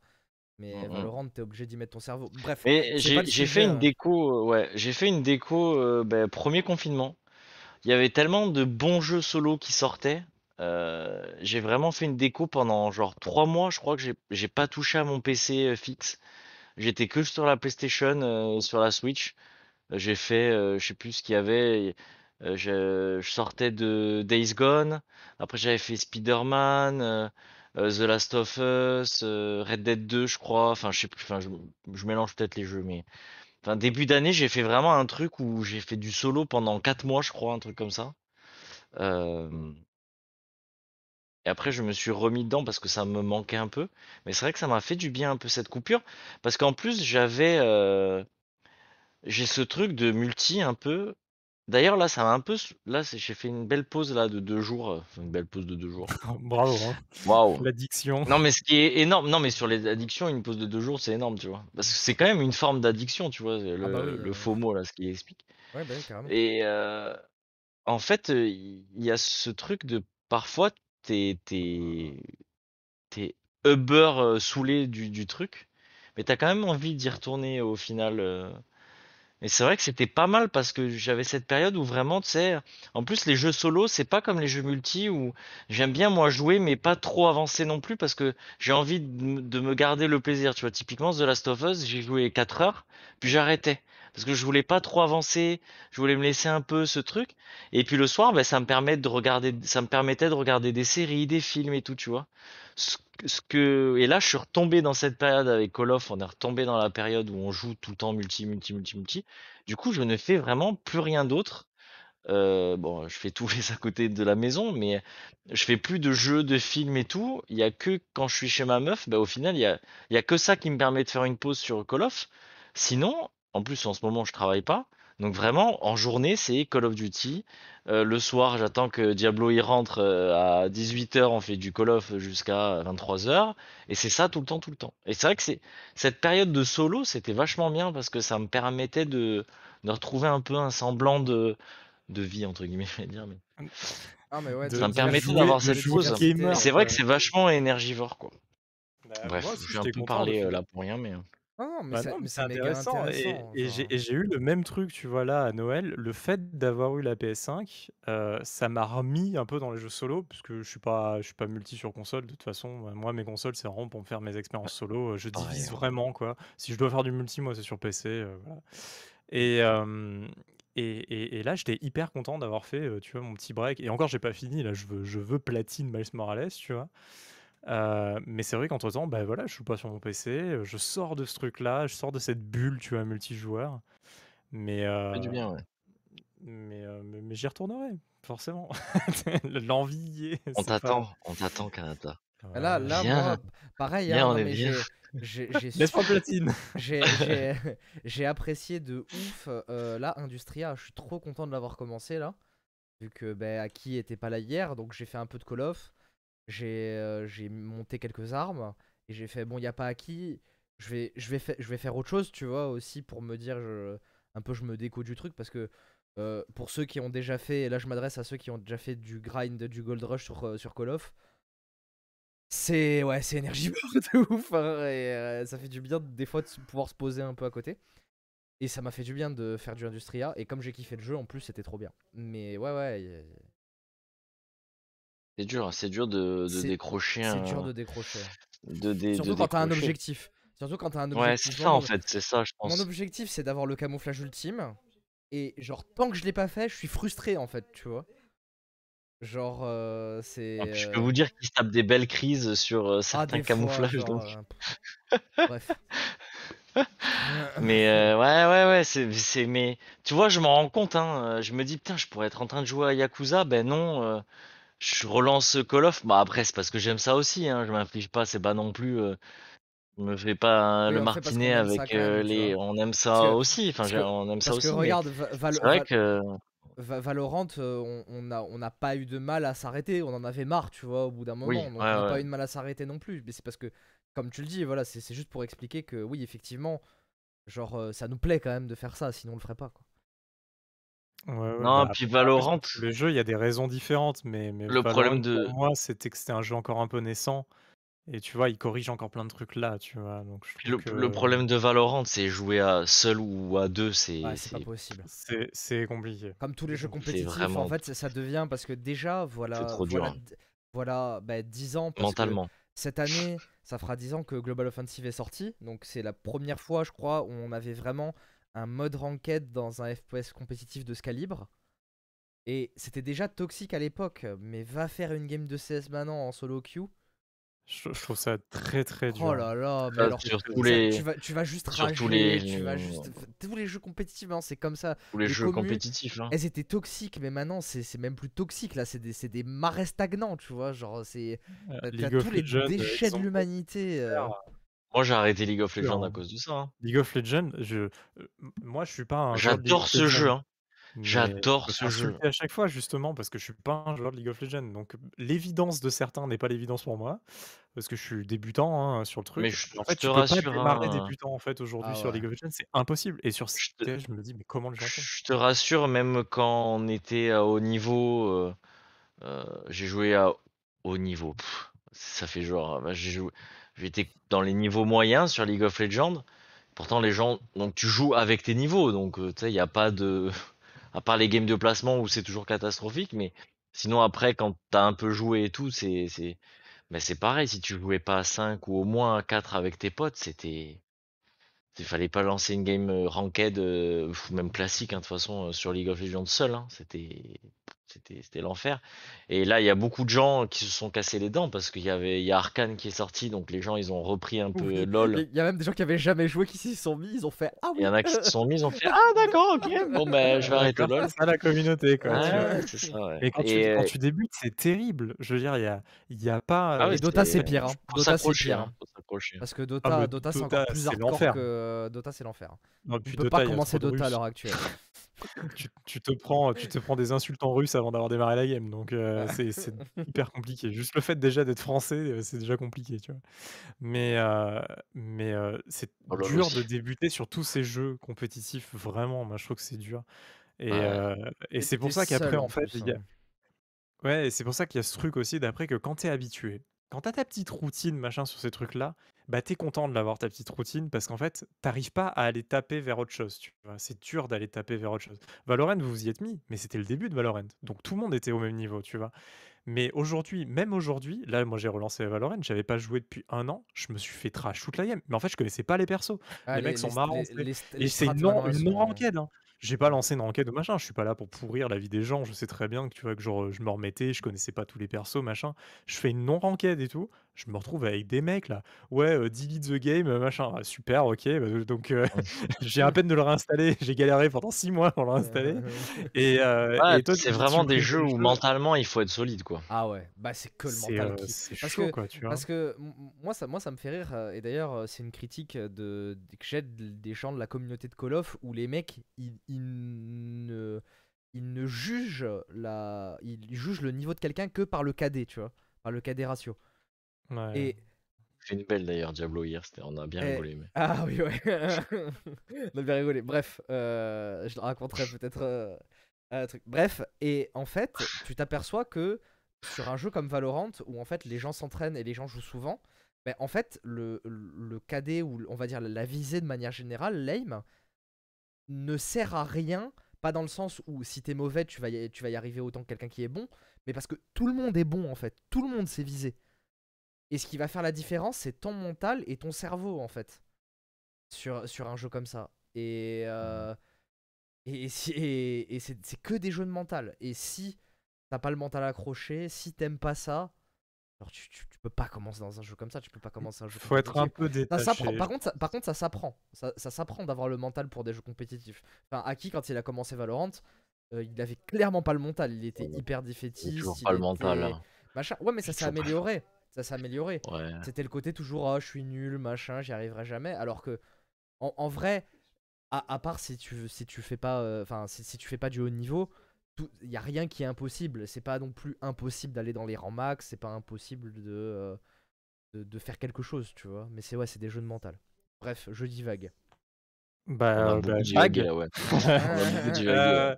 Mais Mhm. Valorant, t'es obligé d'y mettre ton cerveau. Bref, Mais j'ai fait une déco, euh, ouais, j'ai fait une déco euh, ben, premier confinement. Il y avait tellement de bons jeux solo qui sortaient. euh, j'ai vraiment fait une déco pendant genre trois mois. Je crois que j'ai pas touché à mon PC euh, fixe. J'étais que sur la PlayStation, euh, sur la Switch. Euh, J'ai fait, euh, je sais plus ce qu'il y avait. euh, je, je sortais de Days Gone. Après, j'avais fait Spider-Man, euh, euh, The Last of Us, euh, Red Dead 2, je crois. Enfin, je sais plus. Enfin, je, mélange peut-être les jeux, mais enfin, début d'année, j'ai fait vraiment un truc où j'ai fait du solo pendant 4 mois, je crois, un truc comme ça. Euh, Et après, je me suis remis dedans parce que ça me manquait un peu. Mais c'est vrai que ça m'a fait du bien un peu cette coupure. Parce qu'en plus, j'avais. euh, J'ai ce truc de multi un peu. D'ailleurs, là, ça m'a un peu. Là, j'ai fait une belle pause là de deux jours. euh, Enfin, une belle pause de deux jours. Bravo, hein. Waouh! L'addiction. Non, mais ce qui est énorme, non, mais sur les addictions, une pause de deux jours, c'est énorme, tu vois. Parce que c'est quand même une forme d'addiction, tu vois, le, Ah bah oui, le euh. FOMO, là, ce qu'il explique. Ouais, bah carrément. Et euh, en fait, euh, il y, a ce truc de parfois, t'es, t'es, t'es Uber euh, saoulé du, du truc, mais t'as quand même envie d'y retourner au final. Et c'est vrai que c'était pas mal parce que j'avais cette période où vraiment, tu sais, en plus les jeux solo, c'est pas comme les jeux multi où j'aime bien moi jouer mais pas trop avancer non plus parce que j'ai envie de me garder le plaisir. Tu vois, typiquement The Last of Us, j'ai joué 4 heures, puis j'arrêtais parce que je voulais pas trop avancer, je voulais me laisser un peu ce truc. Et puis le soir, ben, ça me permet de regarder, ça me permettait de regarder des séries, des films et tout, tu vois. Ce, ce que, et là, je suis retombé dans cette période avec Call of, on est retombé dans la période où on joue tout le temps multi, multi, multi, multi. Du coup, je ne fais vraiment plus rien d'autre. Euh, bon, je fais tous les à côté de la maison, mais je fais plus de jeux, de films et tout. Il y a que quand je suis chez ma meuf, bah, au final, il y a, il y a que ça qui me permet de faire une pause sur Call of. Sinon, en plus, en ce moment, je travaille pas. Donc vraiment, en journée, c'est Call of Duty. Euh, le soir, j'attends que Diablo y rentre euh, à 18h, on fait du Call of jusqu'à 23h. Et c'est ça tout le temps, tout le temps. Et c'est vrai que c'est cette période de solo, c'était vachement bien parce que ça me permettait de, de retrouver un peu un semblant de, de vie, entre guillemets, je vais dire. Mais... Ah, mais ouais, De- Ça me permettait d'avoir cette pause. c'est vrai que c'est vachement énergivore, quoi. Bah, Bref, moi aussi, j'ai un peu content de parlé euh, là pour rien, mais. Non, non, mais, Bah ça- non, mais mais c'est c'est méga intéressant. Et, intéressant. et j'ai genre. et j'ai eu le même truc, tu vois, là, à Noël. Le fait d'avoir eu la PS5, euh, ça m'a remis un peu dans les jeux solo, parce que je suis pas, je suis pas multi sur console. De toute façon, Euh, moi, mes consoles, c'est vraiment pour me faire mes expériences solo. Euh, Je Pareil, divise vraiment, quoi. Si je dois faire du multi, moi, c'est sur PC. euh, voilà. Et, euh, et, et- et là, j'étais hyper content d'avoir fait, euh, tu vois, mon petit break. Et encore, j'ai pas fini. Là, je veux, je veux platine Miles Morales, tu vois. Euh, mais c'est vrai qu'entre temps, bah voilà, je joue pas sur mon PC, euh, je sors de ce truc-là, je sors de cette bulle, tu vois, multijoueur. Mais, Ça fait du euh, bien, ouais. mais, euh, mais, mais j'y retournerai, forcément. L'envie. On pas- t'attend, on t'attend, Kanata. Ah, Là, là moi, pareil, hein, on est mais bien. j'ai- j'ai j'ai Laisse-moi platine. j'ai- j'ai- j'ai apprécié de ouf euh, là Industria. Je suis trop content de l'avoir commencé là, vu que ben, Aki était pas là hier, donc j'ai fait un peu de Call of. J'ai euh, monté quelques armes et j'ai fait bon, il y a pas Aki. Je vais je vais je vais faire autre chose, tu vois, aussi pour me dire un peu je me déco du truc parce que euh, pour ceux qui ont déjà fait, et là je m'adresse à ceux qui ont déjà fait du grind, du gold rush sur, euh, sur Call of. C'est ouais, c'est énergivore de ouf hein, et euh, ça fait du bien des fois de pouvoir se poser un peu à côté. Et ça m'a fait du bien de faire du Industria et comme j'ai kiffé le jeu en plus, c'était trop bien. Mais ouais ouais, C'est dur, c'est dur de, de C'est- décrocher c'est un. dur de décrocher. de Surtout quand t'as un objectif. Surtout quand t'as un Ouais, objectif. c'est Moi, ça en mon- fait, c'est ça, je Mon pense. objectif c'est d'avoir le camouflage ultime et genre tant que je l'ai pas fait, je suis frustré en fait, tu vois. Genre euh, c'est Donc, je euh, peux vous dire qu'il se tape des belles crises sur euh, ah, certains fois, camouflages. genre, donc. euh, Bref. Mais euh, ouais, ouais, ouais, c'est, c'est, mais tu vois, je m'en rends compte, hein. euh, Je me dis, putain, je pourrais être en train de jouer à Yakuza. Ben non, euh, je relance Call of. Bah après, c'est parce que j'aime ça aussi, hein. Je m'inflige pas, c'est pas non plus. euh, je me fais pas Oui, le martinet avec même, euh, les. On aime ça que- aussi. Enfin, que- on aime ça Parce aussi. que mais regarde, Va- Val- c'est vrai Val- que. Va- Valorant, euh, on on a, on n'a pas eu de mal à s'arrêter, on en avait marre, tu vois, au bout d'un moment. Oui, donc ouais, on n'a pas eu de mal à s'arrêter non plus. Mais c'est parce que, comme tu le dis, voilà, c'est c'est juste pour expliquer que oui, effectivement, genre, euh, ça nous plaît quand même de faire ça, sinon on le ferait pas. Quoi. Ouais, ouais, Non, bah, puis Valorant. les jeux, il y a des raisons différentes, mais, mais Le Valorant, problème de- pour moi, c'était que c'était un jeu encore un peu naissant. Et tu vois, il corrige encore plein de trucs là, tu vois. Donc je le, le problème de Valorant, c'est jouer à seul ou à deux, c'est. Ouais, c'est possible. c'est c'est compliqué. Comme tous les jeux compétitifs, vraiment- en fait, ça- devient parce que déjà, voilà, trop dur, voilà, hein. voilà bah, 10 ans. Parce que mentalement. cette année, ça fera 10 ans que Global Offensive est sorti. Donc c'est la première fois, je crois, où on avait vraiment un mode ranked dans un FPS compétitif de ce calibre. Et c'était déjà toxique à l'époque, mais va faire une game de CS maintenant en solo queue. Je, je trouve ça très très dur. Oh là là, mais Ça, alors sur tous les, tu, vas, tu vas juste sur rager, tous les- tu vas juste... Tous les jeux compétitifs, hein, c'est comme ça. tous les les jeux compétitifs. Hein. Elles étaient toxiques, mais maintenant c'est c'est même plus toxique. Là, c'est des, c'est des marais stagnants, tu vois. Genre, c'est. Euh, T'as tous les Legends, déchets de l'humanité. euh. Moi, j'ai arrêté League of Legends à hein. cause de ça. hein. League of Legends, je, moi je suis pas un J'adore ce jeu. Hein. mais J'adore je ce jeu. à chaque fois justement parce que je suis pas un joueur de League of Legends. Donc l'évidence de certains n'est pas l'évidence pour moi parce que je suis débutant hein, sur le truc. Mais je, en je fait, te tu peux pas rassure, démarrer hein, débutant en fait aujourd'hui Ah sur ouais. League of Legends, c'est impossible. Et sur Je te- je me dis mais comment les gens je te rassure, même quand on était à haut niveau, euh, euh, j'ai joué à haut niveau. Pff, ça fait genre, bah, j'ai joué, j'étais dans les niveaux moyens sur League of Legends. Pourtant, les gens, donc tu joues avec tes niveaux, donc euh, tu sais, il n'y a pas de, à part les games de placement où c'est toujours catastrophique, mais sinon après, quand t'as un peu joué et tout, c'est, c'est, mais c'est pareil. Si tu jouais pas à 5 ou au moins à 4 avec tes potes, c'était, il fallait pas lancer une game euh, ranked euh, même classique hein, de toute façon euh, sur League of Legends seul. hein. C'était c'était c'était l'enfer. Et là, il y a beaucoup de gens qui se sont cassés les dents parce qu'il y avait il y a Arkane qui est sorti, donc les gens ils ont repris un peu Oui, LOL. Il y a même des gens qui avaient jamais joué qui s'y sont mis, ils ont fait Ah oui Il y en a qui se sont mis, ils ont fait ah d'accord ok bon ben je vais arrêter LOL. C'est ça la communauté quoi. Ouais, tu vois. ouais, c'est ça. Ouais. Et quand, tu, Et, quand tu débutes, c'est terrible. Je veux dire, il y a, il y a pas. ah euh, oui, Et Dota c'est- pire. Hein. Dota c'est pire. hein, hein. Parce que Ah, Dota, Dota c'est encore plus hardcore l'enfer. que Dota, c'est l'enfer. Peux Dota, pas commencer Dota à l'heure actuelle. Tu, tu te prends, tu te prends des insultes en russe avant d'avoir démarré la game, donc euh, c'est c'est hyper compliqué. Juste le fait déjà d'être français, c'est déjà compliqué, tu vois. Mais, euh, mais euh, c'est Oh dur de débuter sur tous ces jeux compétitifs, vraiment. Moi, je trouve que c'est dur. Et, Ouais. et Et c'est pour ça qu'après, en fait, plus, il y a, hein. Ouais, et c'est pour ça qu'il y a ce truc aussi d'après que quand t'es habitué, quand t'as ta petite routine, machin, sur ces trucs-là, bah t'es content de l'avoir ta petite routine parce qu'en fait, t'arrives pas à aller taper vers autre chose, tu vois. C'est dur d'aller taper vers autre chose. Valorant, vous vous y êtes mis, mais c'était le début de Valorant. Donc tout le monde était au même niveau, tu vois. Mais aujourd'hui, même aujourd'hui, là, moi j'ai relancé Valorant, j'avais pas joué depuis un an, je me suis fait trash toute la game. Mais en fait, je connaissais pas les persos. Ah, les mecs sont marrants, tu Et c'est une maintenant, non, non-ranked, hein. J'ai pas lancé une ranked ou machin, je suis pas là pour pourrir la vie des gens, je sais très bien que tu vois que genre je me remettais, je connaissais pas tous les persos, machin. Je fais une non-ranked et tout, je me retrouve avec des mecs là. Ouais, euh, delete the game, euh, machin. Ah, super, ok. bah, donc euh, j'ai à peine de le réinstaller, j'ai galéré pendant 6 mois pour le réinstaller. Et, euh, Ouais, et toi, c'est vraiment des jeux où mentalement il faut être solide quoi. Ah ouais, bah c'est que le mental euh, qui. c'est Parce chaud que, quoi, tu vois? parce que moi ça, moi ça me fait rire euh, et d'ailleurs euh, c'est une critique de, de- que j'ai de- des gens de la communauté de Call of où les mecs ils, ils ne ils ne jugent la ils jugent le niveau de quelqu'un que par le KD, tu vois, par le KD ratio. Ouais. Et J'ai fait une belle d'ailleurs Diablo hier, c'était- on a bien Eh, rigolé. Mais... Ah oui, ouais. On a bien rigolé. Bref, euh, je le raconterai peut-être euh, un truc. Bref, et en fait, tu t'aperçois que sur un jeu comme Valorant, où en fait les gens s'entraînent et les gens jouent souvent, ben, en fait, le, le KD, ou on va dire la visée de manière générale, l'aim, ne sert à rien. Pas dans le sens où si t'es mauvais, tu vas, y, tu vas y arriver autant que quelqu'un qui est bon, mais parce que tout le monde est bon en fait. Tout le monde sait viser. Et ce qui va faire la différence, c'est ton mental et ton cerveau, en fait, sur, sur un jeu comme ça. Et, euh, et, si- et, et c'est c'est que des jeux de mental. Et si t'as pas le mental accroché, si t'aimes pas ça, alors tu, tu, tu peux pas commencer dans un jeu comme ça, tu peux pas commencer un jeu Faut être un peu Ça détaché. Par contre, ça, par contre, ça s'apprend. Ça, ça s'apprend d'avoir le mental pour des jeux compétitifs. Enfin, Aki, quand il a commencé Valorant, euh, il avait clairement pas le mental. Il était hyper défaitiste. toujours il pas le mental. hein. Machin. Ouais, mais ça s'est amélioré. Ça s'est amélioré. Ouais. C'était le côté toujours ah je suis nul machin j'y arriverai jamais. Alors que en, en vrai à, à part si tu si tu fais pas euh, enfin si, si tu fais pas du haut niveau il y a rien qui est impossible. C'est pas non plus impossible d'aller dans les rangs max c'est pas impossible de, euh, de de faire quelque chose tu vois. Mais c'est ouais c'est des jeux de mental. Bref je divague Bah, beaucoup bah, là, ouais.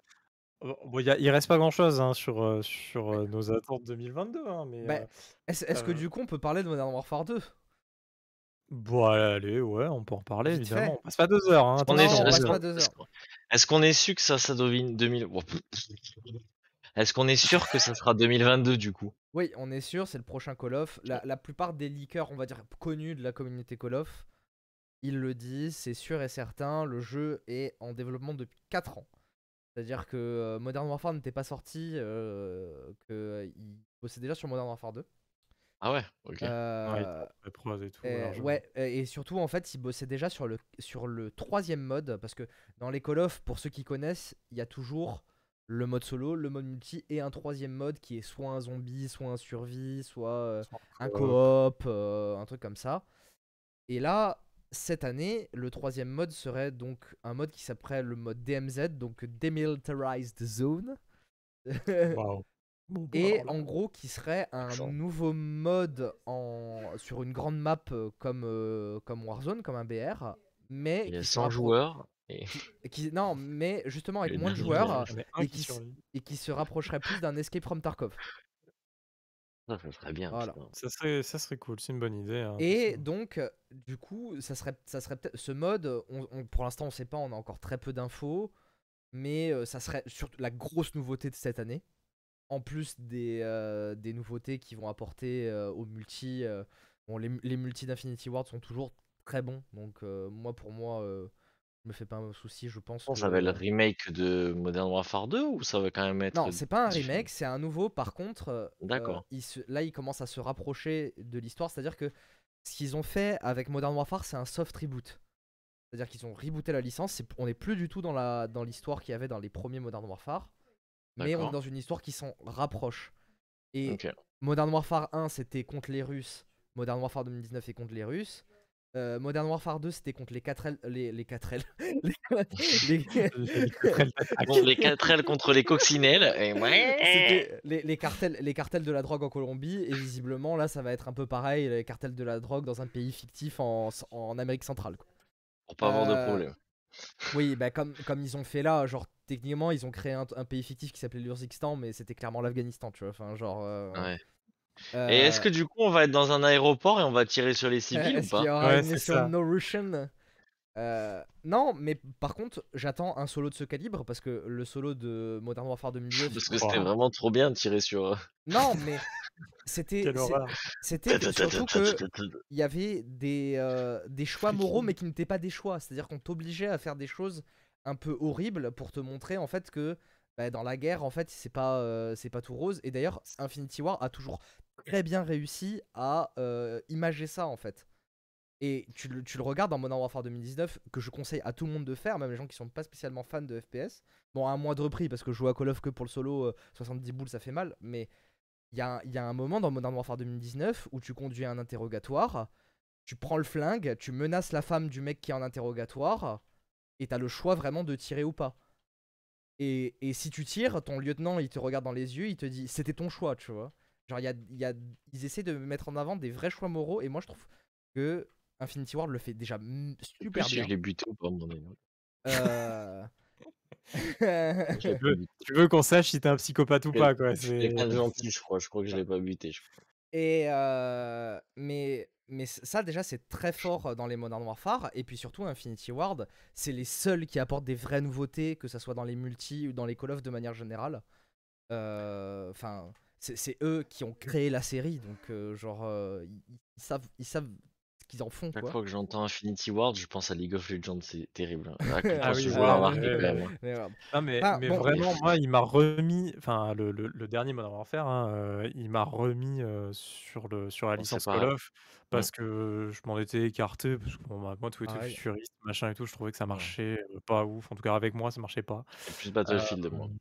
Bon, il y a- il reste pas grand chose sur, euh, sur euh, nos attentes 2022, hein, mais. Bah, euh, est-ce est-ce que du coup on peut parler de Modern Warfare 2 Bon, allez, ouais, on peut en parler Vite fait. évidemment. On passe pas deux heures, hein. On est Non, sûr- on est-ce passe qu'on- pas deux est-ce heures. Est-ce qu'on est su que ça, ça devine 2000 Oh, pff. Est-ce qu'on est sûr que ça sera 2022 du coup? Oui, on est sûr, c'est le prochain Call of. La, la plupart des leakers, on va dire, connus de la communauté Call of, ils le disent, c'est sûr et certain, le jeu est en développement depuis 4 ans. C'est-à-dire que euh, Modern Warfare n'était pas sorti, euh, qu'il bossait déjà sur Modern Warfare 2. Ah ouais, ok. Euh, Ouais, et tout. euh, largement. ouais, euh, et surtout en fait, il bossait déjà sur le, sur le troisième mode, parce que dans les Call of, pour ceux qui connaissent, il y a toujours le mode solo, le mode multi et un troisième mode qui est soit un zombie, soit un survie, soit euh, un coop, euh, un truc comme ça. Et là, cette année, le troisième mode serait donc un mode qui s'appelle le mode DMZ, donc Demilitarized Zone. Et en gros, qui serait un nouveau mode en... sur une grande map euh, comme, euh, comme Warzone, comme un BR. Mais Il y a qui 100 sera pro- joueurs. Et... qui- Non, mais justement avec moins de joueurs qui et qui se rapprocherait plus d'un Escape from Tarkov. Ça, ça serait bien. Voilà. Ça serait, ça serait cool, c'est une bonne idée. hein, Et donc, euh, du coup, ça serait, ça serait peut-être ce mode. on- on- pour l'instant, on sait pas, on a encore très peu d'infos, mais euh, ça serait surtout la grosse nouveauté de cette année. En plus des, euh, des nouveautés qui vont apporter euh, au multi. euh, bon, les, les multi d'Infinity Ward sont toujours très bons, donc euh, moi, pour moi, euh, je me fais pas un souci, je pense. Que- être le remake de Modern Warfare 2 ou ça va quand même être. Non, c'est pas un remake, c'est un nouveau. Par contre, euh, D'accord. euh, il se- là, ils commencent à se rapprocher de l'histoire. C'est-à-dire que ce qu'ils ont fait avec Modern Warfare, c'est un soft reboot. C'est-à-dire qu'ils ont rebooté la licence. c'est- On n'est plus du tout dans la dans l'histoire qu'il y avait dans les premiers Modern Warfare, mais on est dans une histoire qui s'en rapproche. Et. Modern Warfare 1, c'était contre les Russes. Modern Warfare 2019 est contre les Russes. Euh, Modern Warfare 2, c'était contre les 4L. Les, les 4L. les, les 4L contre les coccinelles. Et ouais. c'était les, les cartels, les cartels de la drogue en Colombie. Et visiblement, là, ça va être un peu pareil. Les cartels de la drogue dans un pays fictif en, en Amérique centrale. quoi. Pour pas avoir de Euh, problème. Oui, bah comme, comme ils ont fait là, genre techniquement ils ont créé un, un pays fictif qui s'appelait l'Urzikistan, mais c'était clairement l'Afghanistan, tu vois. Enfin, genre. euh, Ouais. Euh, Et est-ce que du coup on va être dans un aéroport et on va tirer sur les civils ou est-ce pas qu'il y aura Ouais, une mission ça. No Russian? Euh, Non, mais par contre, j'attends un solo de ce calibre parce que le solo de Modern Warfare 2002. Parce que c'était vraiment trop bien de tirer sur. euh, Non, mais c'était c'était surtout que il y avait des, euh, des choix moraux mais qui n'étaient pas des choix. C'est-à-dire qu'on t'obligeait à faire des choses un peu horribles pour te montrer en fait que bah, dans la guerre en fait c'est pas, euh, pas tout rose. Et d'ailleurs Infinity War a toujours très bien réussi à euh, imager ça en fait. Et tu le, tu le regardes dans Modern Warfare 2019 que je conseille à tout le monde de faire, même les gens qui sont pas spécialement fans de FPS. Bon à un moindre prix parce que jouer à Call of que pour le solo euh, 70 boules ça fait mal, mais il y a, y a un moment dans Modern Warfare 2019 où tu conduis un interrogatoire, tu prends le flingue, tu menaces la femme du mec qui est en interrogatoire, et t'as le choix vraiment de tirer ou pas. Et, et si tu tires, ton lieutenant il te regarde dans les yeux, il te dit c'était ton choix, tu vois. Genre, il y a, y a- ils essaient de mettre en avant des vrais choix moraux, et moi je trouve que Infinity Ward le fait déjà Je sais plus super si bien. je l'ai buté. Euh. Tu veux qu'on sache si t'es un psychopathe ou pas, quoi. C'est- gentil, je crois. Je crois que je l'ai pas buté. je crois. Et mais mais ça déjà c'est très fort dans les Modern Warfare et puis surtout Infinity Ward c'est les seuls qui apportent des vraies nouveautés que ça soit dans les multi ou dans les Call of de manière générale. Enfin c'est eux qui ont créé la série donc genre ils, savent ils savent qu'ils en font Chaque quoi. fois que j'entends Infinity Ward, je pense à League of Legends. C'est terrible. Ah oui, ouais, ouais, ouais. Mais voilà. Non, mais, Ah, mais bon. vraiment, moi, il m'a remis, enfin, le, le- le dernier Modern Warfare, hein, euh, il m'a remis euh, sur, le, sur la Bon, licence Call of parce que je m'en étais écarté. Parce que bon, bah, moi, tout était Pareil. futuriste, machin et tout, je trouvais que ça marchait euh, pas ouf. En tout cas, avec moi, ça marchait pas. C'est plus Battlefield, moi.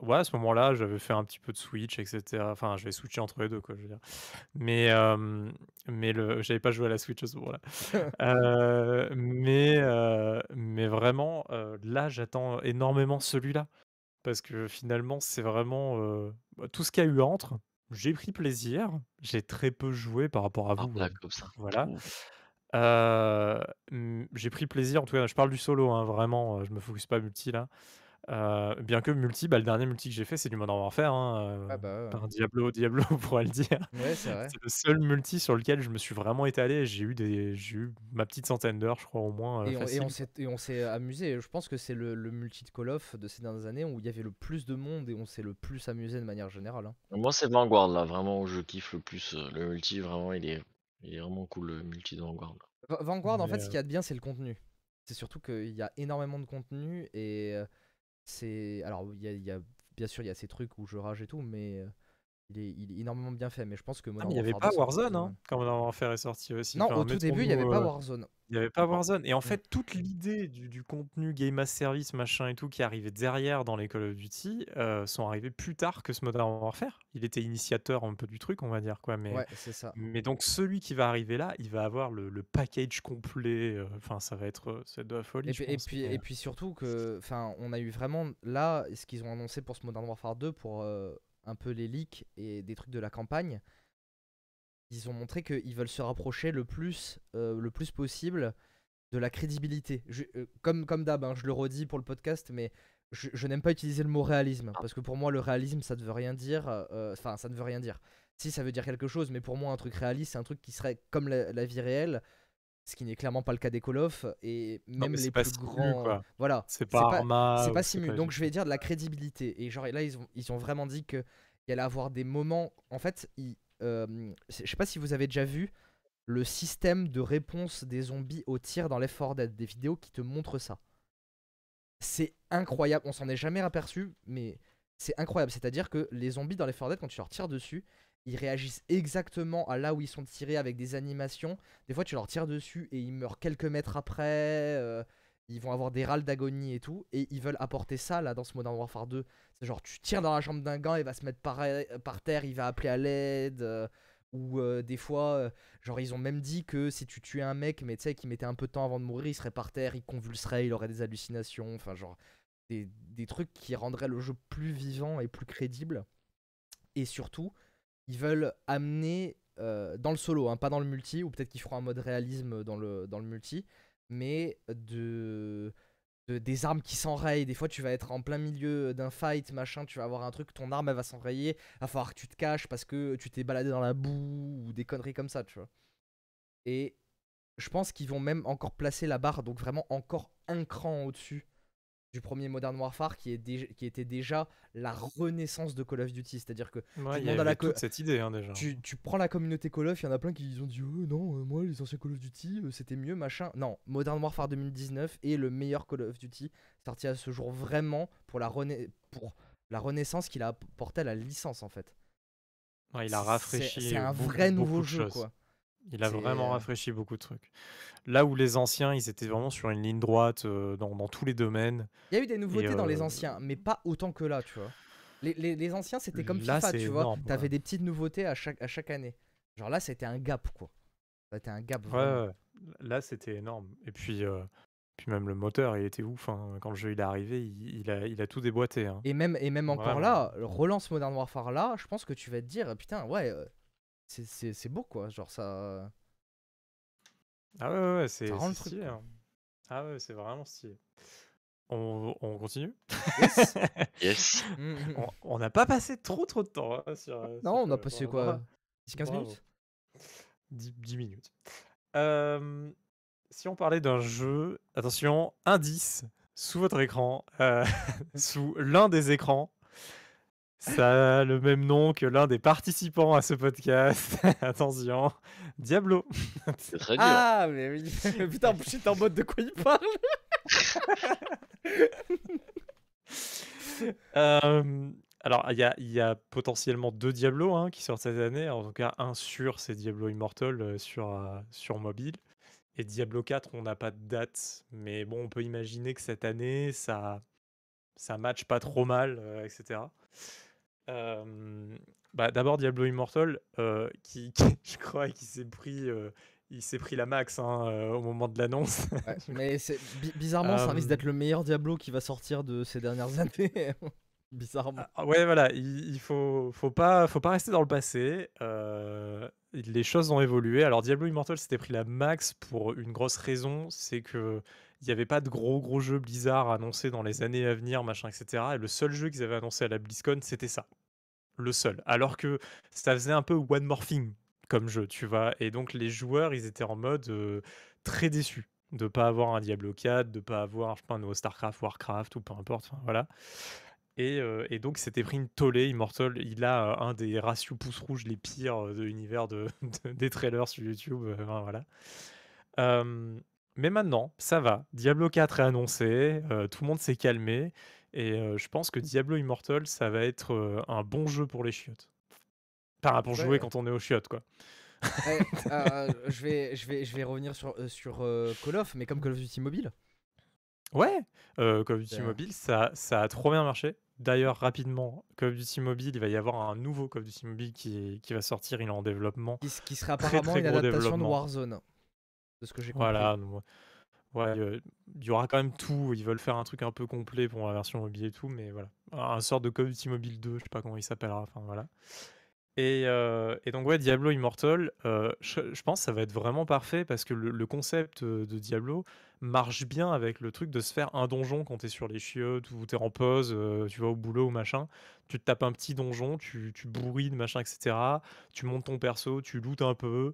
Ouais, à ce moment-là, j'avais fait un petit peu de Switch, etc. Enfin, j'avais switché entre les deux, quoi, je veux dire. Mais, euh, mais le, j'avais pas joué à la Switch à ce moment-là. Euh, mais, euh, mais vraiment, là, j'attends énormément celui-là. Parce que finalement, c'est vraiment tout ce qu'il y a eu entre. J'ai pris plaisir. J'ai très peu joué par rapport à Ah, vous. Euh, Ops, hein. Voilà. J'ai pris plaisir, en tout cas, je parle du solo, hein, vraiment, je me focus pas multi là. Euh, bien que multi, bah, le dernier multi que j'ai fait, c'est du Modern Warfare, hein, Ah euh, bah ouais. par Diablo, Diablo, on pourrait le dire. Ouais c'est vrai. C'est le seul multi sur lequel je me suis vraiment étalé. J'ai eu des, j'ai eu ma petite centaine d'heures, je crois au moins. euh, Et on, et facile. on s'est et on s'est amusé. Je pense que c'est le, le multi de Call of de ces dernières années où il y avait le plus de monde et on s'est le plus amusé de manière générale. hein. Moi, c'est Vanguard, là, vraiment, où je kiffe le plus. euh, Le multi, vraiment, il est, il est vraiment cool, le multi de Vanguard. Va- Vanguard, en Mais, fait, ce euh, qu'il y a de bien, c'est le contenu. C'est surtout qu'il y a énormément de contenu et euh, c'est. Alors, il y a, bien sûr, il y a ces trucs où je rage et tout, mais euh, il, est, il est énormément bien fait. Mais je pense que Ah, Modern mais il n'y avait Warfare pas 2, c'est Warzone, hein, quand Modern Warfare est sorti aussi. Non, Enfin, au tout début, il n'y avait pas euh, Warzone. Il n'y avait pas. Warzone. Et en fait, toute l'idée du, du contenu Game as Service, machin et tout, qui arrivait derrière dans les Call of Duty, euh, sont arrivés plus tard que ce Modern Warfare. Il était initiateur un peu du truc, on va dire. quoi. Mais, Ouais, c'est ça. mais donc, celui qui va arriver là, il va avoir le, le package complet. euh, Enfin, ça va être c'est de la folie. Et je puis, et, puis, mais- et puis surtout que, enfin, on a eu vraiment là ce qu'ils ont annoncé pour ce Modern Warfare 2 pour euh, un peu les leaks et des trucs de la campagne. Ils ont montré qu'ils veulent se rapprocher le plus, euh, le plus possible de la crédibilité. Je- euh, comme comme d'hab, hein, je le redis pour le podcast, mais je, je n'aime pas utiliser le mot réalisme parce que pour moi le réalisme ça ne veut rien dire. euh, Enfin, ça ne veut rien dire. Si ça veut dire quelque chose, mais pour moi un truc réaliste c'est un truc qui serait comme la, la vie réelle, ce qui n'est clairement pas le cas des Call of et même les c'est pas plus grands. quoi. Voilà, C'est pas pas- c'est ou pas simu. pas- Donc je vais dire de la crédibilité. Et genre là ils ont, ils ont vraiment dit que il allait avoir des moments. En fait, ils, euh, c'est- je sais pas si vous avez déjà vu le système de réponse des zombies au tir dans Left 4 Dead, des vidéos qui te montrent ça. C'est incroyable. On s'en est jamais aperçu, mais c'est incroyable. C'est-à-dire que les zombies dans Left 4 Dead, quand tu leur tires dessus, ils réagissent exactement à là où ils sont tirés avec des animations. Des fois, tu leur tires dessus et ils meurent quelques mètres après. euh, ils vont avoir des râles d'agonie et tout. Et ils veulent apporter ça là dans ce Modern Warfare 2. C'est genre, tu tires dans la jambe d'un gars, il va se mettre par, par terre, il va appeler à l'aide. euh, Ou euh, des fois, euh, genre ils ont même dit que si tu tuais un mec, mais tu sais, qui mettait un peu de temps avant de mourir, il serait par terre, il convulserait, il aurait des hallucinations, enfin genre des, des trucs qui rendraient le jeu plus vivant et plus crédible. Et surtout, ils veulent amener euh, dans le solo, hein, pas dans le multi, ou peut-être qu'ils feront un mode réalisme dans le, dans le multi, mais de, de- des armes qui s'enrayent. Des fois, tu vas être en plein milieu d'un fight, machin, tu vas avoir un truc, ton arme elle va s'enrayer, va falloir que tu te caches parce que tu t'es baladé dans la boue ou des conneries comme ça, tu vois. Et je pense qu'ils vont même encore placer la barre, donc vraiment encore un cran au-dessus du premier Modern Warfare qui, est qui était déjà la renaissance de Call of Duty. C'est-à-dire que Ouais, y à la toute cette idée hein, déjà. tu, tu prends la communauté Call of, il y en a plein qui ont dit oh, non, euh, moi les anciens Call of Duty euh, c'était mieux, machin. Non, Modern Warfare 2019 est le meilleur Call of Duty sorti à ce jour vraiment pour la, rena- pour la renaissance qu'il a apporté à la licence en fait. Ouais, il a rafraîchi. C'est un vrai beaucoup nouveau jeu quoi. Il a vraiment euh, rafraîchi beaucoup de trucs. Là où les anciens, ils étaient vraiment sur une ligne droite euh, dans, dans tous les domaines. Il y a eu des nouveautés dans les euh, anciens, mais pas autant que là, tu vois. Les, les- les anciens c'était comme Là, FIFA, tu vois. T'avais ouais. des petites nouveautés à chaque, à chaque année. Genre là c'était un gap quoi. C'était un gap Ouais, vraiment. ouais, là, c'était énorme. Et puis, euh, puis même le moteur, il était ouf. hein. Quand le jeu il est arrivé, il, il a, il a tout déboîté. hein. Et même, et même encore Vraiment. là, relance Modern Warfare là, je pense que tu vas te dire, putain, ouais, c'est- c'est c'est beau quoi. Genre ça. Ah ouais, ouais, ouais, c'est stylé. hein. Ah ouais, c'est vraiment stylé. On, on continue? Yes. Yes. Mm, mm. On- n'a pas passé trop trop de temps hein, sur. euh, Non, sur on a passé quoi 10-15 Bravo. minutes? 10, 10 minutes. Euh, si on parlait d'un jeu, attention, indice sous votre écran, euh, sous l'un des écrans. Ça a le même nom que l'un des participants à ce podcast. Attention, Diablo. C'est très dur. Ah, mais oui. putain, j'étais en mode de quoi il parle Euh, alors, il y a, il y a potentiellement deux Diablo hein, qui sortent cette année. En tout cas, un sur, c'est Diablo Immortal euh, sur, euh, sur mobile. Et Diablo 4, on n'a pas de date. Mais bon, on peut imaginer que cette année, ça, ça match pas trop mal, euh, etc. Bah, D'abord, Diablo Immortal, euh, qui, qui- je crois qu'il s'est pris, euh, il s'est pris la max hein, euh, au moment de l'annonce. Ouais, Mais bizarrement, ça risque d'être le meilleur Diablo qui va sortir de ces dernières années. bizarrement. Ah, ouais, voilà, il, il faut, faut pas, faut pas rester dans le passé. euh, les choses ont évolué. Alors, Diablo Immortal s'était pris la max pour une grosse raison, c'est que il n'y avait pas de gros gros jeux Blizzard annoncés dans les années à venir, machin, etc. Et le seul jeu qu'ils avaient annoncé à la BlizzCon, c'était ça, le seul. Alors que ça faisait un peu one more thing comme jeu, tu vois. Et donc les joueurs, ils étaient en mode euh, très déçus de pas avoir un Diablo 4, de pas avoir, je sais pas, StarCraft, Warcraft ou peu importe. voilà. Et, euh, et donc, c'était pris une tollée. Immortal, il a euh, un des ratios pouces rouges les pires de l'univers de, de- des trailers sur YouTube. voilà. Mais maintenant, ça va. Diablo 4 est annoncé, tout le monde s'est calmé. Et euh, je pense que Diablo Immortal, ça va être euh, un bon jeu pour les chiottes. Enfin, pour Ouais. jouer quand on est aux chiottes, quoi. Eh, euh, je, vais, je, vais, je vais revenir sur, sur Call of, mais comme Call of Duty Mobile. Ouais, Call of Duty Mobile, ça, ça a trop bien marché. D'ailleurs, rapidement, Call of Duty Mobile, il va y avoir un nouveau Call of Duty Mobile qui, qui va sortir, il est en développement. Qui, qui sera apparemment très une adaptation de. Warzone. De ce que j'ai compris. Voilà, donc, ouais, euh, il y aura quand même tout. Ils veulent faire un truc un peu complet pour la version mobile et tout, mais voilà. Un sort de Call of Mobile 2, je sais pas comment il s'appellera, enfin voilà. Et, euh, et donc, ouais, Diablo Immortal, euh, je, pense que ça va être vraiment parfait parce que le, concept de Diablo marche bien avec le truc de se faire un donjon quand t'es sur les chiottes ou t'es en pause, tu vas au boulot ou machin. Tu te tapes un petit donjon, tu, tu bourrines, machin, etc. Tu montes ton perso, tu lootes un peu.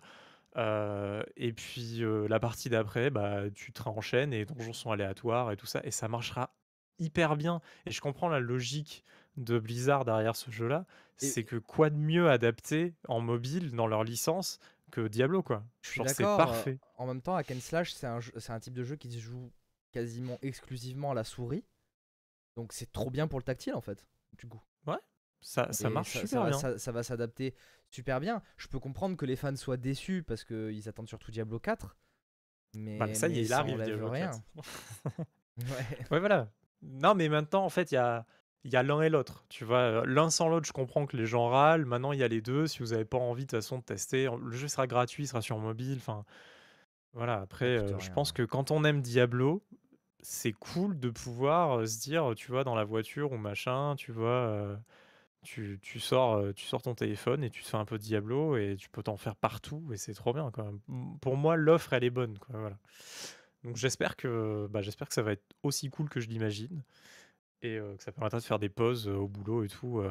Euh, et puis euh, la partie d'après, bah, tu te réenchaînes et les donjons sont aléatoires et tout ça. Et ça marchera hyper bien. Et je comprends la logique de Blizzard derrière ce jeu-là. Et- C'est que quoi de mieux adapté en mobile dans leur licence que Diablo, quoi. Je suis Genre, c'est d'accord. euh, parfait. En même temps, Hack and Slash, c'est un, jeu- c'est un type de jeu qui se joue quasiment exclusivement à la souris. Donc c'est trop bien pour le tactile en fait, du coup. Ça, ça marche ça, super va, bien. ça- ça va s'adapter super bien. Je peux comprendre que les fans soient déçus parce qu'ils attendent surtout Diablo 4. Mais, Bah, mais ça y est, il arrive, Diablo rien. 4. Ouais. Ouais, voilà. Non, mais maintenant, en fait, il y a, il y a l'un et l'autre, tu vois? l'un sans l'autre, je comprends que les gens râlent. Maintenant, il y a les 2. Si vous avez pas envie de toute façon de tester, le jeu sera gratuit, il sera sur mobile, enfin, voilà. Après, je pense que quand on aime Diablo, c'est cool de pouvoir, se dire, tu vois, dans la voiture ou machin, tu vois, tu tu sors, tu sors ton téléphone et tu te fais un peu de Diablo et tu peux t'en faire partout et c'est trop bien, quoi. pour moi, l'offre, elle est bonne, quoi, voilà. Donc j'espère que, bah, j'espère que ça va être aussi cool que je l'imagine et que ça permettra de faire des pauses, au boulot et tout,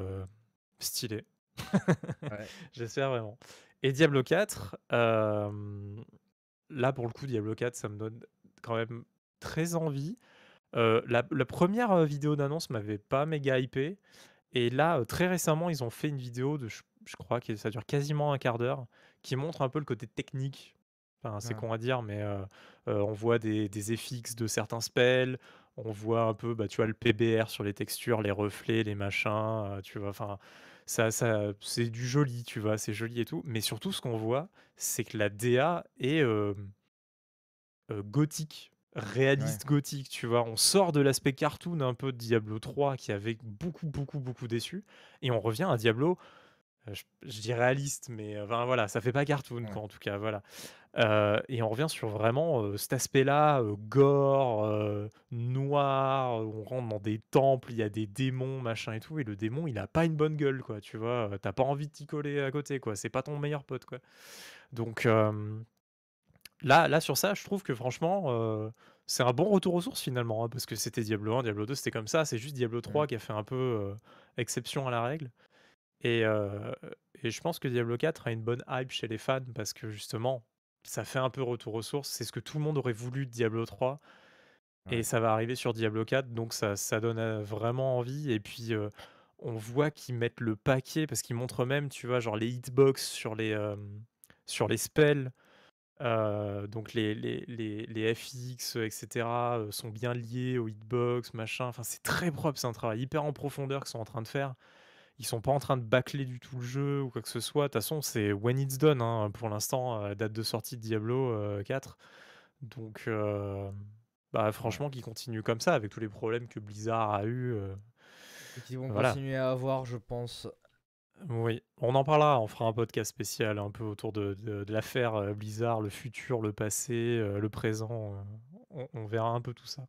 stylé. J'espère vraiment et Diablo 4, là, pour le coup, Diablo 4, ça me donne quand même très envie. la la 1 vidéo d'annonce m'avait pas méga hypé et là, très récemment, ils ont fait une vidéo de je crois que ça dure quasiment un quart d'heure, qui montre un peu le côté technique. Enfin, c'est con à dire, mais on voit des des FX de certains spells, on voit un peu, bah, tu vois, le PBR sur les textures, les reflets, les machins, tu vois? Enfin, ça ça c'est du joli, tu vois? C'est joli et tout, mais surtout ce qu'on voit, c'est que la DA est, gothique, réaliste gothique, tu vois? On sort de l'aspect cartoon un peu de Diablo 3 qui avait beaucoup, beaucoup, beaucoup déçu et on revient à Diablo, je dis réaliste, mais enfin voilà, ça fait pas cartoon quoi, en tout cas, voilà. et on revient sur vraiment, cet aspect-là, gore, noir, on rentre dans des temples, il y a des démons, machin et tout et le démon, il a pas une bonne gueule quoi, tu vois? t'as pas envie de t'y coller à côté quoi, c'est pas ton meilleur pote quoi. Donc là là sur ça, je trouve que franchement, c'est un bon retour aux sources finalement, hein, parce que c'était Diablo 1, Diablo 2, c'était comme ça, c'est juste Diablo 3 mmh. qui a fait un peu, exception à la règle. Et et je pense que Diablo 4 a une bonne hype chez les fans parce que justement, ça fait un peu retour aux sources. C'est ce que tout le monde aurait voulu de Diablo 3 et ça va arriver sur Diablo 4, donc ça ça donne, vraiment envie. Et puis, on voit qu'ils mettent le paquet parce qu'ils montrent même, tu vois, genre les hitbox sur les, sur les spells, donc les les les les FX et cetera, sont bien liés aux hitbox, machin. Enfin, c'est très propre, c'est un travail hyper en profondeur qu'ils sont en train de faire. Ils sont pas en train de bâcler du tout le jeu ou quoi que ce soit. De toute façon, c'est when it's done, hein, pour l'instant, date de sortie de Diablo 4. Donc, bah, franchement, qu'ils continuent comme ça avec tous les problèmes que Blizzard a eu. Et qu'ils vont continuer à avoir, je pense. Oui, on en parlera, on fera un podcast spécial un peu autour de, de, l'affaire Blizzard, le futur, le passé, le présent. on verra un peu tout ça.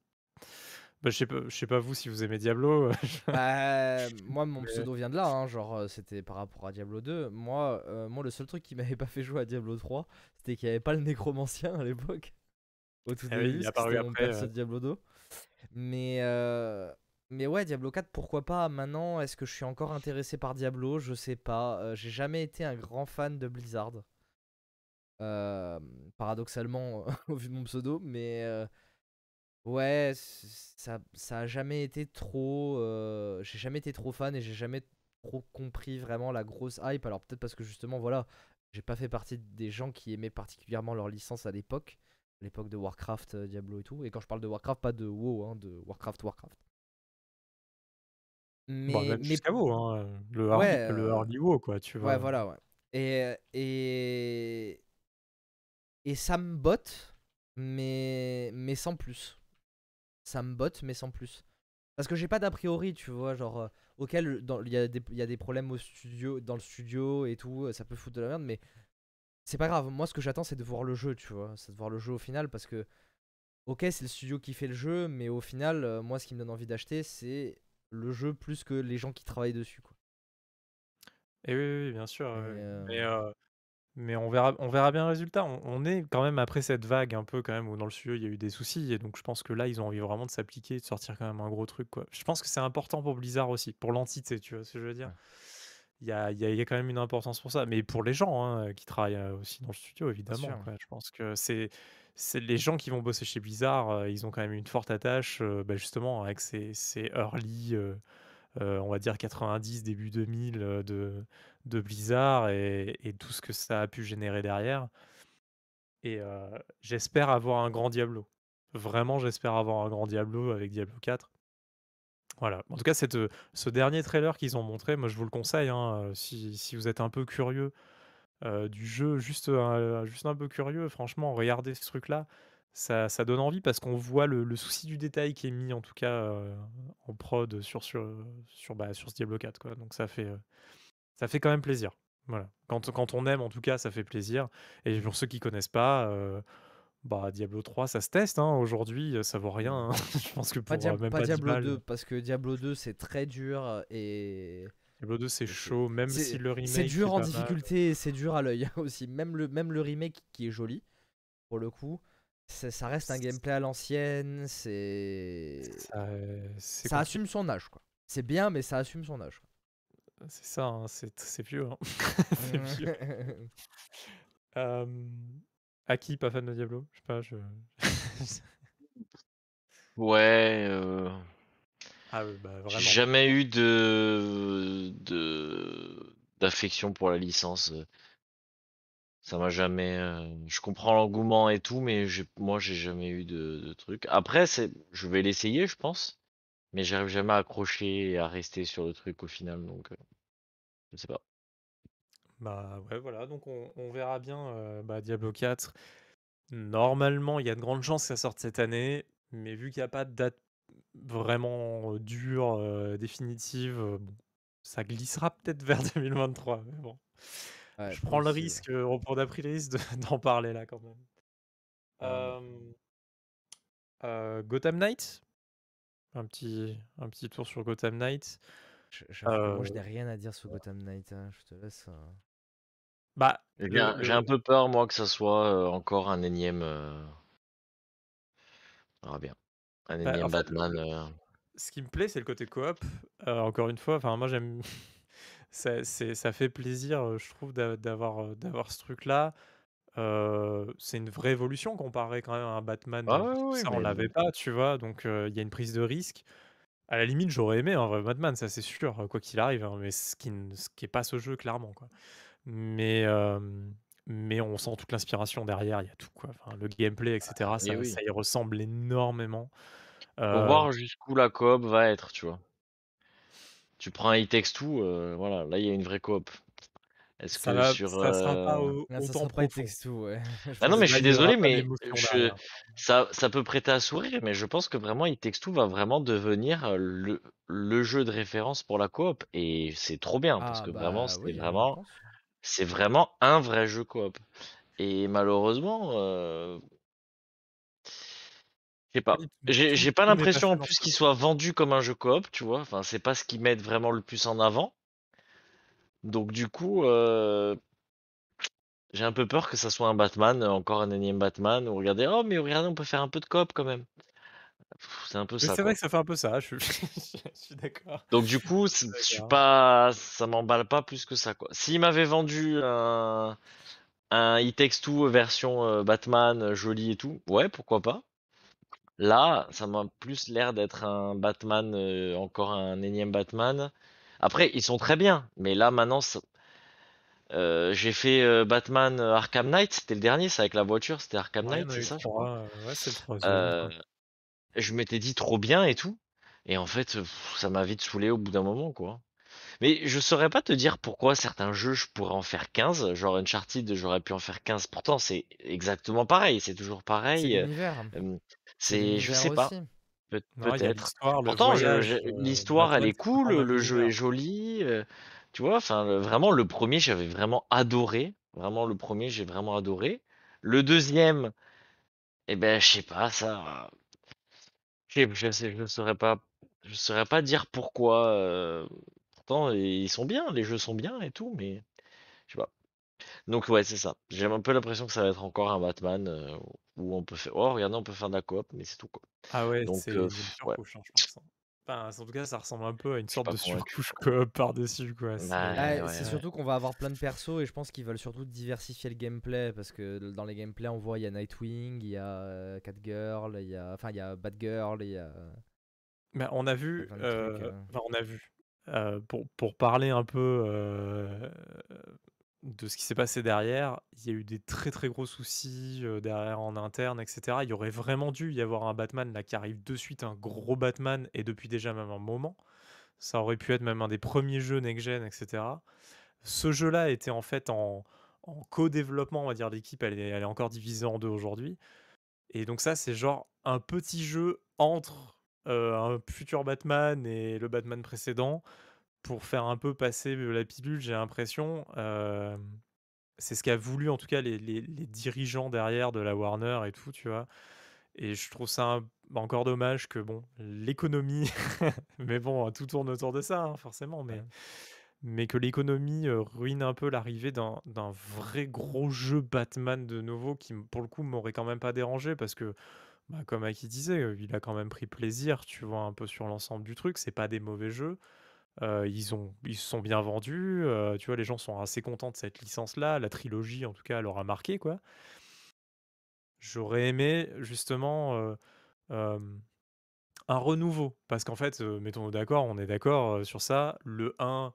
Bah, je sais pas, je sais pas vous si vous aimez Diablo. Bah, moi, mon pseudo vient de là, hein, genre euh, c'était par rapport à Diablo 2. Moi, euh, moi, le seul truc qui m'avait pas fait jouer à Diablo 3, c'était qu'il n'y avait pas le nécromancien à l'époque. Au tout ah début, c'était mon perso de Diablo 2. Mais, euh, mais ouais, Diablo 4, pourquoi pas? Maintenant, est-ce que je suis encore intéressé par Diablo? Je sais pas. J'ai jamais été un grand fan de Blizzard. paradoxalement, au vu de mon pseudo, mais Ouais, ça, ça a jamais été trop. Euh, j'ai jamais été trop fan et j'ai jamais trop compris vraiment la grosse hype. Alors peut-être parce que justement, voilà, j'ai pas fait partie des gens qui aimaient particulièrement leur licence à l'époque, l'époque de Warcraft, euh, Diablo et tout. Et quand je parle de Warcraft, pas de WoW, hein, de Warcraft, Warcraft. Mais, même mais jusqu'à WoW, hein, le euh, WoW, quoi, tu ouais, voilà, ouais. Et, et, et ça me botte, mais, mais sans plus ça me botte, mais sans plus. Parce que j'ai pas d'a priori, tu vois, genre, euh, auquel il y, a des, y a des problèmes au studio, dans le studio et tout, euh, ça peut foutre de la merde, mais c'est pas grave. Moi, ce que j'attends, c'est de voir le jeu, tu vois, c'est de voir le jeu au final, parce que, ok, c'est le studio qui fait le jeu, mais au final, euh, moi, ce qui me donne envie d'acheter, c'est le jeu plus que les gens qui travaillent dessus, quoi. Et oui, oui, bien sûr. Mais mais on verra, on verra bien le résultat. On, est quand même après cette vague un peu quand même où dans le studio il y a eu des soucis et donc je pense que là ils ont envie vraiment de s'appliquer, de sortir quand même un gros truc quoi. Je pense que c'est important pour Blizzard aussi, pour l'entité, tu vois ce que je veux dire? Il y a, il y a, quand même une importance pour ça, mais pour les gens hein, qui travaillent euh, aussi dans le studio évidemment. Je pense que c'est c'est les gens qui vont bosser chez Blizzard, euh, ils ont quand même une forte attache euh, bah, justement avec ces, ces early, on va dire 90, début 2000 de de Blizzard et, tout ce que ça a pu générer derrière. Et j'espère avoir un grand Diablo. Vraiment, j'espère avoir un grand Diablo avec Diablo 4. Voilà. En tout cas, cette, ce dernier trailer qu'ils ont montré, moi je vous le conseille, hein, si, si, vous êtes un peu curieux du jeu, juste, juste un peu curieux, franchement, regardez ce truc-là. ça ça donne envie parce qu'on voit le le souci du détail qui est mis en tout cas, heu, en prod sur sur, sur, bah, sur ce Diablo 4 quoi, donc ça fait, ça fait quand même plaisir. Voilà. Quand quand on aime en tout cas, ça fait plaisir et pour ceux qui connaissent pas, bah, Diablo 3 ça se teste, hein, aujourd'hui, ça vaut rien, hein. Je pense que Pas pour, Dia heu, même pas pas 10 Diablo balles 2 parce que Diablo 2 c'est très dur et Diablo 2 c'est c'est chaud, même si c'est le c'est remake dur est en difficulté et c'est dur à l'œil aussi. Même le même le remake qui est joli, pour le coup, c'est ça reste un gameplay à l'ancienne, c'est Ça, c'est assume son âge, quoi. C'est bien, mais ça assume son âge. C'est ça, hein, c'est c'est vieux, hein. C'est vieux. Hem, Aki, pas fan de Diablo? Je sais pas, je Ouais, heu Ah oui, bah, j'ai jamais eu de de d'affection pour la licence, ça m'a jamais, heu je comprends l'engouement et tout, mais j'ai moi j'ai jamais eu de de truc. Après c'est je vais l'essayer, je pense, mais j'arrive jamais à accrocher et à rester sur le truc au final, donc heu, je sais pas. Bah, ouais, voilà, donc on on verra bien, heu, bah, Diablo 4. Normalement, il y a de grandes chances que ça sorte cette année, mais vu qu'il y a pas de date vraiment, dure, heu, définitive, bon, ça glissera peut-être vers 2023, mais bon. Ouais, Je prends le risque, heu, on prend a pris le risque de d'en parler là quand même. Heu, Gotham Knights? Un petit un petit tour sur Gotham Knights. Je moi n'ai rien à dire sur Gotham Knight, hein, je te laisse, heu Bah, J'ai le un j'ai un le peu peur moi que ça soit, encore un énième, on verra bien. Un bah, énième Batman, heu ce qui me plaît, c'est le côté coop. Heu, encore une fois, enfin moi j'aime ça ça fait plaisir, heu, je trouve d'a d'avoir, d'avoir ce truc-là. C'est une vraie évolution comparé quand même à un Batman, ah oui, ça on mais l'avait pas, tu vois? Donc il y a une prise de risque. À la limite, j'aurais aimé un vrai Batman, ça c'est sûr, quoi qu'il arrive, hein, mais ce qui n ce qui est pas ce jeu clairement, quoi. Mais mais on sent toute l'inspiration derrière, il y a tout, quoi. Enfin, le gameplay et ah oui. ça y ressemble énormément. Faut Heu, voir jusqu'où la coop va être, tu vois? Tu prends un It Takes Two, heu, voilà, là il y a une vraie coop. Est-ce que va sur, ça sera pas Là, ça autant sera pas It profond? Takes Two, ouais. Bah non, mais je suis désolé, mais je ça ça peut prêter à sourire, mais je pense que vraiment It Takes Two va vraiment devenir, le le jeu de référence pour la coop et c'est trop bien parce Ah que vraiment bah c'est oui, vraiment pense. c'est vraiment un vrai jeu coop et malheureusement, heu je sais pas. J'ai pas l'impression en plus qu'il soit vendu comme un jeu coop, tu vois? Enfin, c'est pas ce qu'ils mettent vraiment le plus en avant. Donc du coup, heu j'ai un peu peur que ça soit un Batman, heu, encore un énième Batman où regardez: «Oh mais regardez, on peut faire un peu de coop quand même». C'est un peu Mais ça, c'est vrai que ça fait un peu ça, je suis je suis d'accord. Donc du coup, Je suis pas ça m'emballe pas plus que ça, quoi. S'il m'avait vendu un un It Takes Two version, heu, Batman, joli et tout, ouais, pourquoi pas. Là, ça m'a plus l'air d'être un Batman, heu, encore un énième Batman. Après, ils sont très bien, mais là maintenant ça heu, j'ai fait, heu, Batman, Arkham Knight, c'était le dernier, c'est avec la voiture, c'était Arkham Ouais, il y en Knight, a c'est eu ça, je crois? 3, heu, ouais, c'est le 3e, Heu, quoi. je m'étais dit: «Trop bien» et tout et en fait, ça m'a vite saoulé au bout d'un moment, quoi. Mais je saurais pas te dire pourquoi certains jeux, je pourrais en faire 15, genre Uncharted, j'aurais pu en faire 15. Pourtant, c'est exactement pareil, c'est toujours C'est pareil, l'univers. C'est je sais pas, peut-être. Pourtant, je voyage, je heu, l'histoire, elle est cool, le jeu est joli, heu, tu vois? Enfin, vraiment le 1er, j'avais vraiment adoré, vraiment le 1er, j'ai vraiment adoré. Le 2e, et beh, je sais pas, ça je sais je sais je saurais pas je saurais pas dire pourquoi, heu, pourtant ils sont bien, les jeux sont bien et tout, mais je sais pas. Donc ouais, c'est ça. J'ai un peu l'impression que ça va être encore un Batman, où on peut faire: «Oh regardez, on peut faire de la coop», mais c'est tout, quoi. Ah ouais, Donc c'est ouais, surcouche, hein, je pense, hein. Enfin, en tout cas, ça ressemble un peu à une sorte de surcouche coop par-dessus, quoi, c'est Ouais, Ouais, ouais, c'est ouais. surtout qu'on va avoir plein de persos et je pense qu'ils veulent surtout diversifier le gameplay parce que dans les gameplays on voit il y a Nightwing, il y a euh, Catgirl, il y a enfin il y a Batgirl, il y a, Bah, on a vu, trucs. heu, euh. enfin, on a vu, pour pour parler un peu, de ce qui s'est passé derrière, il y a eu des très, très gros soucis, heu, derrière en interne et cetera. Il y aurait vraiment dû y avoir un Batman, là, qui arrive de suite, un gros Batman et depuis déjà même un moment. Ça aurait pu être même un des premiers jeux next gen et cetera. Ce jeu-là était en fait en en co-développement, on va dire. L'équipe, elle est encore divisée en 2 aujourd'hui. Et donc ça, c'est genre un petit jeu entre un futur Batman et le Batman précédent pour faire un peu passer la pilule, j'ai l'impression. c'est ce qu'a voulu en tout cas les, les, dirigeants derrière de la Warner et tout, tu vois? Et je trouve ça bah, encore dommage que bon, l'économie, mais bon, tout tourne autour de ça, hein, forcément, mais, mais que l'économie ruine un peu l'arrivée d'un vrai gros jeu Batman de nouveau qui, pour le coup, m'aurait quand même pas dérangé parce que bah, comme Aki disait, il a quand même pris plaisir, tu vois, un peu sur l'ensemble du truc. C'est pas des mauvais jeux. Ils, ont, ils se sont bien vendus. tu vois, les gens sont assez contents de cette licence-là. La trilogie, en tout cas, leur a marqué, quoi. J'aurais aimé, justement, un renouveau. Parce qu'en fait, mettons-nous d'accord, on est d'accord sur ça. Le 1,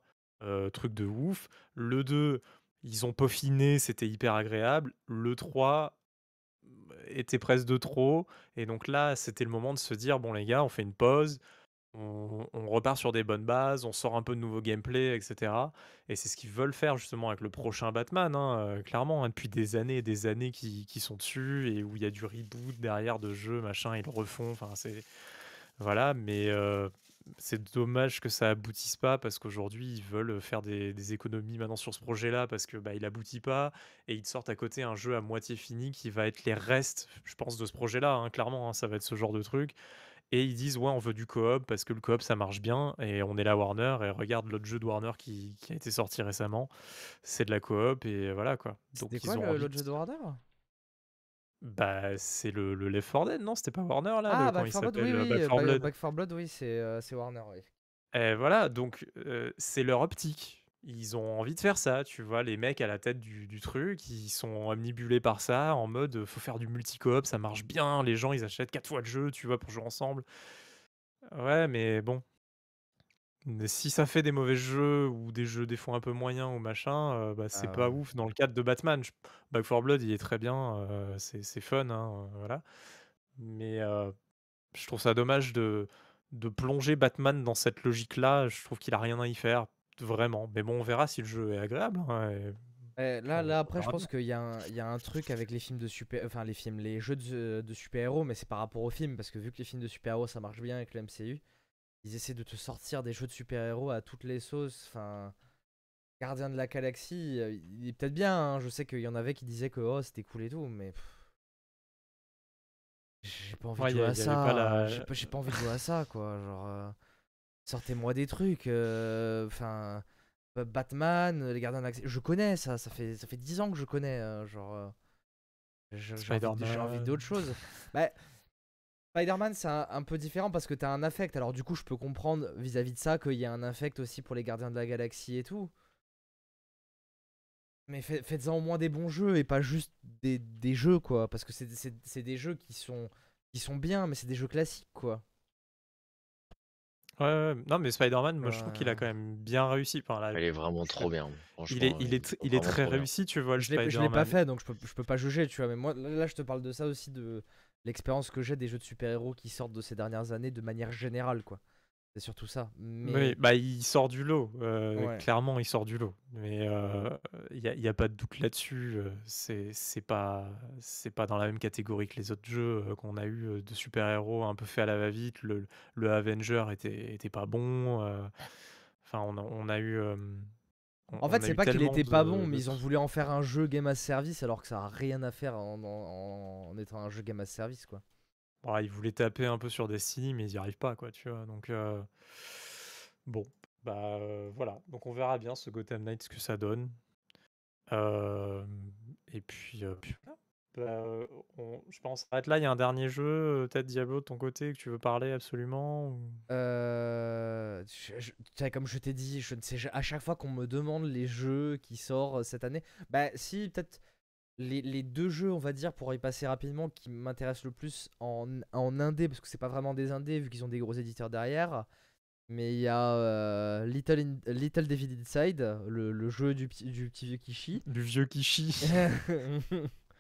truc de ouf. Le 2, ils ont peaufiné, c'était hyper agréable. Le 3, était presque de trop. Et donc là, c'était le moment de se dire bon, les gars, on fait une pause, on, repart sur des bonnes bases, on sort un peu de nouveau gameplay, etc. Et c'est ce qu'ils veulent faire justement avec le prochain Batman, hein, euh, clairement, hein, depuis des années et des années qui, sont dessus et où il y a du reboot derrière de jeux, machin, ils le refont. Voilà, mais euh, c'est dommage que ça aboutisse pas parce qu'aujourd'hui ils veulent faire des, économies maintenant sur ce projet-là parce que bah, il aboutit pas et ils sortent à côté un jeu à moitié fini qui va être les restes, je pense, de ce projet-là. Hein, clairement, ça va être ce genre de truc. Et ils disent ouais, on veut du coop parce que le coop ça marche bien et on est la Warner et regarde l'autre jeu de Warner qui, a été sorti récemment, c'est de la coop et voilà quoi. Donc ils quoi l'autre jeu de Warner? Bah, c'est le, le Left 4 Dead, non? C'était pas Warner là Ah, Back 4 Blood, oui, oui. Back 4 Blood, Back 4 Blood, oui, c'est euh, Warner, oui. Et voilà, donc euh, c'est leur optique. Ils ont envie de faire ça, tu vois, les mecs à la tête du, du truc, ils sont omnibulés par ça, en mode faut faire du multi-coop, ça marche bien, les gens ils achètent 4 fois le jeu, tu vois, pour jouer ensemble. Ouais, mais bon, si ça fait des mauvais jeux ou des jeux des fois un peu moyens ou machin, euh, bah, c'est pas ouf. Dans le cadre de Batman, Back 4 Blood, il est très bien, euh, c'est fun, hein, euh, voilà. Mais je trouve ça dommage de, de plonger Batman dans cette logique-là. Je trouve qu'il a rien à y faire, vraiment. Mais bon, on verra si le jeu est agréable. Hein, eh, là, là, après, je pense qu'il y, a un- y a un truc avec les films de super, enfin les films, les jeux de, de super-héros, mais c'est par rapport aux films, parce que vu que les films de super-héros ça marche bien avec le MCU, ils essaient de te sortir des jeux de super-héros à toutes les sauces. Enfin, Gardien de la Galaxie, euh, il est peut-être bien. Hein. Je sais qu'il y en avait qui disaient que oh, c'était cool et tout, mais. J'ai pas envie de jouer à ça. J'ai pas, envie de jouer à ça, quoi. Genre, euh, sortez-moi des trucs. Euh, enfin, Batman, les Gardiens de la Galaxie. Je connais ça. Ça fait ça fait 10 ans que je connais. genre, j'ai envie, envie d'autre chose. bah, Spider-Man, c'est un, peu différent parce que t'as un affect. Alors, du coup, je peux comprendre vis-à-vis de ça qu'il y a un affect aussi pour les gardiens de la galaxie et tout. Mais faites-en au moins des bons jeux et pas juste des, jeux, quoi. Parce que c'est des jeux qui sont, qui sont bien, mais c'est des jeux classiques, quoi. Ouais, ouais, non, mais Spider-Man, moi je trouve qu'il a quand même bien réussi. Enfin, là, il est vraiment trop bien. Il est, il est, il est très réussi, tu vois. Le je l'ai pas fait, donc je peux, je peux pas juger, tu vois. Mais moi, là, je te parle de ça aussi, de, l'expérience que j'ai des jeux de super-héros qui sortent de ces dernières années de manière générale, quoi. C'est surtout ça. Mais... Oui, bah il sort du lot. Euh, clairement, il sort du lot. Mais il euh, n'y a, pas de doute là-dessus. Euh, c'est pas c'est pas dans la même catégorie que les autres jeux qu'on a eu de super-héros un peu fait à la va-vite. Le, le, Avenger était, était pas bon. Enfin, on a, on a eu en fait, c'est pas qu'il était pas bon, mais ils ont voulu en faire un jeu Game as Service alors que ça a rien à faire en, étant un jeu Game as Service, quoi. Bah, ils voulaient taper un peu sur Destiny, mais ils y arrivent pas, quoi, tu vois. Donc, euh, bon, bah euh, voilà. Donc, on verra bien ce Gotham Knight, ce que ça donne. Euh, et puis, bah, je pense. Arrête là, il y a un dernier jeu, peut-être Diablo de ton côté, que tu veux parler absolument Comme je t'ai dit, je ne sais, à chaque fois qu'on me demande les jeux qui sortent cette année, bah si, peut-être les, les, deux jeux, on va dire, pour y passer rapidement, qui m'intéressent le plus en, en indé, parce que c'est pas vraiment des indés, vu qu'ils ont des gros éditeurs derrière. Mais il y a Little, Little David Inside, le, le jeu du, du petit vieux Kishi. Du vieux Kishi.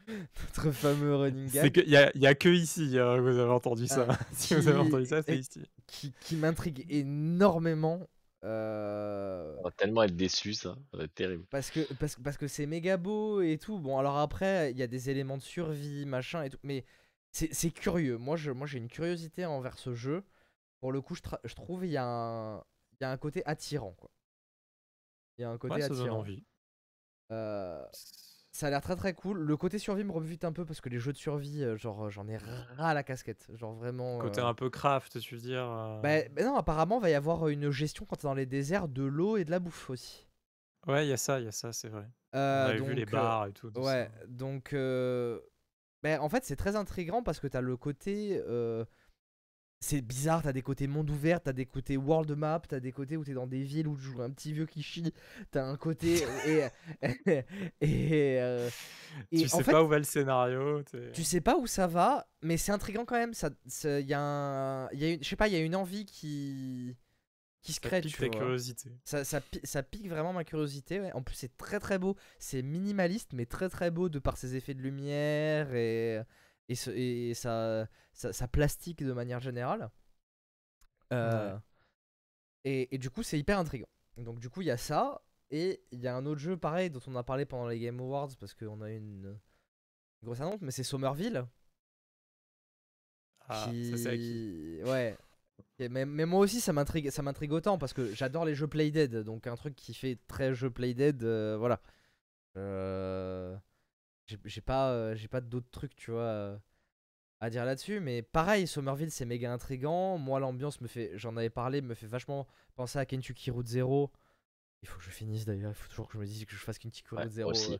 Notre fameux running gag. Il n'y a, a, que ici hein, vous avez entendu ça. Ah, si vous avez entendu ça, c'est ici. Qui, qui m'intrigue énormément. Euh... On va tellement être déçu, ça. Ça va être terrible. Parce que c'est parce, parce que méga beau et tout. Bon, alors après, il y a des éléments de survie, machin et tout. Mais c'est c'est curieux. Moi, je, moi, j'ai une curiosité envers ce jeu. Pour le coup, je, tra- je trouve il y, a un- il y a un côté attirant, quoi. Il y a un côté Ouais, ça donne attirant. envie. Euh, ça a l'air très très cool. Le côté survie me rebute un peu parce que les jeux de survie, euh, genre, j'en ai ras à la casquette. Genre vraiment. Côté euh, un peu craft, tu veux dire. euh, Bah, bah non, apparemment, va y avoir une gestion quand t'es dans les déserts de l'eau et de la bouffe aussi. Ouais, il y a ça, il y a ça, c'est vrai. On Euh, avait vu les donc, euh, bars et tout. tout Ouais, donc euh, ben, en fait c'est très intriguant parce que t'as le côté euh, c'est bizarre, t'as des côtés monde ouvert, t'as des côtés world map, t'as des côtés où t'es dans des villes où tu joues un petit vieux qui chie, t'as un côté et et, euh, et Tu en sais fait, pas où va le scénario. tu sais pas où ça va, mais c'est intriguant quand même. Ça, ça- y a un, y a une, je sais pas, il y a une envie qui qui se ça crée, pique tu ta vois. curiosité. Ça, ça, pi- ça pique vraiment ma curiosité. ouais. En plus, c'est très très beau. C'est minimaliste, mais très très beau de par ses effets de lumière et, et, ce- et sa, sa, sa plastique de manière générale. Euh, et, et du coup, c'est hyper intriguant. Donc, du coup, il y a ça. Et il y a un autre jeu pareil dont on a parlé pendant les Game Awards parce qu'on a eu une, une grosse annonce, mais c'est Somerville. Ah, ça c'est acquis. qui... Ouais. Mais, mais moi aussi ça m'intrigue ça m'intrigue autant parce que j'adore les jeux Playdead donc un truc qui fait très jeu Playdead euh, voilà Euh, j'ai pas euh, j'ai pas d'autres trucs tu vois euh, à dire là-dessus mais pareil Somerville c'est méga intrigant moi l'ambiance me fait j'en avais parlé me fait vachement penser à Kentucky Route Zero il faut que je finisse d'ailleurs il faut toujours que je me dise que je fasse Kentucky Ouais, Route Zero moi aussi.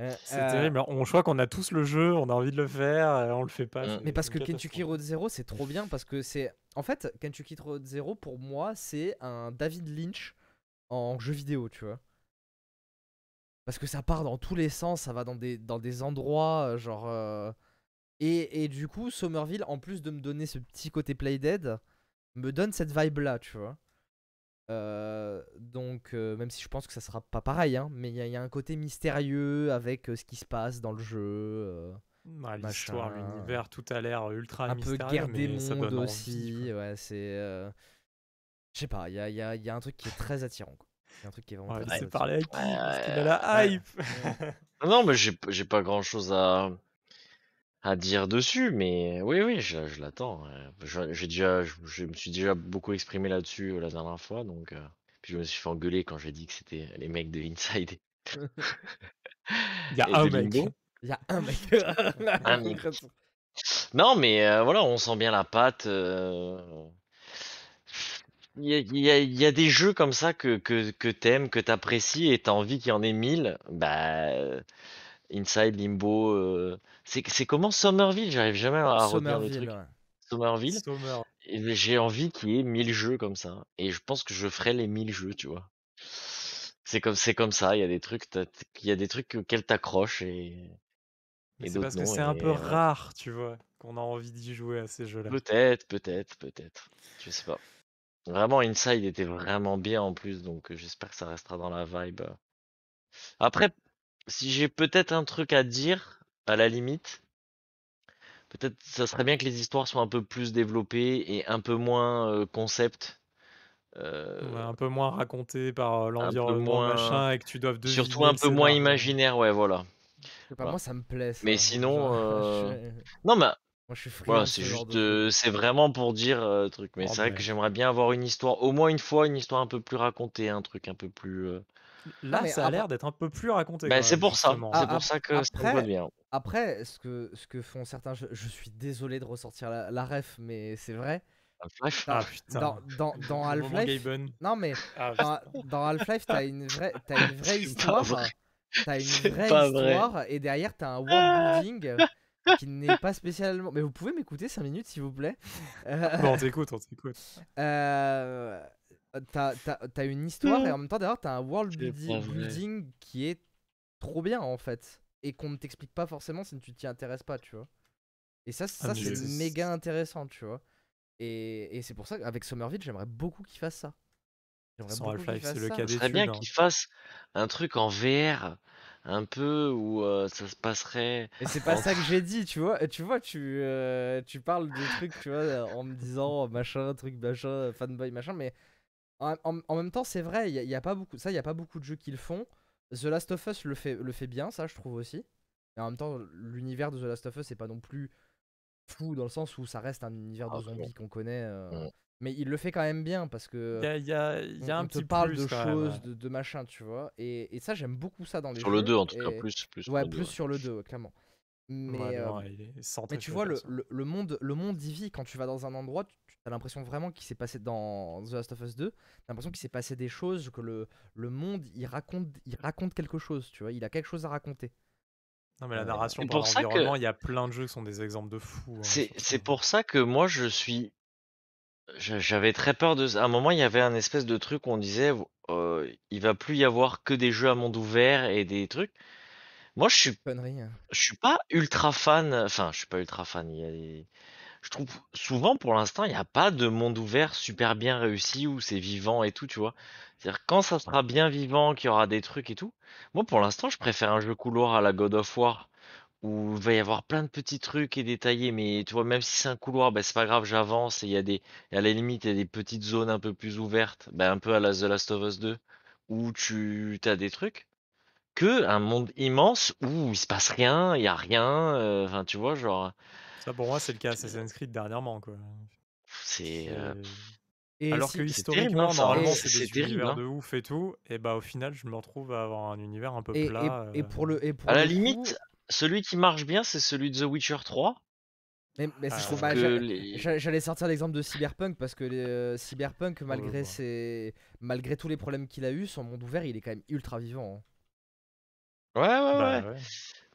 euh, C'est euh, terrible. On, je crois qu'on a tous le jeu, on a envie de le faire, et on le fait pas. Mm. c'est Mais parce une que Kentucky. Road Zero, c'est trop bien parce que c'est. En fait, Kentucky Road Zero, pour moi, c'est un David Lynch en jeu vidéo, tu vois. Parce que ça part dans tous les sens, ça va dans des, dans des endroits, euh, genre. euh, Et, et du coup, Somerville, en plus de me donner ce petit côté Playdead, me donne cette vibe-là, tu vois. Euh, donc, euh, même si je pense que ça sera pas pareil, hein, mais il y, a- il y a un côté mystérieux avec ce qui se passe dans le jeu. L'histoire, l'univers, tout a l'air ultra un peu mystérieux, guerre des mais ça mondes envie, aussi. ouais, c'est. Je sais pas, il y a, y a- il y a un truc qui est très attirant. quoi. Il y a un truc qui est vraiment très, très parler attirant. qui Parce qu'il a Ouais, la ouais. hype Non, mais j'ai j'ai pas grand chose à, à dire dessus, mais oui, oui, je, je l'attends. euh, je- J'ai déjà, je, je me suis déjà beaucoup exprimé là-dessus euh, la dernière fois, donc euh, puis je me suis fait engueuler quand j'ai dit que c'était les mecs de Inside Il y a et un de mec. Limbo. Il y a un mec. Un mec. Non, mais euh, voilà, on sent bien la patte. euh, Il y a, y y des jeux comme ça que, que, que t'aimes, que t'apprécies et t'as envie qu'il y en ait mille. Bah, Inside, Limbo. euh, C'est c'est comment Somerville? J'arrive jamais à retenir le Somerville, truc. ouais. Somerville? Sommer. Et j'ai envie qu'il y ait 1000 jeux comme ça. Et je pense que je ferai les 1000 jeux, tu vois. C'est comme, c'est comme ça, il y a des trucs, t'as- il y a des trucs auxquels t'accroches et, Mais et c'est d'autres parce que non. c'est un et peu voilà. rare, tu vois, qu'on a envie d'y jouer à ces jeux-là. Peut-être, peut-être, peut-être. Je sais pas. Vraiment, Inside était vraiment bien en plus, donc j'espère que ça restera dans la vibe. Après, si j'ai peut-être un truc à dire, à la limite, peut-être ça serait bien que les histoires soient un peu plus développées et un peu moins euh, concept. Euh, Ouais, un peu moins raconté par l'environnement, moins- machin, et que tu doives deviner surtout un peu moins imaginaire, ouais, voilà. Pas, Voilà. moi ça me plaît. ça. Mais sinon, Genre, euh, je- Non, mais Moi je suis friand voilà, de c'est ce genre juste, de euh, truc. c'est vraiment pour dire euh, truc. Mais Oh, c'est vrai que j'aimerais bien avoir une histoire, au moins une fois, une histoire un peu plus racontée, un truc un peu plus. euh, Là, mais ça a après- l'air d'être un peu plus raconté. Bah, c'est même, pour ça. justement. C'est Ah, pour ça que ça me après- bien. Après, ce que, ce que font certains jeux, je suis désolé de ressortir la, la ref, mais c'est vrai. Bref. Ah Dans- putain. Dans, dans, dans Le moment Half-Life, Gaben. non mais Ah, dans, dans Half-Life, t'as une vraie, t'as une vraie C'est pas histoire. vrai. T'as une C'est vraie pas vrai. histoire et derrière t'as un world building qui n'est pas spécialement. Mais vous pouvez m'écouter 5 minutes s'il vous plaît. Euh, Bon, on t'écoute, on t'écoute. euh, t'as, t'as- t'as une histoire et en même temps derrière t'as un world building, qui est trop bien en fait et qu'on ne t'explique pas forcément si tu t'y intéresses pas, tu vois. Et ça, ça mais c'est méga intéressant, tu vois. Et, et c'est pour ça qu'avec Somerville, j'aimerais beaucoup qu'il fasse ça. J'aimerais qu'il fasse ça. bien d'étude. hein. fassent un truc en VR, un peu où euh, ça se passerait. Et c'est pas ça que j'ai dit, tu vois. Tu vois, tu, euh, tu parles de trucs, tu vois, en me disant machin, truc, machin, fanboy, machin, mais en, en- en même temps, c'est vrai, il y, a- pas beaucoup, ça, il y a pas beaucoup de jeux qui le font. The Last of Us le fait, le fait bien, ça, je trouve aussi. Et en même temps, l'univers de The Last of Us, c'est pas non plus fou dans le sens où ça reste un univers Ah, de bon. zombies qu'on connaît. euh, Mm. Mais il le fait quand même bien parce que Il y a, il y a- il y a on, un on te petit parle plus de même, choses, ouais. de, de machin, tu vois. Et, et ça, j'aime beaucoup ça dans les Sur jeux. le 2, en tout cas, plus. plus Ouais, le 2, plus ouais. sur le 2, ouais, clairement. Mais, Ouais, euh, non, mais tu vois, le le, monde, le monde y vit quand tu vas dans un endroit, tu as l'impression vraiment qu'il s'est passé dans The Last of Us 2. T'as l'impression qu'il s'est passé des choses, que le, le monde, il raconte, il raconte quelque chose, tu vois. Il a quelque chose à raconter. Non, mais la Euh, narration C'est par pour ça que- l'environnement, il y a plein de jeux qui sont des exemples de fous. hein, C'est pour ça que moi je suis. J'avais très peur de. À un moment, il y avait un espèce de truc où on disait euh, il va plus y avoir que des jeux à monde ouvert et des trucs. Moi, je suis, Connerie. hein. je suis pas ultra fan. Enfin, je suis pas ultra fan. Il y a des- Je trouve souvent pour l'instant, il n'y a pas de monde ouvert super bien réussi où c'est vivant et tout, tu vois. C'est-à-dire quand ça sera bien vivant, qu'il y aura des trucs et tout. Moi, pour l'instant, je préfère un jeu couloir à la God of War où il va y avoir plein de petits trucs et détaillés, mais tu vois, même si c'est un couloir, ben, c'est pas grave, j'avance et il y a des, et à la limite, il y a des petites zones un peu plus ouvertes, ben, un peu à la The Last of Us 2, où tu as des trucs, que un monde immense où il se passe rien, il y a rien, euh, enfin, tu vois, genre, Ça, pour moi, c'est le cas Assassin's Creed dernièrement. Quoi. c'est, euh, Et Alors si- que terrible, historiquement, hein, ça, normalement, hein. c'est des terrible, univers hein. de ouf et tout. Et bah, au final, je me retrouve à avoir un univers un peu et, et- plat. et euh, pour le, et pour à la coup- limite, celui qui marche bien, c'est celui de The Witcher 3. Mais, mais c'est- je trouve que j'a- les- j'a- J'allais sortir l'exemple de Cyberpunk parce que euh, Cyberpunk, malgré, ouais. ses... malgré tous les problèmes qu'il a eu, son monde ouvert, il est quand même ultra vivant. hein. Ouais, ouais, bah, ouais. ouais.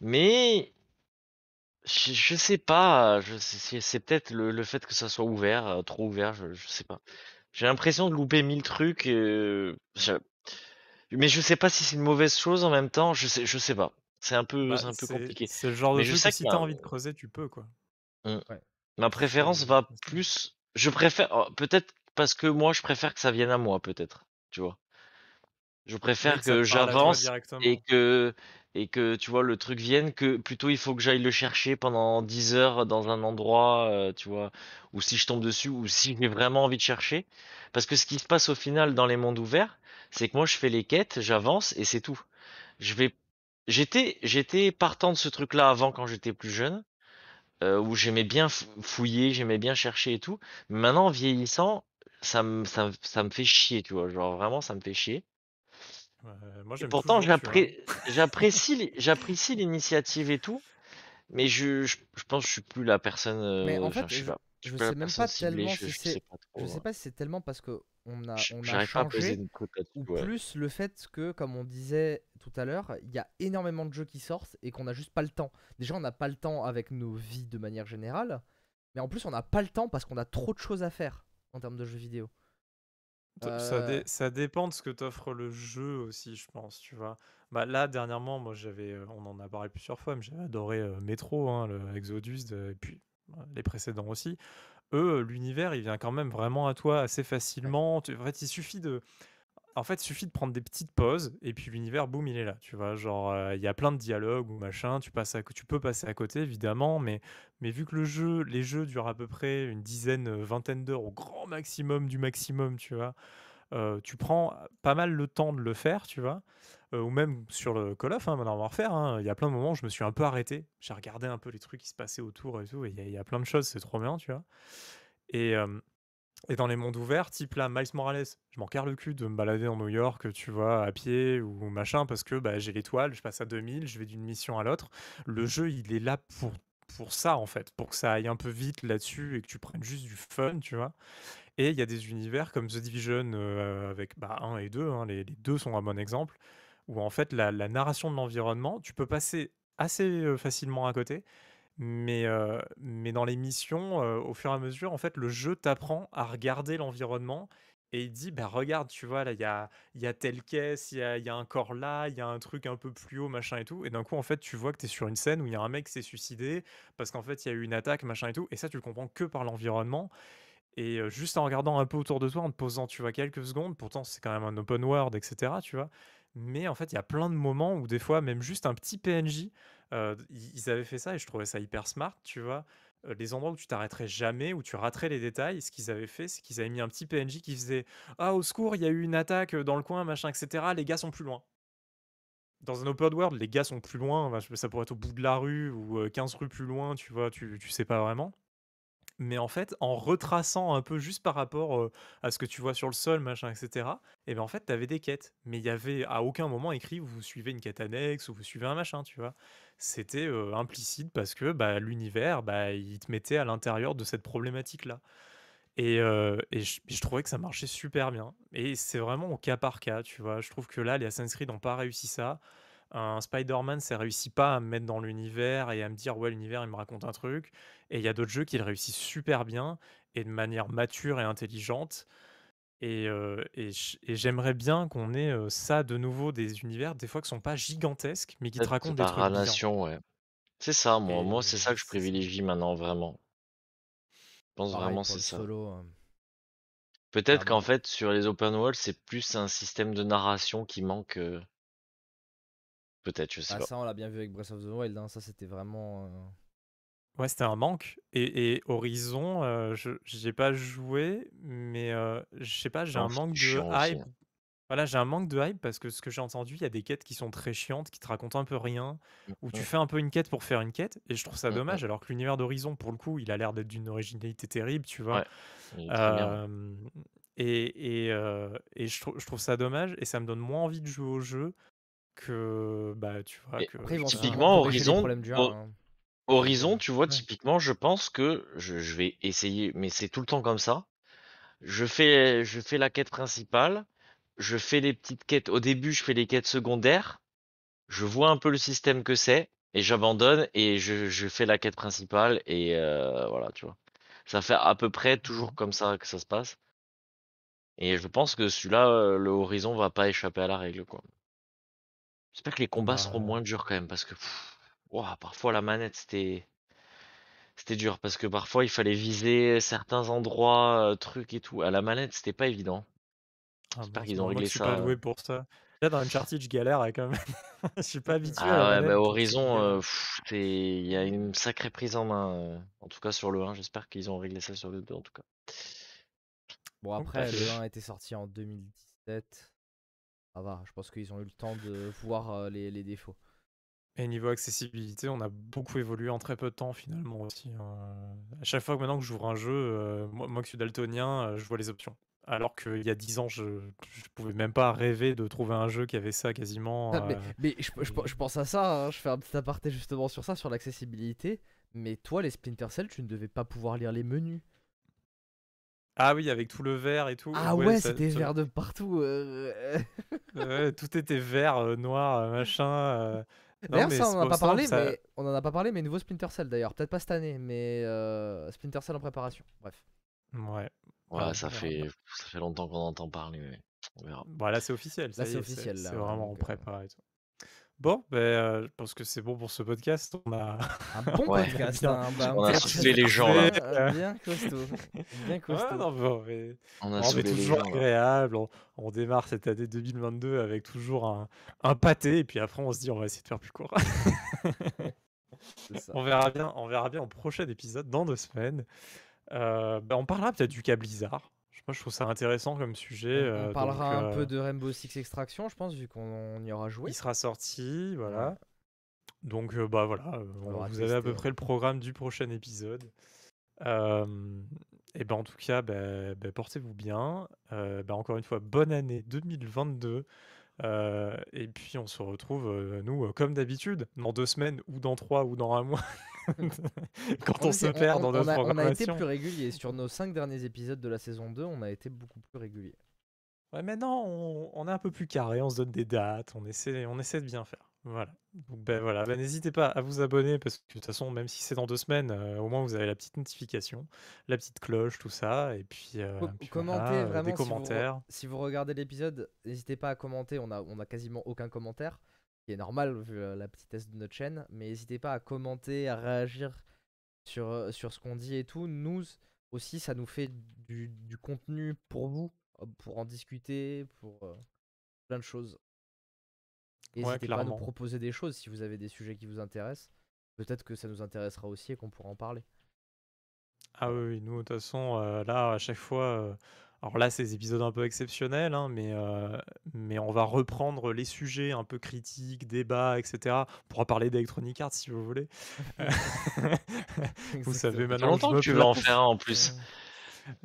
Mais je, je sais pas, c'est c'est peut-être le, le fait que ça soit ouvert, euh, trop ouvert, je, je sais pas. J'ai l'impression de louper mille trucs, euh, je- mais je sais pas si c'est une mauvaise chose en même temps, je sais, je sais pas. C'est un peu, Bah, c'est un peu compliqué. c'est le genre de Mais je sais où si t'as envie de creuser, tu peux quoi. Ma préférence va plus, je préfère, oh, peut-être parce que moi je préfère que ça vienne à moi, peut-être, tu vois. Je préfère que j'avance et que et que tu vois le truc vienne que plutôt il faut que j'aille le chercher pendant 10 heures dans un endroit euh, tu vois ou si je tombe dessus ou si j'ai vraiment envie de chercher parce que ce qui se passe au final dans les mondes ouverts c'est que moi je fais les quêtes j'avance et c'est tout je vais j'étais j'étais partant de ce truc là avant quand j'étais plus jeune euh, où j'aimais bien fouiller j'aimais bien chercher et tout mais maintenant en vieillissant ça me ça, me- ça me fait chier tu vois genre vraiment ça me fait chier Ouais, moi, et j'aime pourtant, toujours, tu vois. j'appré- j'apprécie, les- j'apprécie l'initiative et tout, mais je, je, je pense que je suis plus la personne. euh, Mais en enfin, fait, je sais je- pas. je suis sais la même personne pas ciblée, tellement je, si je c'est- sais pas trop. Je sais pas si c'est tellement parce que on a, on changé ou ouais. plus le fait que, comme on disait tout à l'heure, il y a énormément de jeux qui sortent et qu'on n'a juste pas le temps. Déjà, on n'a pas le temps avec nos vies de manière générale, mais en plus, on n'a pas le temps parce qu'on a trop de choses à faire en termes de jeux vidéo. Euh, Ça, dé- ça dépend de ce que t'offre le jeu aussi, je pense, tu vois. Bah, là, dernièrement, moi, j'avais, euh, on en a parlé plusieurs fois, mais j'avais adoré euh, Metro, hein, le Exodus, de- et puis euh, les précédents aussi. Eux, l'univers, il vient quand même vraiment à toi assez facilement. En fait, il suffit de, en fait, il suffit de prendre des petites pauses, et puis l'univers, boum, il est là, tu vois. Genre, euh, il y a plein de dialogues ou machin, tu passes à, co- tu peux passer à côté, évidemment, mais, mais vu que le jeu, les jeux durent à peu près une dizaine, euh, vingtaine d'heures au grand maximum du maximum, tu vois. Euh, tu prends pas mal le temps de le faire, tu vois. Euh, ou même sur le Call of, hein, Modern Warfare, hein, il y a plein de moments où je me suis un peu arrêté. J'ai regardé un peu les trucs qui se passaient autour et tout, et il y, a- il y a plein de choses, c'est trop bien, tu vois. Et, euh, et dans les mondes ouverts, type là, Miles Morales, je m'en carre le cul de me balader en New York, tu vois, à pied ou machin, parce que bah, j'ai l'étoile, je passe à 2000, je vais d'une mission à l'autre. Le jeu, il est là pour, pour ça, en fait, pour que ça aille un peu vite là-dessus et que tu prennes juste du fun, tu vois. Et il y a des univers comme The Division euh, avec bah, 1 et 2, hein, les, les deux sont un bon exemple, où en fait la, narration de l'environnement, tu peux passer assez facilement à côté, mais, mais dans les missions, au fur et à mesure, en fait, le jeu t'apprend à regarder l'environnement et il dit, bah regarde, tu vois, là, il y a, y a telle caisse, il y a, y a un corps là, il y a un truc un peu plus haut, machin et tout. Et d'un coup, en fait, tu vois que tu es sur une scène où il y a un mec qui s'est suicidé parce qu'en fait, il y a eu une attaque, machin et tout. Et ça, tu le comprends que par l'environnement. Et juste en regardant un peu autour de toi, en te posant, tu vois, quelques secondes, pourtant c'est quand même un open world, etc., tu vois. Mais en fait, il y a plein de moments où des fois, même juste un petit PNJ, euh, ils avaient fait ça et je trouvais ça hyper smart, tu vois. Euh, les endroits où tu t'arrêterais jamais, où tu raterais les détails, ce qu'ils avaient fait, c'est qu'ils avaient mis un petit PNJ qui faisait Ah, au secours, il y a eu une attaque dans le coin, machin, etc., les gars sont plus loin. dans un open world, les gars sont plus loin, ça pourrait être au bout de la rue ou euh, 15 rues plus loin, tu vois, tu, tu sais pas vraiment. Mais en fait, en retraçant un peu juste par rapport à ce que tu vois sur le sol, machin, etc., et ben en fait, tu avais des quêtes. Mais il y avait à aucun moment écrit vous suivez une quête annexe ou vous suivez un machin, tu vois. C'était implicite parce que bah, l'univers, bah, il te mettait à l'intérieur de cette problématique-là. Et, et je, je trouvais que ça marchait super bien. Et c'est vraiment au cas par cas, tu vois. Je trouve que là, les Assassin's Creed n'ont pas réussi ça. Un Spider-Man, ça réussit pas à me mettre dans l'univers et à me dire, ouais, l'univers, il me raconte un truc. Et il y a d'autres jeux qui le réussissent super bien et de manière mature et intelligente. Et, euh, et j'aimerais bien qu'on ait euh, ça de nouveau, des univers, des fois qui sont pas gigantesques, mais qui te racontent des trucs bien. nation, ouais. C'est ça, moi. Moi, c'est ça que je privilégie maintenant, vraiment. Je pense Pareil vraiment c'est ça. solo. euh, Peut-être qu'en fait, sur les open world, c'est plus un système de narration qui manque. euh, Peut-être, je sais Bah, pas. ça, on l'a bien vu avec Breath of the Wild. hein, Ça, c'était vraiment. euh, Ouais, c'était un manque. Et, et Horizon, euh, je j'ai pas joué, mais euh, je sais pas, j'ai un manque de aussi. hype. Voilà, j'ai un manque de hype parce que ce que j'ai entendu, il y a des quêtes qui sont très chiantes, qui te racontent un peu rien, où tu fais un peu une quête pour faire une quête, et je trouve ça mm, mm. dommage, alors que l'univers d'Horizon, pour le coup, il a l'air d'être d'une originalité terrible, tu vois. Ouais. Euh, et et, euh, et je trouve ça dommage, et ça me donne moins envie de jouer au jeu que, bah, tu vois, Et que Après, ils vont ça- sûrement Typiquement, Horizon, problèmes du 1. Ho- hein. Horizon, tu vois, Ouais. typiquement, je pense que je, je vais essayer, mais c'est tout le temps comme ça. Je fais, je fais la quête principale, je fais les petites quêtes. Au début, je fais les quêtes secondaires, je vois un peu le système que c'est, et j'abandonne, et je, je fais la quête principale, et euh, voilà, tu vois. Ça fait à peu près toujours Mhm. comme ça que ça se passe. Et je pense que celui-là, euh, le Horizon va pas échapper à la règle, quoi. J'espère que les combats seront Bah, moins durs quand même, parce que pff, parfois la manette, c'était. C'était dur parce que parfois il fallait viser certains endroits, euh, trucs et tout. À la manette, c'était pas évident. ah J'espère qu'ils ont réglé qui suis pas ça. euh. doué pour ça. Là, dans Uncharted, je galère avec un... Je suis pas habitué à Ah ouais, bah Horizon, euh, il y a une sacrée prise en main. euh, En tout cas sur le 1, j'espère qu'ils ont réglé ça sur le 2 en tout cas. Bon, après, le 1 était sorti en 2017. Ça va, je pense qu'ils ont eu le temps de voir euh, les, les défauts. Et niveau accessibilité, on a beaucoup évolué en très peu de temps finalement aussi. hein. À chaque fois que maintenant que j'ouvre un jeu, euh, moi, moi qui suis daltonien, euh, je vois les options. Alors qu'il y a 10 ans, je, je pouvais même pas rêver de trouver un jeu qui avait ça quasiment. Ah, mais euh, mais je, je- je pense à ça, hein, je fais un petit aparté justement sur ça, sur l'accessibilité. Mais toi, les Splinter Cell, tu ne devais pas pouvoir lire les menus. Ah oui, avec tout le vert et tout. Ah ouais, ça- c'était ça- vert de partout. euh, ouais, tout était vert, euh, noir, euh, machin. euh. Non, D'ailleurs, mais ça, on c'est en a pour pas ça, parlé, ça- mais on en a pas parlé, mais nouveau Splinter Cell d'ailleurs. Peut-être pas cette année, mais euh, Splinter Cell en préparation. Bref. Ouais. Ouais, Ah, ça verra fait ça fait longtemps qu'on entend parler, mais on verra. Bon, là, c'est officiel. ça Là, y c'est est, officiel, C'est là, vraiment en donc, euh, prépa et tout. Bon, ben, euh, je pense que c'est bon pour ce podcast. On a. Un bon Ouais. podcast, Bien. hein, bah, un On a soufflé les gens, là. bien, Bien costaud. Bien costaud. Ouais, non, bon, mais- On a on est toujours gens, agréable. On, on démarre cette année 2022 avec toujours un, un pâté. Et puis après, on se dit, on va essayer de faire plus court. Ça. on, verra bien, on verra bien au prochain épisode, dans deux semaines. Euh, ben, on parlera peut-être du cas Blizzard. Moi, je trouve ça intéressant comme sujet. On, on euh, parlera donc, un euh, peu de Rainbow Six Extraction, je pense, vu qu'on y aura joué. Il sera sorti, voilà. Ouais. Donc, euh, bah voilà, euh, On vous avez à peu près le programme du prochain épisode. Euh, et ben en tout cas, bah, bah, portez-vous bien. Euh, bah, encore une fois, bonne année 2022. Euh, et puis on se retrouve, euh, nous, euh, comme d'habitude, dans deux semaines, ou dans trois, ou dans un mois, quand on, On se perd dans on notre a, on a été programmation. plus régulier. Sur nos 5 derniers épisodes de la saison 2, on a été beaucoup plus régulier. Ouais, maintenant, on, on est un peu plus carré, on se donne des dates, on essaie, on essaie de bien faire. Voilà. Donc, ben voilà, Ben, n'hésitez pas à vous abonner parce que de toute façon, même si c'est dans deux semaines, euh, au moins vous avez la petite notification, la petite cloche, tout ça, et puis, euh, Co- puis commentez voilà, euh, vraiment des si vous. Si regardez l'épisode, n'hésitez pas à commenter. On a, on a quasiment aucun commentaire, ce qui est normal vu euh, la petitesse de notre chaîne. Mais n'hésitez pas à commenter, à réagir sur, sur ce qu'on dit et tout. Nous aussi, ça nous fait du, du contenu pour vous, pour en discuter, pour euh, plein de choses. Ouais, N'hésitez pas à nous clairement. proposer des choses si vous avez des sujets qui vous intéressent. Peut-être que ça nous intéressera aussi et qu'on pourra en parler. Ah oui, nous, de toute façon, euh, là, à chaque fois, euh, Alors là, c'est des épisodes un peu exceptionnels, hein, mais, euh, mais on va reprendre les sujets un peu critiques, débats, etc. On pourra parler d'Electronic Arts si vous voulez. vous savez Ça maintenant longtemps que je tu veux en faire un en plus.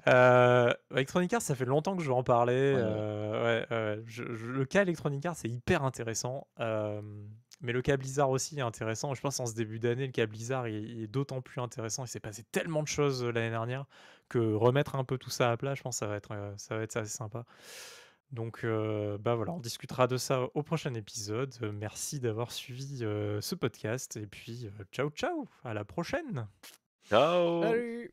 Euh, Electronic Arts, ça fait longtemps que je veux en parler. Ouais. euh, ouais, ouais, je- je- le cas Electronic Arts, c'est hyper intéressant. euh, mais le cas Blizzard aussi est intéressant. Je pense en ce début d'année, le cas Blizzard il, il est d'autant plus intéressant. Il s'est passé tellement de choses euh, l'année dernière que remettre un peu tout ça à plat, je pense que ça va être, ça va être assez sympa. Donc, euh, bah voilà, on discutera de ça au prochain épisode. Merci d'avoir suivi euh, ce podcast. Et puis, euh, ciao, ciao, à la prochaine. Ciao Salut